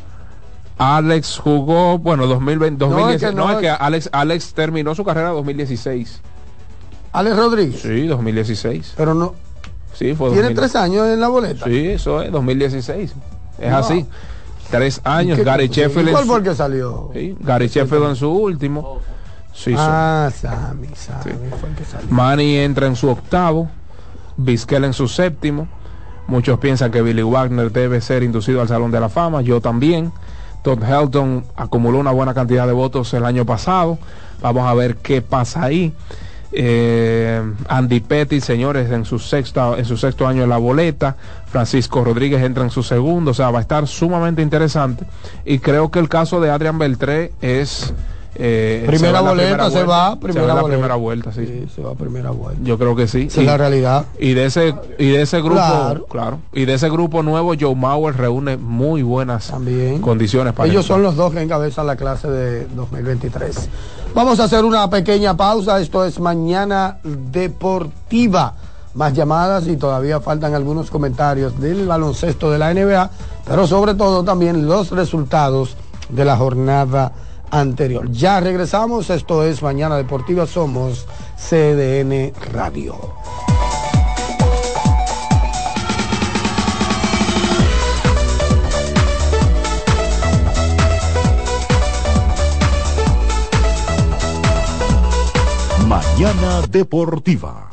Speaker 4: Alex jugó, bueno, 2020,
Speaker 7: No,
Speaker 4: 2016.
Speaker 7: es que
Speaker 4: No,
Speaker 7: no,
Speaker 4: es que Alex, Alex terminó su carrera en 2016.
Speaker 7: Alex Rodríguez.
Speaker 4: Sí, 2016.
Speaker 7: Pero no.
Speaker 4: Sí, fue
Speaker 7: Tiene
Speaker 4: 2000.
Speaker 7: tres años en la boleta.
Speaker 4: Sí, eso es 2016. Es
Speaker 7: Wow.
Speaker 4: así. Tres años.
Speaker 7: ¿Y qué-
Speaker 4: Gary Sheffield. en
Speaker 7: ¿Cuál
Speaker 4: su-
Speaker 7: fue el que salió?
Speaker 4: Sí, Gary Sheffield en su último. Sí,
Speaker 7: ah, Sammy, Sammy fue el que salió.
Speaker 4: Manny entra en su octavo, Vizquel en su séptimo. Muchos piensan que Billy Wagner debe ser inducido al Salón de la Fama, yo también. Todd Helton acumuló una buena cantidad de votos el año pasado. Vamos a ver qué pasa ahí. Eh, Andy Petty, señores, en su sexta, en su sexto año en la boleta. Francisco Rodríguez entra en su segundo. O sea, va a estar sumamente interesante. Y creo que el caso de Adrian Beltré es eh,
Speaker 7: Primera
Speaker 4: se va
Speaker 7: boleta se va,
Speaker 4: se
Speaker 7: primera
Speaker 4: va en la
Speaker 7: boleta.
Speaker 4: primera vuelta, sí.
Speaker 7: se va a primera vuelta.
Speaker 4: Yo creo que sí.
Speaker 7: Esa es la realidad.
Speaker 4: Y de ese y de ese grupo,
Speaker 7: Claro.
Speaker 4: claro, y de ese grupo nuevo Joe Mauer reúne muy buenas condiciones para
Speaker 7: Ellos son los dos que encabezan la clase de 2023. Vamos a hacer una pequeña pausa. Esto es Mañana Deportiva. Más llamadas y todavía faltan algunos comentarios del baloncesto de la NBA, pero sobre todo también los resultados de la jornada anterior. Ya regresamos. Esto es Mañana Deportiva. Somos CDN Radio.
Speaker 8: Mañana Deportiva.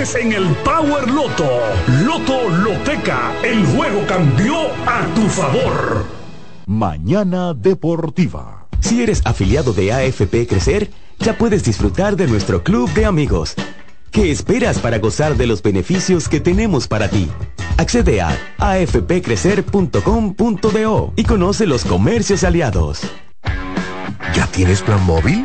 Speaker 15: en el Power Loto. Loto Loteca, el juego cambió a tu favor.
Speaker 8: Mañana Deportiva.
Speaker 27: Si eres afiliado de AFP Crecer, ya puedes disfrutar de nuestro club de amigos. ¿Qué esperas para gozar de los beneficios que tenemos para ti? Accede a afpcrecer.com.do y conoce los comercios aliados.
Speaker 28: ¿Ya tienes plan móvil?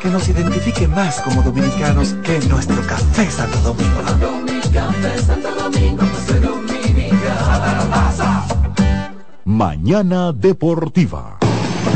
Speaker 29: Que nos identifique más como dominicanos que nuestro café Santo Domingo.
Speaker 30: Café Santo Domingo.
Speaker 8: Mañana Deportiva.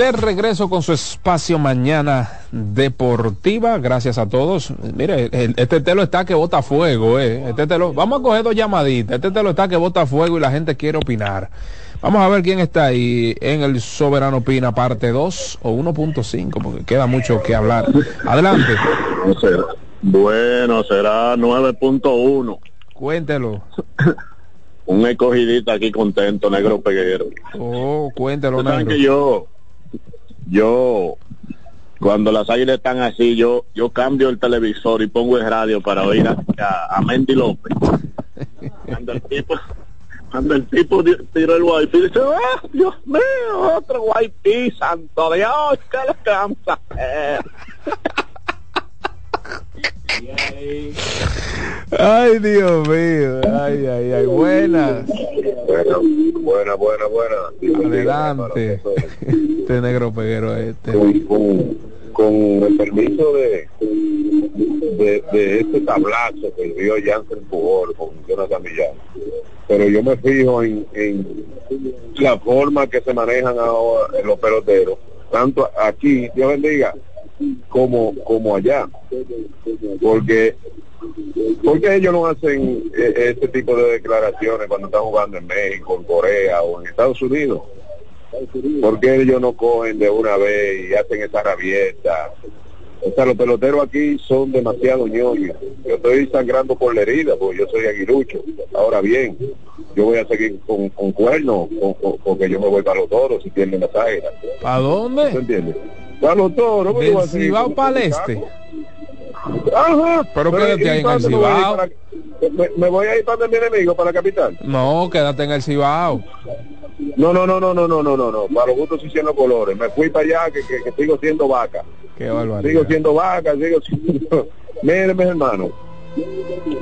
Speaker 4: De regreso con su espacio mañana deportiva. Gracias a todos. Mire, el- este telo está que bota fuego, eh. Este telo, vamos a coger dos llamaditas. Este telo está que bota fuego y la gente quiere opinar. Vamos a ver quién está ahí en el Soberano Opina, parte 2 o 1.5, porque queda mucho que hablar. Adelante.
Speaker 31: Bueno, será 9.1.
Speaker 4: Cuéntelo.
Speaker 31: Un escogidita aquí contento, negro peguero.
Speaker 4: Oh, cuéntelo, negro.
Speaker 31: que yo, yo, cuando las águilas están así, yo, yo cambio el televisor y pongo el radio para oír a, Mendy López. Cuando el tipo, cuando el tipo tiró el wifi, dice, ¡ah, Dios mío, otro wifi, santo Dios, que lo que vamos a hacer?".
Speaker 4: Ay, Dios mío. Ay, ay, ay. Buenas.
Speaker 31: Bueno, buena, buena, buena.
Speaker 4: Adelante. Este negro peguero este.
Speaker 31: con, con, con el permiso de, de, de este tablazo que dio Jansen Pujol con Jonathan Villar. Pero yo me fijo en, en la forma que se manejan ahora los peloteros, tanto aquí, Dios bendiga, como, como allá. Porque porque ellos no hacen eh, este tipo de declaraciones cuando están jugando en México, en Corea o en Estados Unidos? porque ellos no cogen de una vez y hacen esa rabieta? O sea, los peloteros aquí son demasiado ñoños. Yo estoy sangrando por la herida, porque yo soy aguilucho. Ahora bien, yo voy a seguir con, con cuernos, con- con- porque yo me voy para los toros si pierden las águilas.
Speaker 4: ¿Para dónde?
Speaker 31: Para los toros. ¿cómo yo voy a
Speaker 4: Del Cibao para el
Speaker 31: con-
Speaker 4: este.
Speaker 31: Ajá.
Speaker 4: Pero quédate
Speaker 31: ¿y
Speaker 4: ahí en el
Speaker 31: dónde me voy a ir?
Speaker 4: Cibao.
Speaker 31: Para- Me, me voy a ir para mi enemigo, para la capital.
Speaker 4: No, quédate en el Cibao.
Speaker 31: No, no, no, no, no, no, no, no, no. Para los gustos y los colores. Me fui para allá que, que, que sigo siendo vaca.
Speaker 4: Qué barbaridad.
Speaker 31: Sigo siendo vaca, sigo siendo... (laughs) Miren, mis hermanos,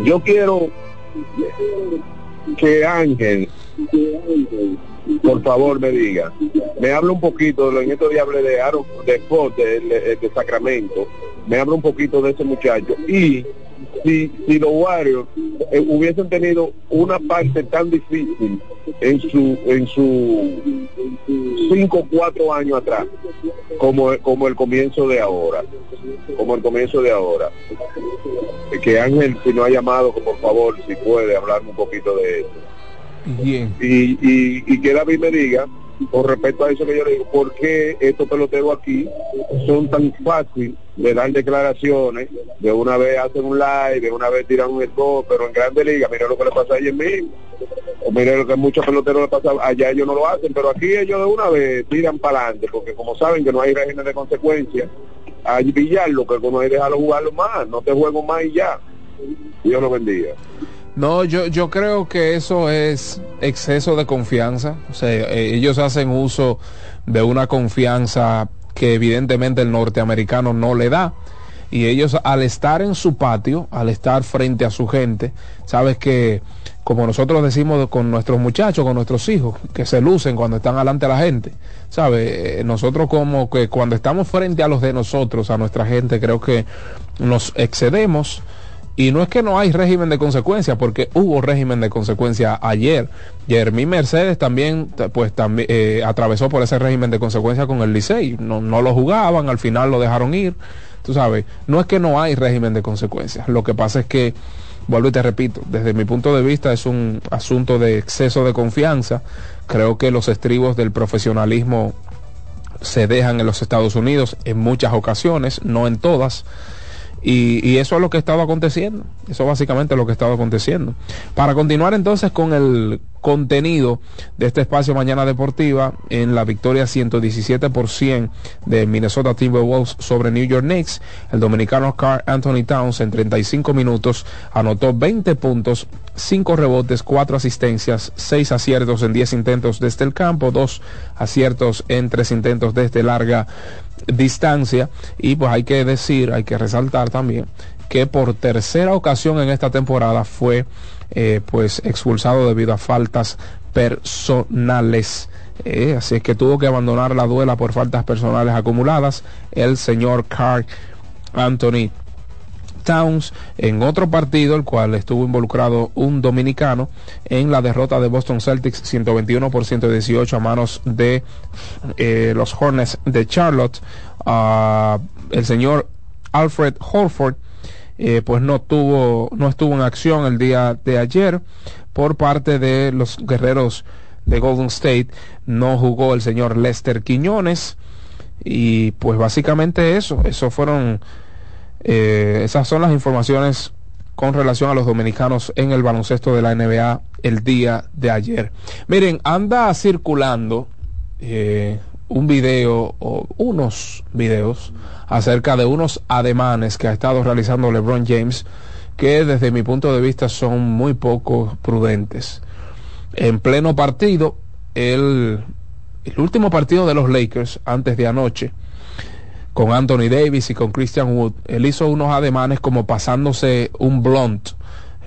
Speaker 31: yo quiero que Ángel, por favor, me diga, me habla un poquito, en estos días hablé de Aaron, de Scott, de, de- de Sacramento, me habla un poquito de ese muchacho. Y si, si los Warriors eh, hubiesen tenido una parte tan difícil en su en su cinco cuatro años atrás como como el comienzo de ahora como el comienzo de ahora Eh, que Ángel si no ha llamado por favor si puede hablarme un poquito de eso Y, y, que David me diga con respecto a eso que yo le digo, ¿por qué estos peloteros aquí son tan fáciles de dar declaraciones, de una vez hacen un live, de una vez tiran un score, pero en Grande Liga, mira lo que le pasa a ellos mismos, o mire lo que muchos peloteros le pasa, allá ellos no lo hacen, pero aquí ellos de una vez tiran para adelante, porque como saben que no hay régimen de consecuencias, hay pillarlo, que no hay dejarlo jugarlo más, no te juego más y ya. Dios lo bendiga.
Speaker 4: No, yo, yo creo que eso es exceso de confianza. O sea, eh, ellos hacen uso de una confianza que evidentemente el norteamericano no le da. Y ellos al estar en su patio, al estar frente a su gente, sabes que, como nosotros decimos con nuestros muchachos, con nuestros hijos, que se lucen cuando están delante de la gente. ¿Sabes? Eh, Nosotros como que cuando estamos frente a los de nosotros, a nuestra gente, creo que nos excedemos. Y no es que no hay régimen de consecuencia, porque hubo régimen de consecuencia ayer. Jeremy Mercedes también, pues también eh, atravesó por ese régimen de consecuencia con el Licey. No, no lo jugaban, al final lo dejaron ir. Tú sabes, no es que no hay régimen de consecuencias. Lo que pasa es que, vuelvo y te repito, desde mi punto de vista es un asunto de exceso de confianza. Creo que los estribos del profesionalismo se dejan en los Estados Unidos en muchas ocasiones, no en todas. Y, eso es lo que ha estado aconteciendo. Eso básicamente es lo que ha estado aconteciendo. Para continuar entonces con el contenido de este espacio Mañana Deportiva, en la victoria 117 por 100 de Minnesota Timberwolves sobre New York Knicks, el dominicano Carl Anthony Towns en 35 minutos anotó 20 puntos, 5 rebotes, 4 asistencias, 6 aciertos en 10 intentos desde el campo, 2 aciertos en 3 intentos desde larga distancia y pues hay que decir, hay que resaltar también que por tercera ocasión en esta temporada fue eh, pues expulsado debido a faltas personales. Eh, así es que tuvo que abandonar la duela por faltas personales acumuladas el señor Carl Anthony Towns en otro partido, el cual estuvo involucrado un dominicano en la derrota de Boston Celtics 121 por 118 a manos de eh, los Hornets de Charlotte. Ah, el señor Alfred Holford eh, pues no tuvo, no estuvo en acción el día de ayer por parte de los guerreros de Golden State. No jugó el señor Lester Quiñones. Y pues básicamente eso, eso fueron eh, esas son las informaciones con relación a los dominicanos en el baloncesto de la NBA el día de ayer. Miren, anda circulando eh, un video o unos videos acerca de unos ademanes que ha estado realizando LeBron James que desde mi punto de vista son muy poco prudentes. En pleno partido, el, el último partido de los Lakers antes de anoche, con Anthony Davis y con Christian Wood, él hizo unos ademanes como pasándose un blunt.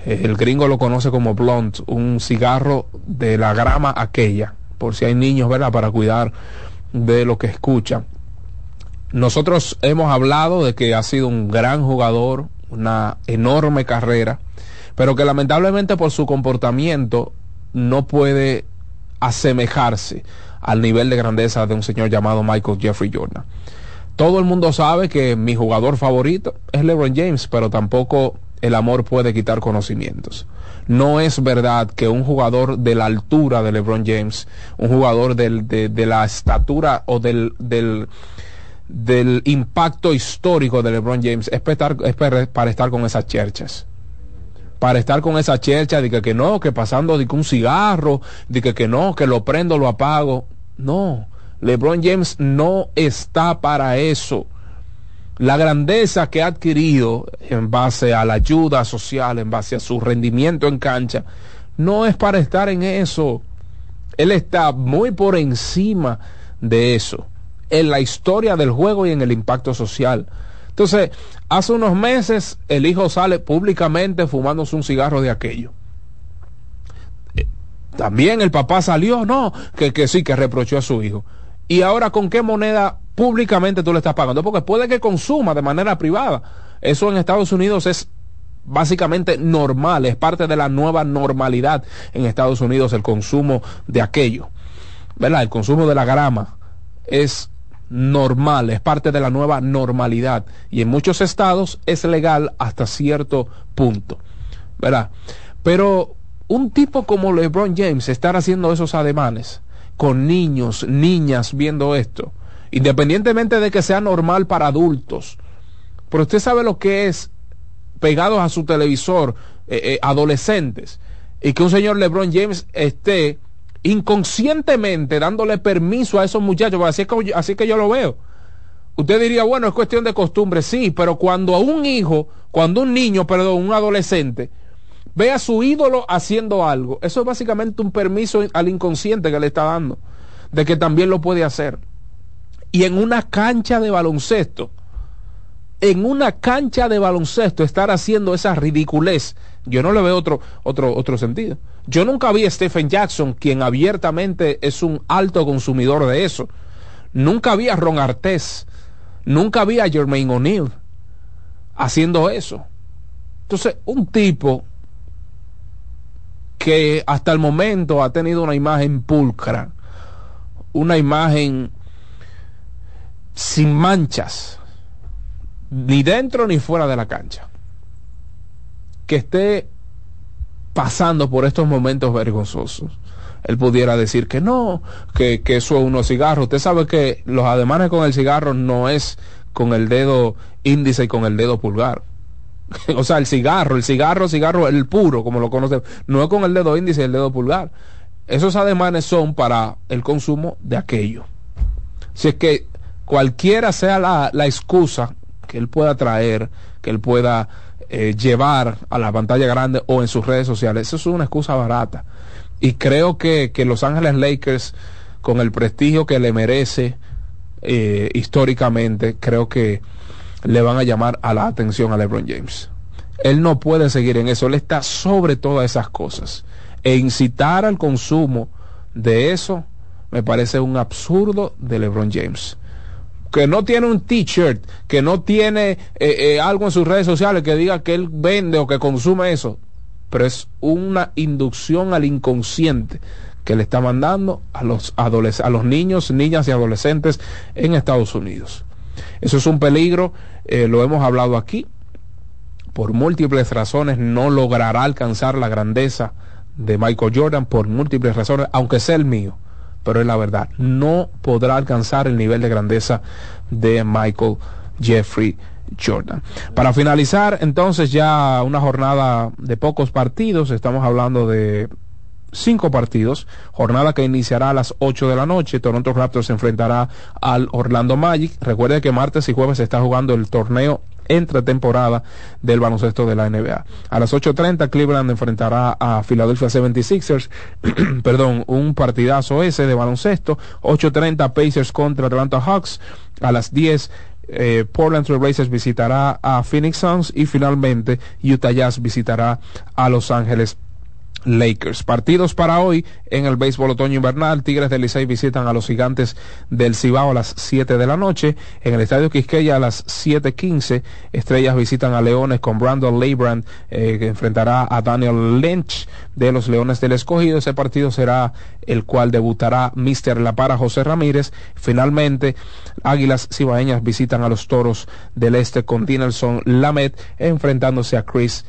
Speaker 4: El gringo lo conoce como blunt, un cigarro de la grama aquella, por si hay niños, ¿verdad? Para cuidar de lo que escuchan. Nosotros hemos hablado de que ha sido un gran jugador, una enorme carrera, pero que lamentablemente por su comportamiento no puede asemejarse al nivel de grandeza de un señor llamado Michael Jeffrey Jordan. Todo el mundo sabe que mi jugador favorito es LeBron James, pero tampoco el amor puede quitar conocimientos. No es verdad que un jugador de la altura de LeBron James, un jugador de, de, la estatura o del, del, del, impacto histórico de LeBron James es, para, es para estar con esas cherchas para estar con esa chercha de que, que no, que pasando de que un cigarro, de que, que no, que lo prendo, lo apago. No, LeBron James no está para eso. La grandeza que ha adquirido en base a la ayuda social, en base a su rendimiento en cancha, no es para estar en eso. Él está muy por encima de eso, en la historia del juego y en el impacto social. Entonces, hace unos meses el hijo sale públicamente fumándose un cigarro de aquello. También el papá salió, no, que, que sí, que reprochó a su hijo. Y ahora, ¿con qué moneda públicamente tú le estás pagando? Porque puede que consuma de manera privada. Eso en Estados Unidos es básicamente normal, es parte de la nueva normalidad en Estados Unidos el consumo de aquello. ¿Verdad? El consumo de la grama es normal, es parte de la nueva normalidad. Y en muchos estados es legal hasta cierto punto. ¿Verdad? Pero un tipo como LeBron James estar haciendo esos ademanes con niños, niñas viendo esto, independientemente de que sea normal para adultos. Pero usted sabe lo que es pegados a su televisor, eh, eh, adolescentes, y que un señor LeBron James esté inconscientemente dándole permiso a esos muchachos, así que, así que yo lo veo. Usted diría, bueno, es cuestión de costumbre, sí, pero cuando a un hijo, cuando un niño, perdón, un adolescente, ve a su ídolo haciendo algo. Eso es básicamente un permiso al inconsciente que le está dando, de que también lo puede hacer. Y en una cancha de baloncesto, en una cancha de baloncesto, estar haciendo esa ridiculez, yo no le veo otro, otro, otro sentido. Yo nunca vi a Stephen Jackson, quien abiertamente es un alto consumidor de eso. Nunca vi a Ron Artés, nunca vi a Jermaine O'Neal haciendo eso. Entonces, un tipo que hasta el momento ha tenido una imagen pulcra, una imagen sin manchas, ni dentro ni fuera de la cancha, que esté pasando por estos momentos vergonzosos. Él pudiera decir que no, que, que eso es unos cigarros. Usted sabe que los ademanes con el cigarro no es con el dedo índice y con el dedo pulgar (laughs) o sea, el cigarro, el cigarro, cigarro, el puro, como lo conocemos, no es con el dedo índice y el dedo pulgar. Esos ademanes son para el consumo de aquello. Si es que cualquiera sea la, la excusa que él pueda traer, que él pueda eh, llevar a la pantalla grande o en sus redes sociales, eso es una excusa barata. Y creo que, que Los Ángeles Lakers, con el prestigio que le merece eh, históricamente, creo que le van a llamar a la atención a LeBron James. Él no puede seguir en eso, él está sobre todas esas cosas. E incitar al consumo de eso me parece un absurdo de LeBron James. Que no tiene un t-shirt, que no tiene eh, eh, algo en sus redes sociales que diga que él vende o que consume eso, pero es una inducción al inconsciente que le está mandando a los, a los niños, niñas y adolescentes en Estados Unidos. Eso es un peligro, eh, lo hemos hablado aquí, por múltiples razones no logrará alcanzar la grandeza de Michael Jordan por múltiples razones, aunque sea el mío, pero es la verdad, no podrá alcanzar el nivel de grandeza de Michael Jeffrey Jordan. Para finalizar, entonces ya una jornada de pocos partidos, estamos hablando de cinco partidos, jornada que iniciará a las 8 de la noche, Toronto Raptors se enfrentará al Orlando Magic, recuerde que martes y jueves se está jugando el torneo entre temporada del baloncesto de la NBA. A. Las 8.30 Cleveland enfrentará a Philadelphia 76ers, (clears throat) perdón, un partidazo ese de baloncesto, 8.30 Pacers contra Atlanta Hawks, a las 10 eh, Portland Trail Blazers visitará a Phoenix Suns. Y finalmente Utah Jazz visitará a Los Ángeles Lakers. Partidos para hoy en el béisbol otoño invernal. Tigres del Licey visitan a los gigantes del Cibao a las 7 de la noche. En el estadio Quisqueya a las 7.15. Estrellas visitan a Leones con Brandon Leibrand eh, que enfrentará a Daniel Lynch de los Leones del Escogido. Ese partido será el cual debutará Mr. La Para José Ramírez. Finalmente, Águilas Cibaeñas visitan a los Toros del Este con Dinelson Lamet enfrentándose a Chris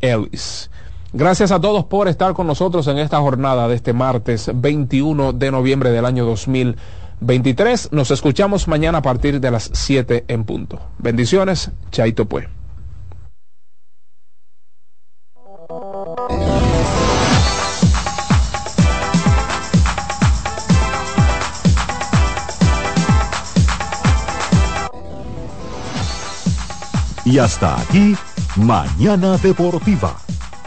Speaker 4: Ellis. Gracias a todos por estar con nosotros en esta jornada de este martes 21 de noviembre del año 2023. Nos escuchamos mañana a partir de las 7 en punto. Bendiciones, Chaito pues.
Speaker 8: Y hasta aquí, Mañana Deportiva.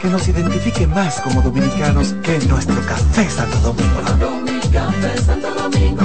Speaker 30: que
Speaker 29: nos identifique más como dominicanos que nuestro café Santo Domingo.
Speaker 30: Domingo,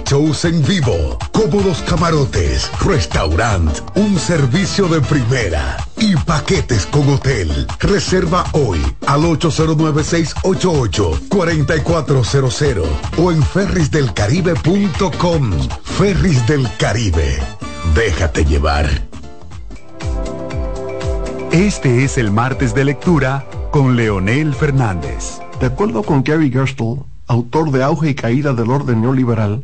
Speaker 32: shows en vivo, cómodos camarotes, restaurant, un servicio de primera y paquetes con hotel. Reserva hoy al 809-688-4400 o en ferrisdelcaribe.com. Ferris del Caribe. Déjate llevar.
Speaker 33: Este es el martes de lectura con Leonel Fernández.
Speaker 34: De acuerdo con Gary Gerstle, autor de Auge y Caída del Orden Neoliberal,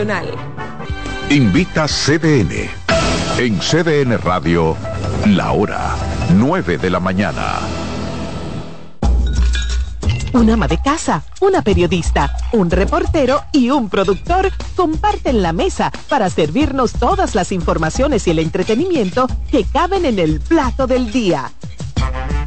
Speaker 8: Invita CDN. En CDN Radio, la hora 9 de la mañana.
Speaker 35: Un ama de casa, una periodista, un reportero y un productor comparten la mesa para servirnos todas las informaciones y el entretenimiento que caben en el plato del día.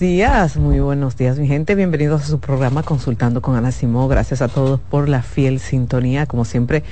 Speaker 36: Días, muy buenos días, mi gente. Bienvenidos a su programa Consultando con Ana Simó. Gracias a todos por la fiel sintonía. Como siempre,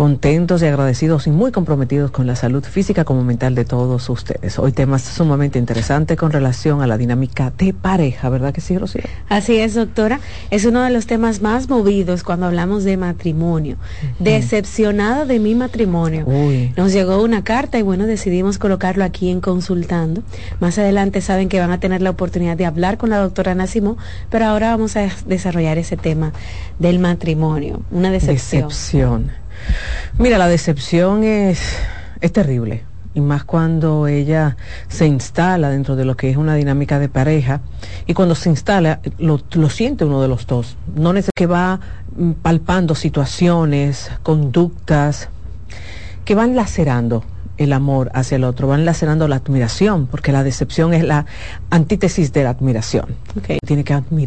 Speaker 36: contentos y agradecidos y muy comprometidos con la salud física como mental de todos ustedes. Hoy temas sumamente interesantes con relación a la dinámica de pareja, ¿verdad que sí, Rocío?
Speaker 37: Así es, doctora. Es uno de los temas más movidos cuando hablamos de matrimonio. Decepcionada de mi matrimonio.
Speaker 36: Uy.
Speaker 37: Nos llegó una carta y bueno, decidimos colocarlo aquí en consultando. Más adelante saben que van a tener la oportunidad de hablar con la doctora Nacimo, pero ahora vamos a desarrollar ese tema del matrimonio. Una decepción.
Speaker 36: Decepción. Mira, la decepción es, es terrible. Y más cuando ella se instala dentro de lo que es una dinámica de pareja. Y cuando se instala, lo, lo siente uno de los dos. No necesariamente que va mm, palpando situaciones, conductas, que van lacerando el amor hacia el otro, van lacerando la admiración, porque la decepción es la antítesis de la admiración.
Speaker 37: Okay.
Speaker 36: Tiene que admirar